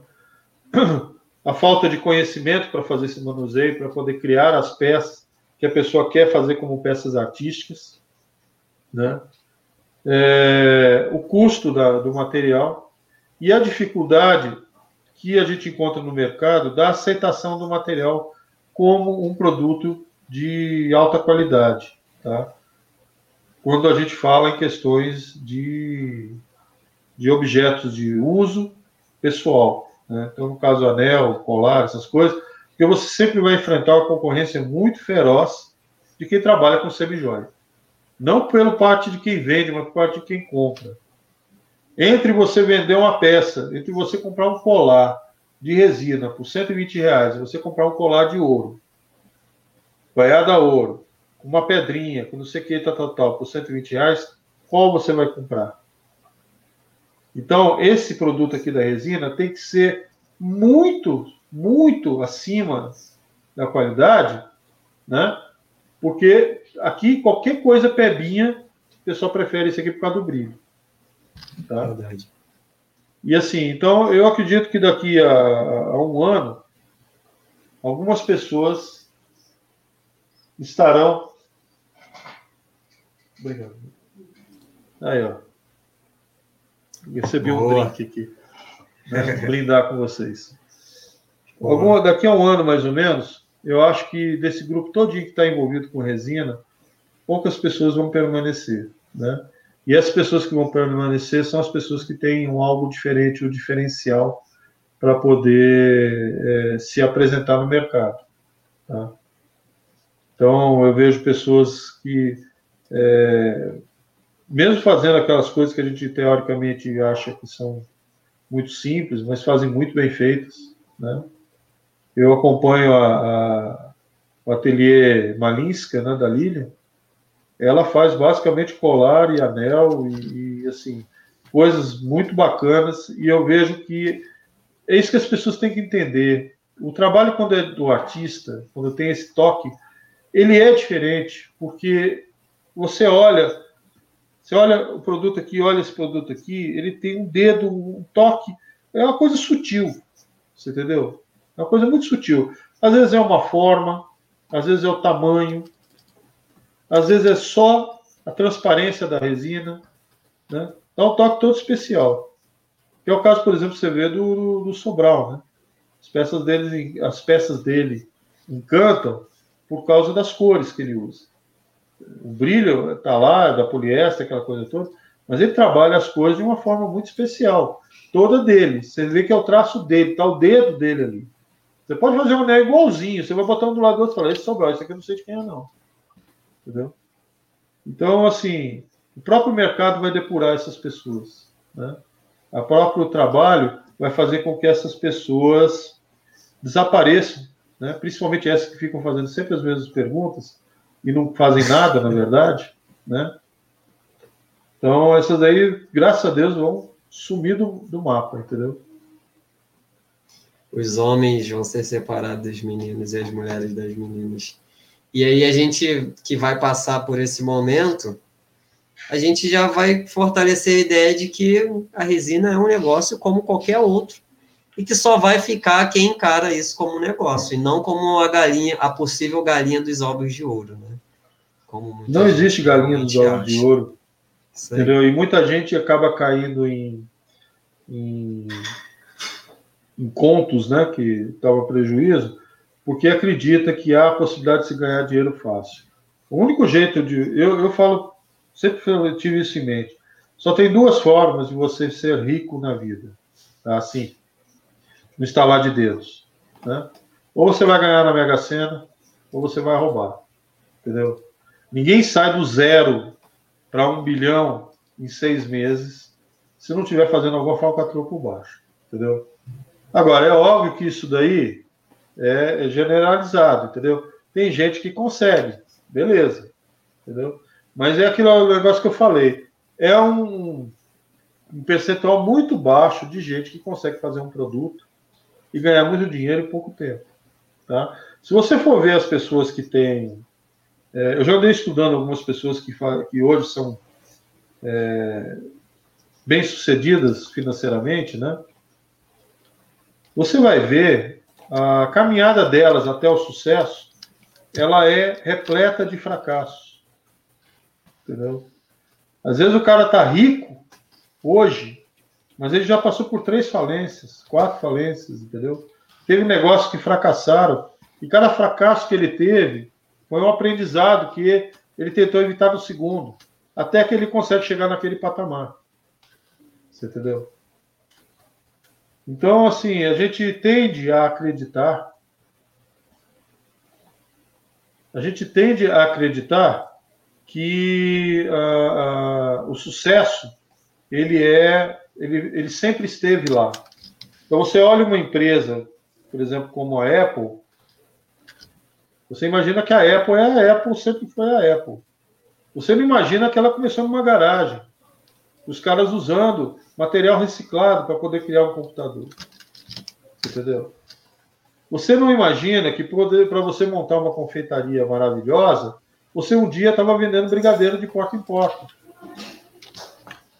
a falta de conhecimento para fazer esse manuseio, para poder criar as peças que a pessoa quer fazer como peças artísticas, né? É, o custo da, do material e a dificuldade que a gente encontra no mercado da aceitação do material como um produto de alta qualidade, tá? Quando a gente fala em questões de, de objetos de uso pessoal, né? Então, no caso, anel, colar, essas coisas, porque você sempre vai enfrentar uma concorrência muito feroz de quem trabalha com semijóia. Não pelo parte de quem vende, mas por parte de quem compra. Entre você vender uma peça, entre você comprar um colar de resina por 120 reais você comprar um colar de ouro, vaiada ouro, uma pedrinha, com não sei o que, tal, tal, tal, por 120 reais, qual você vai comprar? Então, esse produto aqui da resina tem que ser muito, muito acima da qualidade, né? Porque aqui qualquer coisa pebinha, o pessoal prefere isso aqui por causa do brilho. Tá? Verdade. E assim, então eu acredito que daqui a, a um ano, algumas pessoas estarão. Obrigado. Aí, ó. Recebi Boa. um drink aqui. Né? Blindar com vocês. Daqui a um ano, mais ou menos, eu acho que desse grupo todinho que está envolvido com resina, poucas pessoas vão permanecer. Né? E as pessoas que vão permanecer são as pessoas que têm um algo diferente, o um diferencial para poder é, se apresentar no mercado. Tá? Então, eu vejo pessoas que é, mesmo fazendo aquelas coisas que a gente teoricamente acha que são muito simples, mas fazem muito bem feitas, né? Eu acompanho a, a, o ateliê Malinska, né, da Lilian. Ela faz basicamente colar e anel e, e, assim coisas muito bacanas e eu vejo que é isso que as pessoas têm que entender. O trabalho quando é do artista, quando tem esse toque, ele é diferente porque você olha você olha o produto aqui, olha esse produto aqui, ele tem um dedo, um toque, é uma coisa sutil, você entendeu? É uma coisa muito sutil. Às vezes é uma forma, às vezes é o tamanho, às vezes é só a transparência da resina, né? Dá um toque todo especial. Que é o caso, por exemplo, você vê do, do Sobral, né? As peças dele, as peças dele encantam por causa das cores que ele usa. o brilho está lá, da poliéster, aquela coisa toda, mas ele trabalha as cores de uma forma muito especial, toda dele. Você vê que é o traço dele, está o dedo dele ali. Você pode fazer um anel igualzinho, você vai botar um do lado do outro e falar, esse sobrou, esse aqui eu não sei de quem é, não. Entendeu? Então, assim, o próprio mercado vai depurar essas pessoas. Né? O próprio trabalho vai fazer com que essas pessoas desapareçam, né? principalmente essas que ficam fazendo sempre as mesmas perguntas e não fazem nada, na verdade. Né? Então, essas aí, graças a Deus, vão sumir do, do mapa, entendeu? os homens vão ser separados dos meninos e as mulheres das meninas. E aí a gente que vai passar por esse momento, a gente já vai fortalecer a ideia de que a resina é um negócio como qualquer outro e que só vai ficar quem encara isso como um negócio e não como a galinha, a possível galinha dos ovos de ouro, né? não existe galinha dos ovos de ouro, entendeu? E muita gente acaba caindo em, em em contos, né, que estava prejuízo, porque acredita que há a possibilidade de se ganhar dinheiro fácil. O único jeito de. Eu, eu falo, sempre tive isso em mente. Só tem duas formas de você ser rico na vida. Tá? Assim, no instalar de dedos. Né? Ou você vai ganhar na Mega Sena, ou você vai roubar. Entendeu? Ninguém sai do zero para um bilhão em seis meses se não estiver fazendo alguma falcatrua por baixo. Entendeu? Agora, é óbvio que isso daí é, é generalizado, entendeu? Tem gente que consegue, beleza, entendeu? Mas é aquele negócio que eu falei. É um, um percentual muito baixo de gente que consegue fazer um produto e ganhar muito dinheiro em pouco tempo. Tá? Se você for ver as pessoas que têm. É, eu já andei estudando algumas pessoas que, que hoje são é, bem-sucedidas financeiramente, né? você vai ver a caminhada delas até o sucesso, ela é repleta de fracassos. Entendeu? Às vezes o cara tá rico hoje, mas ele já passou por três falências, quatro falências, entendeu? Teve negócios que fracassaram, e cada fracasso que ele teve foi um aprendizado que ele tentou evitar no segundo, até que ele consegue chegar naquele patamar. Você entendeu? Então, assim, a gente tende a acreditar, a gente tende a acreditar que uh, uh, o sucesso ele é, ele, ele sempre esteve lá. Então, você olha uma empresa, por exemplo, como a Apple, você imagina que a Apple é a Apple, sempre foi a Apple. Você não imagina que ela começou numa garagem, os caras usando material reciclado para poder criar um computador. Entendeu? Você não imagina que para você montar uma confeitaria maravilhosa, você um dia estava vendendo brigadeiro de porta em porta.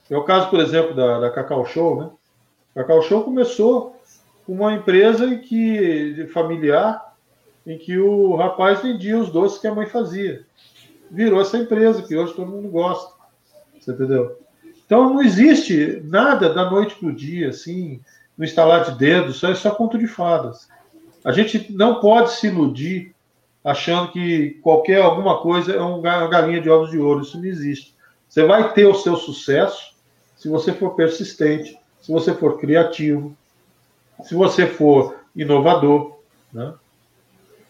É o caso, por exemplo, da, da Cacau Show, né? Cacau Show começou com uma empresa em que, familiar em que o rapaz vendia os doces que a mãe fazia. Virou essa empresa que hoje todo mundo gosta. Você entendeu? Então não existe nada da noite para o dia, assim, no instalar de dedos, isso é só conto de fadas. A gente não pode se iludir achando que qualquer alguma coisa é uma galinha de ovos de ouro. Isso não existe. Você vai ter o seu sucesso se você for persistente, se você for criativo, se você for inovador. Né?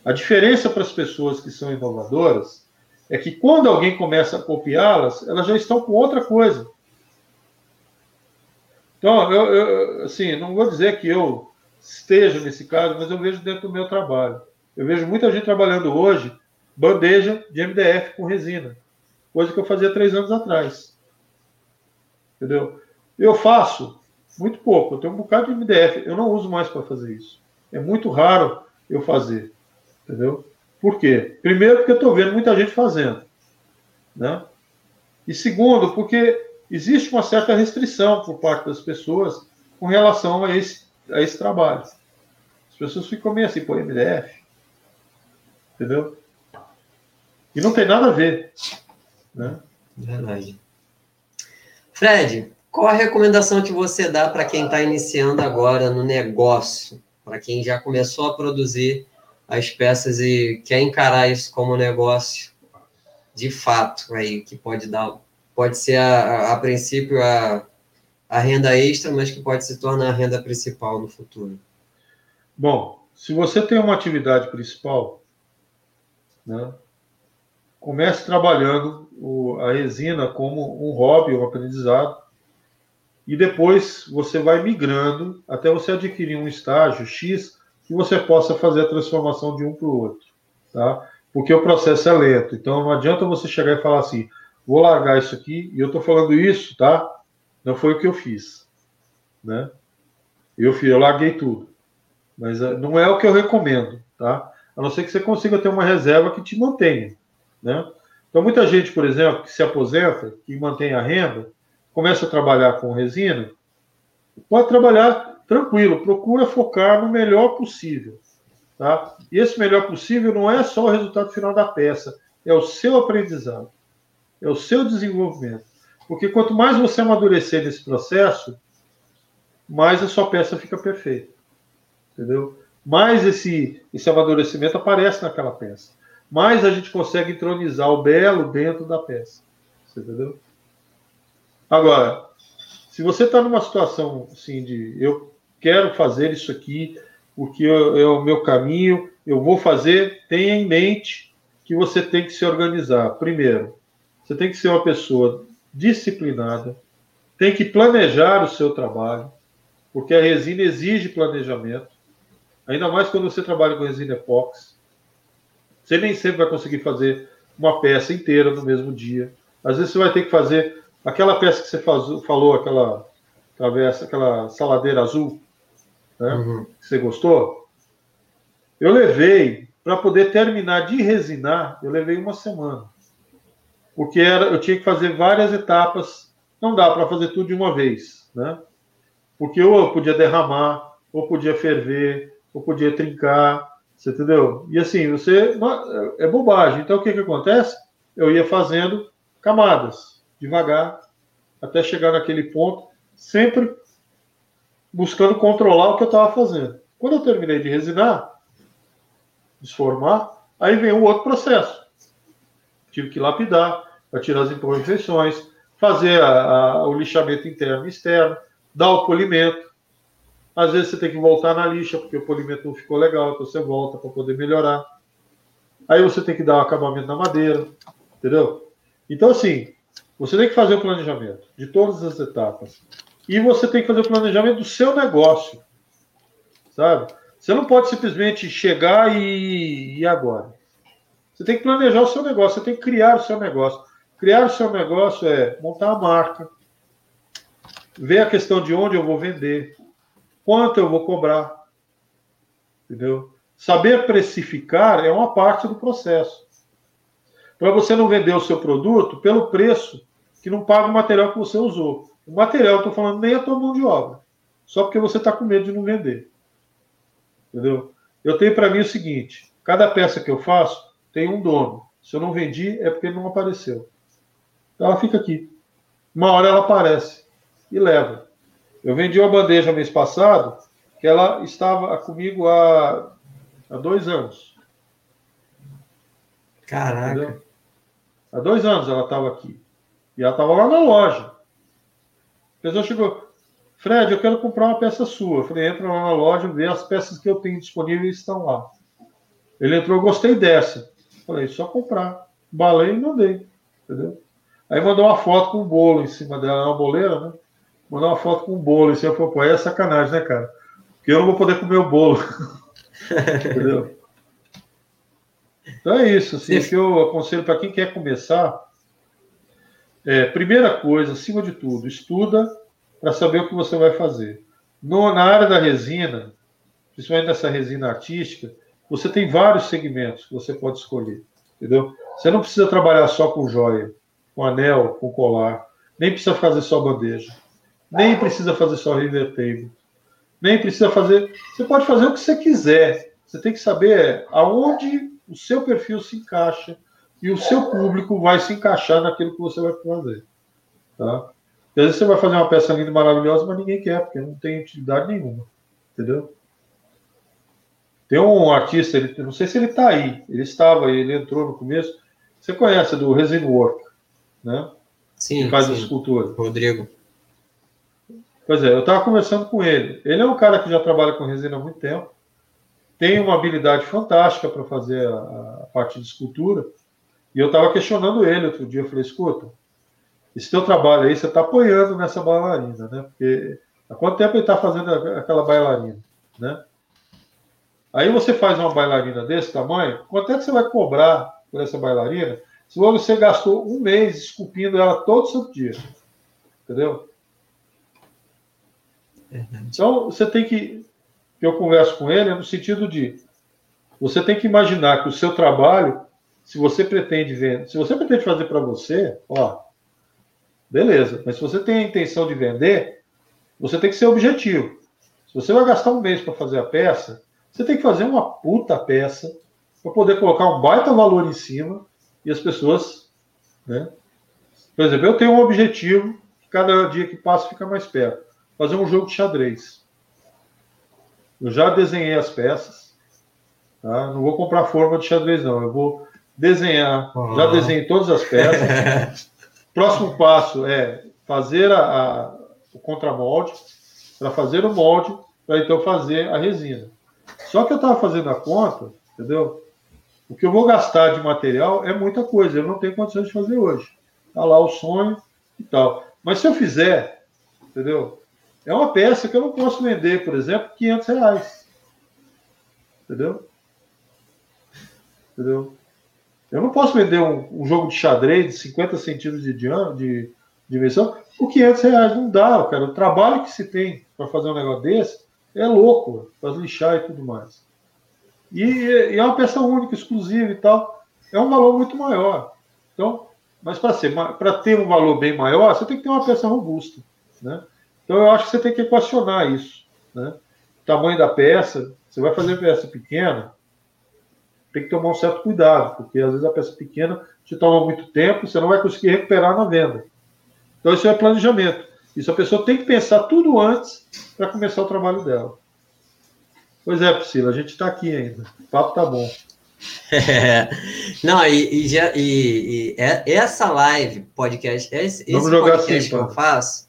A diferença para as pessoas que são inovadoras é que quando alguém começa a copiá-las, elas já estão com outra coisa. Então, eu, eu, assim, não vou dizer que eu esteja nesse caso, mas eu vejo dentro do meu trabalho. Eu vejo muita gente trabalhando hoje bandeja de MDF com resina, coisa que eu fazia três anos atrás. Entendeu? Eu faço muito pouco, eu tenho um bocado de MDF, eu não uso mais para fazer isso. É muito raro eu fazer. Entendeu? Por quê? Primeiro, porque eu estou vendo muita gente fazendo. Né? E segundo, porque existe uma certa restrição por parte das pessoas com relação a esse, a esse trabalho. As pessoas ficam meio assim, pô, MDF. Entendeu? E não tem nada a ver. Né? Verdade. Fred, qual a recomendação que você dá para quem está iniciando agora no negócio? Para quem já começou a produzir as peças e quer encarar isso como negócio? de fato aí que pode dar, pode ser a, a, a princípio a, a renda extra, mas que pode se tornar a renda principal no futuro? Bom, se você tem uma atividade principal, né, comece trabalhando o, a resina como um hobby, um aprendizado, e depois você vai migrando até você adquirir um estágio X que você possa fazer a transformação de um para o outro, tá? Porque o processo é lento. Então não adianta você chegar e falar assim, vou largar isso aqui, e eu estou falando isso, tá? Não foi o que eu fiz, né? Eu, fiz, eu larguei tudo. Mas eh, não é o que eu recomendo, tá? A não ser que você consiga ter uma reserva que te mantenha, né? Então, muita gente, por exemplo, que se aposenta, que mantém a renda, começa a trabalhar com resina, pode trabalhar tranquilo, procura focar no melhor possível. Tá? E esse melhor possível não é só o resultado final da peça, é o seu aprendizado, é o seu desenvolvimento. Porque quanto mais você amadurecer nesse processo, mais a sua peça fica perfeita. Entendeu? Mais esse, esse amadurecimento aparece naquela peça. Mais a gente consegue entronizar o belo dentro da peça. Você entendeu? Agora, se você está numa situação assim de eu quero fazer isso aqui, porque é o meu caminho, eu vou fazer, tenha em mente que você tem que se organizar. Primeiro, você tem que ser uma pessoa disciplinada, tem que planejar o seu trabalho, porque a resina exige planejamento, ainda mais quando você trabalha com resina epóxi. Você nem sempre vai conseguir fazer uma peça inteira no mesmo dia. Às vezes você vai ter que fazer aquela peça que você faz, falou, aquela travessa, aquela saladeira azul, né? Uhum. Que você gostou? Eu levei para poder terminar de resinar, eu levei uma semana porque era, eu tinha que fazer várias etapas, não dá para fazer tudo de uma vez, né? Porque ou eu podia derramar, ou podia ferver, ou podia trincar, você entendeu? E assim, você é bobagem. Então o que que acontece? Eu ia fazendo camadas, devagar, até chegar naquele ponto, sempre buscando controlar o que eu estava fazendo. Quando eu terminei de resinar, desformar, aí vem o outro processo. Tive que lapidar, para tirar as imperfeições, fazer a, a, o lixamento interno e externo, dar o polimento. Às vezes você tem que voltar na lixa, porque o polimento não ficou legal, então você volta para poder melhorar. Aí você tem que dar o acabamento na madeira, entendeu? Então, assim, você tem que fazer o planejamento de todas as etapas. E você tem que fazer o planejamento do seu negócio, sabe? Você não pode simplesmente chegar e, e agora. Você tem que planejar o seu negócio, você tem que criar o seu negócio. Criar o seu negócio é montar a marca, ver a questão de onde eu vou vender, quanto eu vou cobrar, entendeu? Saber precificar é uma parte do processo. Para você não vender o seu produto pelo preço que não paga o material que você usou. O material, estou falando nem a tua mão de obra, só porque você está com medo de não vender. Entendeu? Eu tenho para mim o seguinte: cada peça que eu faço tem um dono. Se eu não vendi, é porque ele não apareceu. Ela fica aqui. Uma hora ela aparece e leva. Eu vendi uma bandeja mês passado que ela estava comigo há, há dois anos. Caraca. Entendeu? Há dois anos ela estava aqui. E ela estava lá na loja. A pessoa chegou, Fred, eu quero comprar uma peça sua. Eu falei, entra lá na loja, vê as peças que eu tenho disponíveis estão lá. Ele entrou, gostei dessa. Falei, só comprar. Balei e mandei. Entendeu? Aí mandou uma foto com um bolo em cima dela, é uma boleira, né? Mandou uma foto com um bolo em cima. Eu falei, pô, é sacanagem, né, cara? Porque eu não vou poder comer o bolo. Entendeu? Então é isso, assim, que eu aconselho para quem quer começar. É, primeira coisa, acima de tudo, estuda para saber o que você vai fazer. No, na área da resina, principalmente nessa resina artística, você tem vários segmentos que você pode escolher, entendeu? Você não precisa trabalhar só com joia com anel, com colar. Nem precisa fazer só bandeja. Nem precisa fazer só river table. Nem precisa fazer. Você pode fazer o que você quiser. Você tem que saber aonde o seu perfil se encaixa e o seu público vai se encaixar naquilo que você vai fazer. Tá? Porque às vezes você vai fazer uma peça linda e maravilhosa, mas ninguém quer, porque não tem utilidade nenhuma. Entendeu? Tem um artista, ele, não sei se ele está aí, ele estava, ele entrou no começo, Você conhece do Resin Work, né? Sim. Que faz sim. escultura. Rodrigo. Pois é, eu estava conversando com ele. Ele é um cara que já trabalha com resina há muito tempo, tem uma habilidade fantástica para fazer a, a, parte de escultura. E eu estava questionando ele outro dia. Eu falei: escuta, esse teu trabalho aí, você está apoiando nessa bailarina, né? Porque há quanto tempo ele está fazendo aquela bailarina, né? Aí você faz uma bailarina desse tamanho, quanto é que você vai cobrar por essa bailarina se você gastou um mês esculpindo ela todo santo dia? Entendeu? Então, você tem que. Eu converso com ele no sentido de. Você tem que imaginar que o seu trabalho, se você pretende vender, se você pretende fazer para você, ó, beleza. Mas se você tem a intenção de vender, você tem que ser objetivo. Se você vai gastar um mês para fazer a peça, você tem que fazer uma puta peça para poder colocar um baita valor em cima e as pessoas, né? Por exemplo, eu tenho um objetivo que cada dia que passa fica mais perto fazer um jogo de xadrez. Eu já desenhei as peças. Tá? Não vou comprar forma de xadrez, não. Eu vou desenhar. Uhum. Já desenhei todas as peças. Próximo passo é fazer a, a, o contramolde, para fazer o molde, para então fazer a resina. Só que eu estava fazendo a conta, entendeu? O que eu vou gastar de material é muita coisa. Eu não tenho condições de fazer hoje. Está lá o sonho e tal. Mas se eu fizer, entendeu? É uma peça que eu não posso vender, por exemplo, 500 reais. Entendeu? Entendeu? Eu não posso vender um, um jogo de xadrez de 50 centímetros de, de dimensão por 500 reais. Não dá, cara. O trabalho que se tem para fazer um negócio desse é louco, para lixar e tudo mais. E, e, é uma peça única, exclusiva e tal. É um valor muito maior. Então, mas para ter um valor bem maior, você tem que ter uma peça robusta. Né? Então eu acho que você tem que equacionar isso. Né? O tamanho da peça, você vai fazer peça pequena, tem que tomar um certo cuidado, porque às vezes a peça pequena te toma muito tempo, você não vai conseguir recuperar na venda. Então isso é planejamento. Isso a pessoa tem que pensar tudo antes para começar o trabalho dela. Pois é, Priscila, a gente está aqui ainda. O papo tá bom. É. Não, e, e, e, e, é, essa live, podcast, esse, Vamos esse podcast assim, que eu faço,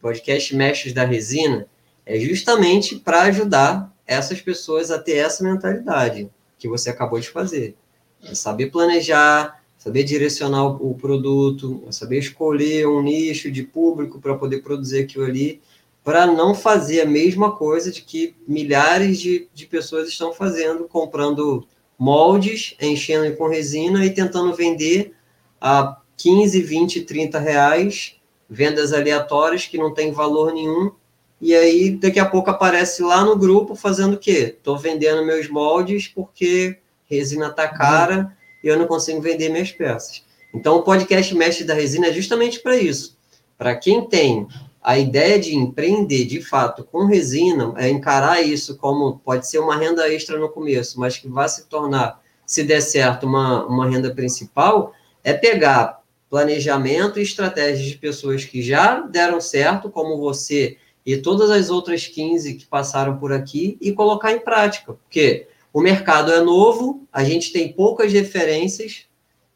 podcast Mestres da Resina, é justamente para ajudar essas pessoas a ter essa mentalidade que você acabou de fazer. É saber planejar, saber direcionar o produto, saber escolher um nicho de público para poder produzir aquilo ali, para não fazer a mesma coisa de que milhares de, de pessoas estão fazendo, comprando moldes, enchendo com resina e tentando vender a 15, 20, 30 reais vendas aleatórias que não tem valor nenhum. E aí, daqui a pouco aparece lá no grupo fazendo o quê? Estou vendendo meus moldes porque resina tá cara uhum. E eu não consigo vender minhas peças. Então, o podcast Mestre da Resina é justamente para isso. Para quem tem a ideia de empreender de fato com resina, é encarar isso como pode ser uma renda extra no começo, mas que vai se tornar, se der certo, uma, uma renda principal, é pegar planejamento e estratégias de pessoas que já deram certo, como você e todas as outras 15 que passaram por aqui, e colocar em prática. Porque o mercado é novo, a gente tem poucas referências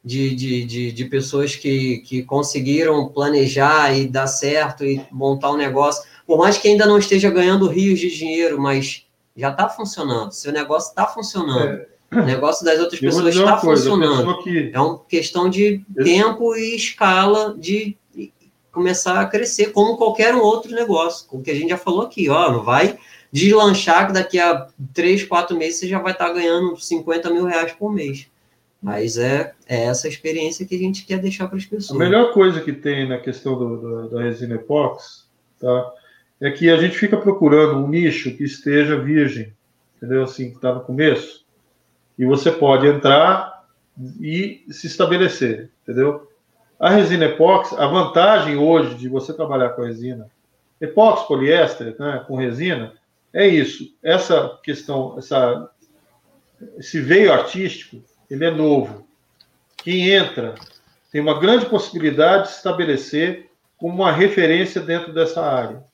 de, de, de, de pessoas que, que conseguiram planejar e dar certo e montar um negócio. Por mais que ainda não esteja ganhando rios de dinheiro, mas já está funcionando. Seu negócio está funcionando. É o negócio das outras pessoas está funcionando. Que... É uma questão de tempo e escala de começar a crescer, como qualquer outro negócio. O que a gente já falou aqui, ó, não vai deslanchar que daqui a três, quatro meses você já vai estar ganhando 50 mil reais por mês. Mas é, é essa experiência que a gente quer deixar para as pessoas. A melhor coisa que tem na questão do, do, da resina epox tá, é que a gente fica procurando um nicho que esteja virgem, entendeu? Assim, que está no começo e você pode entrar e se estabelecer, entendeu? A resina epóxi, a vantagem hoje de você trabalhar com resina, epóxi, poliéster, né, com resina, é isso. Essa questão, essa, esse veio artístico, ele é novo. Quem entra tem uma grande possibilidade de se estabelecer como uma referência dentro dessa área.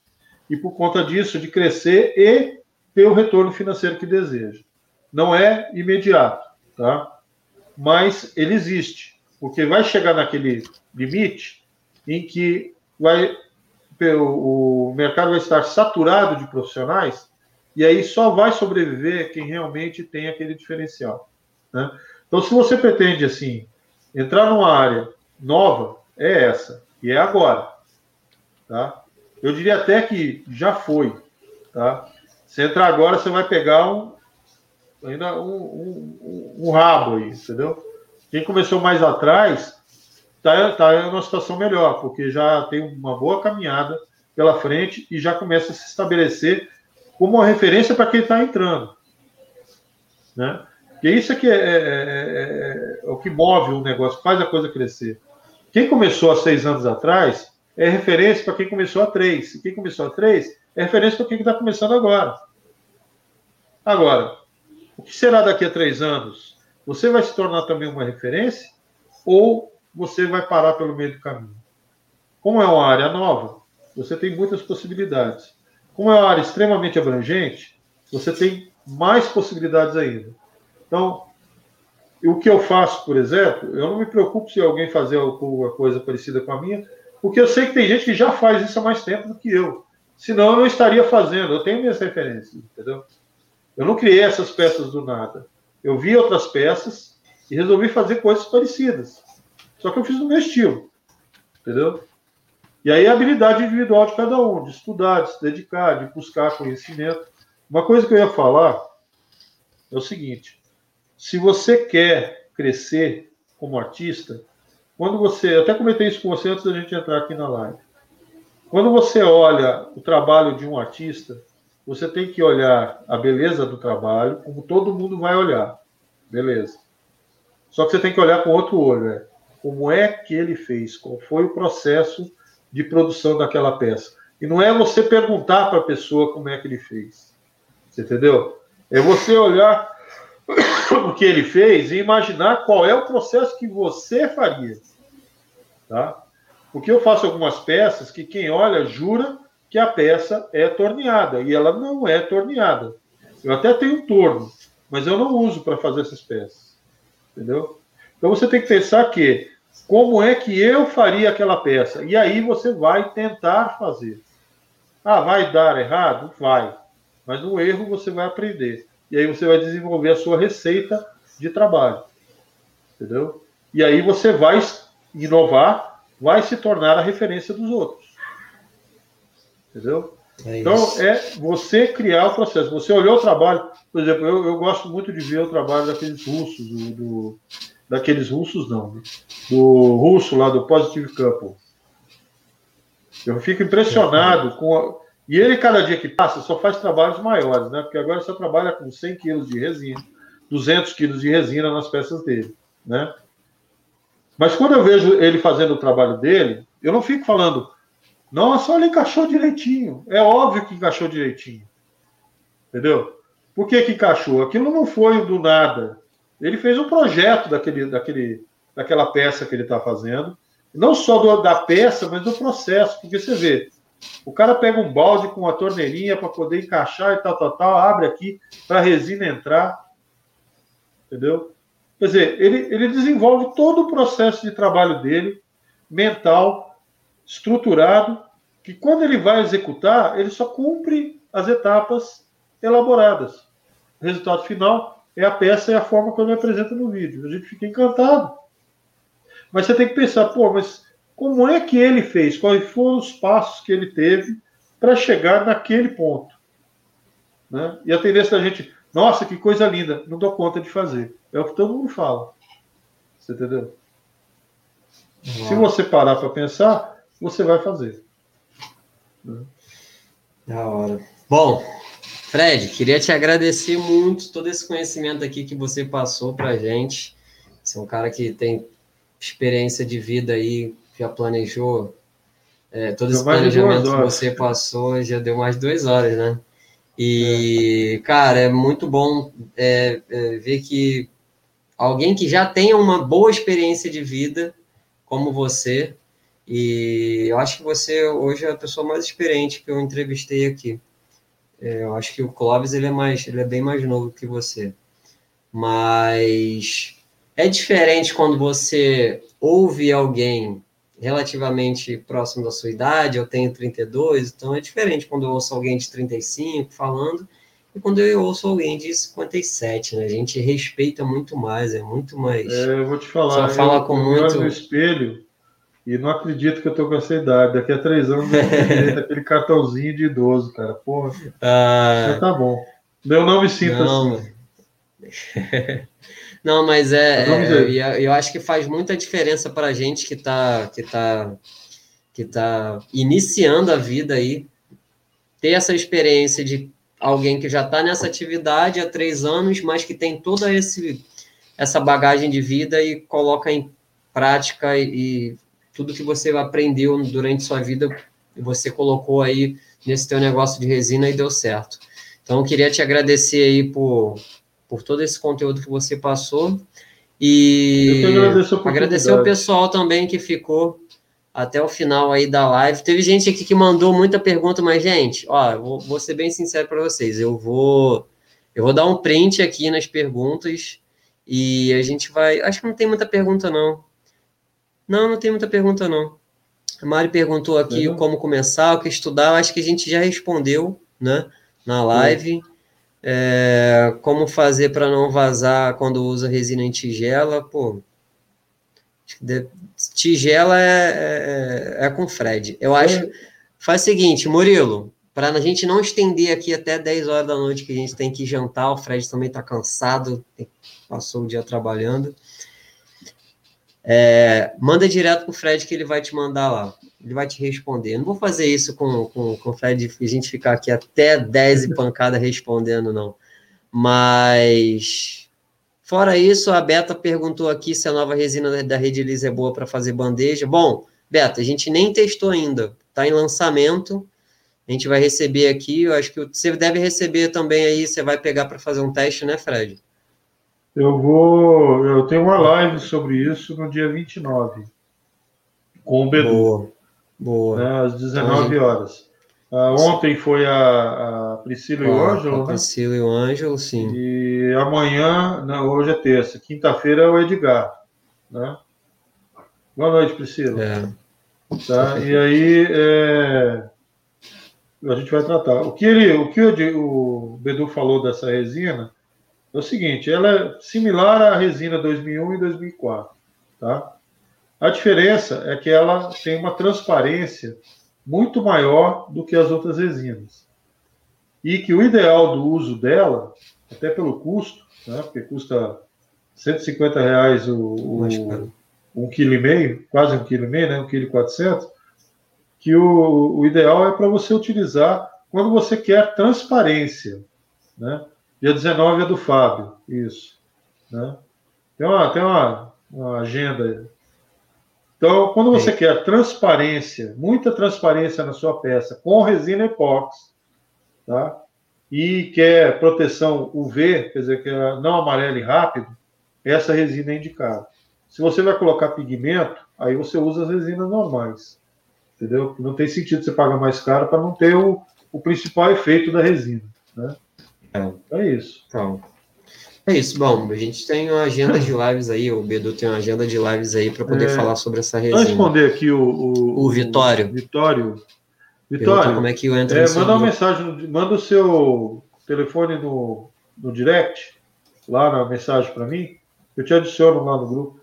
E por conta disso, de crescer e ter o retorno financeiro que deseja. Não é imediato, tá? Mas ele existe. porque vai chegar naquele limite em que vai, o, mercado vai estar saturado de profissionais e aí só vai sobreviver quem realmente tem aquele diferencial. Né? Então, se você pretende assim entrar numa área nova, é essa e é agora, tá? Eu diria até que já foi, tá? Se entrar agora, você vai pegar um ainda um, um, um rabo aí, entendeu? Quem começou mais atrás está tá numa situação melhor, porque já tem uma boa caminhada pela frente e já começa a se estabelecer como uma referência para quem está entrando. Né? E isso é, é, é, é, o que move o negócio, faz a coisa crescer. Quem começou há seis anos atrás é referência para quem começou há três. E quem começou há três é referência para quem está começando agora. Agora, o que será daqui a três anos? Você vai se tornar também uma referência ou você vai parar pelo meio do caminho? Como é uma área nova, você tem muitas possibilidades. Como é uma área extremamente abrangente, você tem mais possibilidades ainda. Então, o que eu faço, por exemplo, eu não me preocupo se alguém fazer alguma coisa parecida com a minha, porque eu sei que tem gente que já faz isso há mais tempo do que eu. Senão eu não estaria fazendo, eu tenho minhas referências, entendeu? Eu não criei essas peças do nada. Eu vi outras peças e resolvi fazer coisas parecidas. Só que eu fiz no meu estilo. Entendeu? E aí a habilidade individual de cada um, de estudar, de se dedicar, de buscar conhecimento. Uma coisa que eu ia falar é o seguinte: se você quer crescer como artista, quando você. Eu até comentei isso com você antes da gente entrar aqui na live. Quando você olha o trabalho de um artista, você tem que olhar a beleza do trabalho, como todo mundo vai olhar. Beleza. Só que você tem que olhar com outro olho, né? Como é que ele fez? Qual foi o processo de produção daquela peça? E não é você perguntar para a pessoa como é que ele fez. Você entendeu? É você olhar o que ele fez e imaginar qual é o processo que você faria. Tá? Porque eu faço algumas peças que quem olha jura que a peça é torneada e ela não é torneada. Eu até tenho um torno, mas eu não uso para fazer essas peças. Entendeu? Então você tem que pensar que como é que eu faria aquela peça? E aí você vai tentar fazer. Ah, vai dar errado? Vai. Mas no erro você vai aprender. E aí você vai desenvolver a sua receita de trabalho. Entendeu? E aí você vai inovar, vai se tornar a referência dos outros. Entendeu? É então, é você criar o processo. Você olhou o trabalho, por exemplo, eu, eu gosto muito de ver o trabalho daqueles russos, do, do daqueles russos não, né? do russo lá do Positive Couple. Eu fico impressionado com a... e ele cada dia que passa só faz trabalhos maiores, né? Porque agora só trabalha com 100 quilos de resina, 200 quilos de resina nas peças dele, né? Mas quando eu vejo ele fazendo o trabalho dele, eu não fico falando nossa, olha, encaixou direitinho. É óbvio que encaixou direitinho. Entendeu? Por que, que encaixou? Aquilo não foi do nada. Ele fez um projeto daquele, daquele, daquela peça que ele está fazendo. Não só do, da peça, mas do processo. Porque você vê, o cara pega um balde com uma torneirinha para poder encaixar e tal, tal, tal, abre aqui para a resina entrar. Entendeu? Quer dizer, ele, ele desenvolve todo o processo de trabalho dele, mental, estruturado, que quando ele vai executar, ele só cumpre as etapas elaboradas. Resultado final é a peça e a forma que eu me apresento no vídeo. A gente fica encantado. Mas você tem que pensar, pô, mas como é que ele fez? Quais foram os passos que ele teve para chegar naquele ponto? Né? E a tendência da gente, nossa, que coisa linda, não dou conta de fazer. É o que todo mundo fala. Você entendeu? Uau. Se você parar para pensar, você vai fazer. Da hora. Bom, Fred, queria te agradecer muito todo esse conhecimento aqui que você passou para a gente. Você é um cara que tem experiência de vida aí, já planejou é, todo esse planejamento que você passou, já deu mais de duas horas, né? E, é. cara, é muito bom é, é, ver que alguém que já tenha uma boa experiência de vida, como você, e eu acho que você hoje é a pessoa mais experiente que eu entrevistei aqui. É, eu acho que o Clóvis ele é mais, ele é bem mais novo que você. Mas é diferente quando você ouve alguém relativamente próximo da sua idade, eu tenho 32, então é diferente quando eu ouço alguém de 35 falando e quando eu ouço alguém de 57, né? A gente respeita muito mais, é muito mais. É, eu vou te falar. Só fala eu, com eu muito. no espelho e não acredito que eu tô com essa idade. Daqui a três anos eu tenho aquele cartãozinho de idoso, cara. Porra. Ah, já tá bom. Eu não me sinto não, assim. não, mas é. é eu, eu acho que faz muita diferença para a gente que está que tá, que tá iniciando a vida aí, ter essa experiência de alguém que já está nessa atividade há três anos, mas que tem toda esse, essa bagagem de vida e coloca em prática e tudo que você aprendeu durante sua vida, você colocou aí nesse teu negócio de resina e deu certo. Então, eu queria te agradecer aí por, por todo esse conteúdo que você passou e agradecer o pessoal também que ficou até o final aí da live. Teve gente aqui que mandou muita pergunta, mas, gente, ó, vou, vou ser bem sincero para vocês. Eu vou, eu vou dar um print aqui nas perguntas e a gente vai. Acho que não tem muita pergunta, não. Não, não tem muita pergunta, não. A Mari perguntou aqui como começar, o que estudar. Acho que a gente já respondeu, né, na live. É, como fazer para não vazar quando usa resina em tigela? Pô, Tigela é, é, é com Fred. Eu acho. É. Faz o seguinte, Murilo, para a gente não estender aqui até 10 horas da noite, que a gente tem que jantar, o Fred também está cansado, passou o dia trabalhando. É, manda direto para o Fred que ele vai te mandar lá. Ele vai te responder. Não vou fazer isso com, com, com o Fred, a gente ficar aqui até 10 e pancada respondendo, não. Mas Fora isso, a Beta perguntou aqui se a nova resina da Rede Liz é boa para fazer bandeja. Bom, Beta, a gente nem testou ainda. Está em lançamento. A gente vai receber aqui. Eu acho que você deve receber também aí. Você vai pegar para fazer um teste, né, Fred? Eu vou. Eu tenho uma live sobre isso no dia 29. Com o Bedu. Boa. Boa. Né, às 19 então, horas. Uh, ontem foi a, a Priscila ah, e o Ângelo, né? Priscila e o Ângelo, sim. E amanhã, não, hoje é terça, quinta-feira é o Edgar, né? Boa noite, Priscila. É. Tá? E aí é, a gente vai tratar. O que, ele, o, que o, o Bedu falou dessa resina é o seguinte, ela é similar à resina 2001 e 2004, tá? A diferença é que ela tem uma transparência muito maior do que as outras resinas. E que o ideal do uso dela, até pelo custo, né, porque custa 150 reais o, o um quilo e meio, quase um quilo e meio, né, um quilo e quatrocentos, que o, o ideal é para você utilizar quando você quer transparência, né? Dia 19 é do Fábio, isso, né? Tem uma, tem uma, uma agenda então, quando você Sim. quer transparência, muita transparência na sua peça com resina epóxi, tá? E quer proteção UV, quer dizer, que não amarele rápido, essa resina é indicada. Se você vai colocar pigmento, aí você usa as resinas normais. Entendeu? Não tem sentido você pagar mais caro para não ter o, o principal efeito da resina. Né? É, é isso. Então, é isso, bom, a gente tem uma agenda de lives aí, o Bedu tem uma agenda de lives aí para poder é, falar sobre essa resina. Vou responder aqui o, o, o Vitório. O Vitório. Vitório, como é que eu entro é, Manda uma mensagem, manda o seu telefone no, no direct, lá na mensagem para mim, eu te adiciono lá no grupo.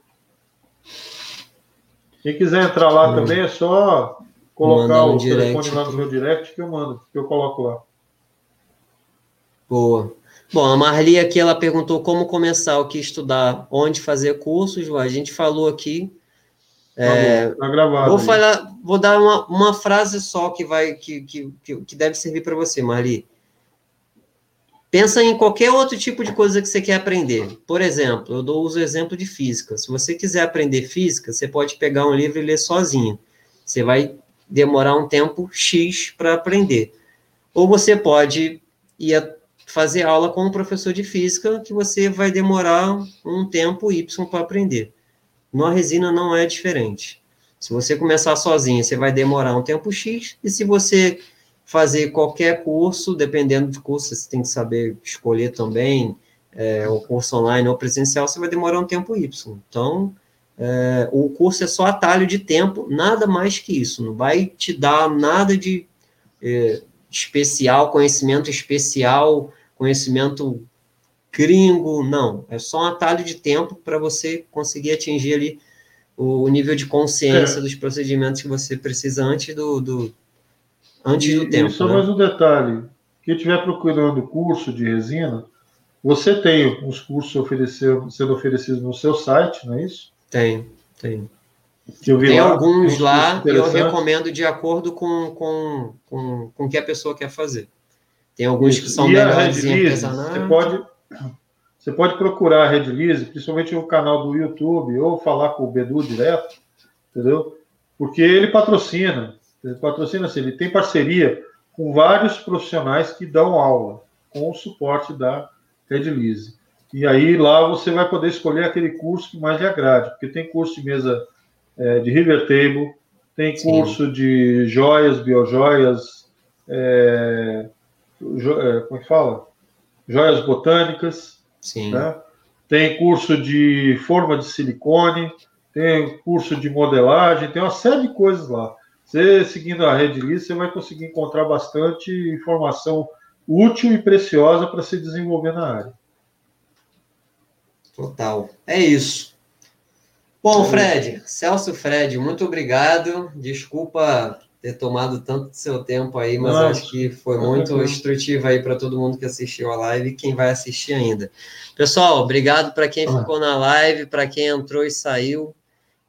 Quem quiser entrar lá hum. também é só colocar um o telefone lá no meu direct que eu mando, que eu coloco lá. Boa. Bom, a Marli aqui ela perguntou como começar, o que estudar, onde fazer cursos. A gente falou aqui. Tá, é, tá gravado. Vou falar, vou dar uma, uma frase só que vai que, que, que deve servir para você, Marli. Pensa em qualquer outro tipo de coisa que você quer aprender. Por exemplo, eu dou uso exemplo de física. Se você quiser aprender física, você pode pegar um livro e ler sozinho. Você vai demorar um tempo X para aprender. Ou você pode ir fazer aula com um professor de física que você vai demorar um tempo Y para aprender. Na resina não é diferente. Se você começar sozinho, você vai demorar um tempo X, e se você fazer qualquer curso, dependendo do curso, você tem que saber escolher também é, o curso online ou presencial, você vai demorar um tempo Y. Então, é, o curso é só atalho de tempo, nada mais que isso. Não vai te dar nada de é, especial, conhecimento especial, conhecimento gringo, não. É só um atalho de tempo para você conseguir atingir ali o nível de consciência é. dos procedimentos que você precisa antes do, do antes e, do tempo. E só né? mais um detalhe: quem estiver procurando curso de resina, você tem os cursos sendo oferecidos no seu site, não é isso? Tem, tem. tem lá, alguns lá e eu recomendo de acordo com, com, com, com o que a pessoa quer fazer. Tem alguns isso. que são e melhores em artesanato. Você pode, você pode procurar a Redlise, principalmente no canal do YouTube, ou falar com o Bedu direto, entendeu? Porque ele patrocina. Ele patrocina assim, ele tem parceria com vários profissionais que dão aula, com o suporte da Redlise. E aí lá você vai poder escolher aquele curso que mais lhe agrade, porque tem curso de mesa é, de River Table, tem curso Sim. de joias, biojoias, jo, é, como é que fala? Joias botânicas. Sim. Né? Tem curso de forma de silicone, tem curso de modelagem, tem uma série de coisas lá. Você seguindo a rede lista, você vai conseguir encontrar bastante informação útil e preciosa para se desenvolver na área. Total. É isso. Bom, Fred, Celso Fred, muito obrigado. Desculpa ter tomado tanto seu tempo aí, mas Nossa, acho que foi muito é instrutivo aí para todo mundo que assistiu a live e quem vai assistir ainda. Pessoal, obrigado para quem ah. ficou na live, para quem entrou e saiu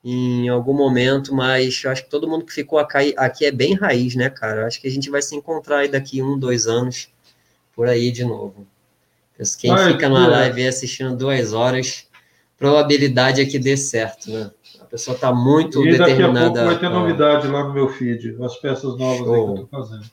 em algum momento, mas eu acho que todo mundo que ficou aqui, aqui é bem raiz, né, cara? Acho que a gente vai se encontrar aí daqui um, dois anos por aí de novo. Quem Ai, fica na live assistindo duas horas, probabilidade é que dê certo, né? Pessoa está muito e determinada. Daqui a pouco vai ter novidade lá no meu feed, as peças novas show. que eu estou fazendo.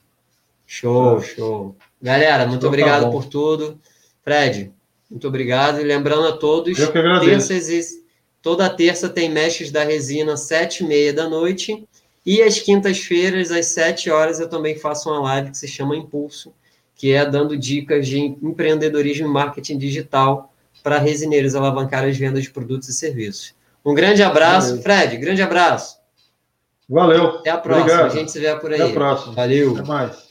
Show, tá. show. Galera, muito então, tá obrigado tá por tudo. Fred, muito obrigado. E lembrando a todos, eu que agradeço. terças e, toda terça tem mestres da resina, sete e meia da noite. E às quintas-feiras, às sete horas, eu também faço uma live que se chama Impulso que é dando dicas de empreendedorismo e marketing digital para resineiros alavancar as vendas de produtos e serviços. Um grande abraço, Valeu. Fred, grande abraço. Valeu. Até a próxima, Obrigado. a gente se vê por aí. Até a próxima. Valeu. Até mais.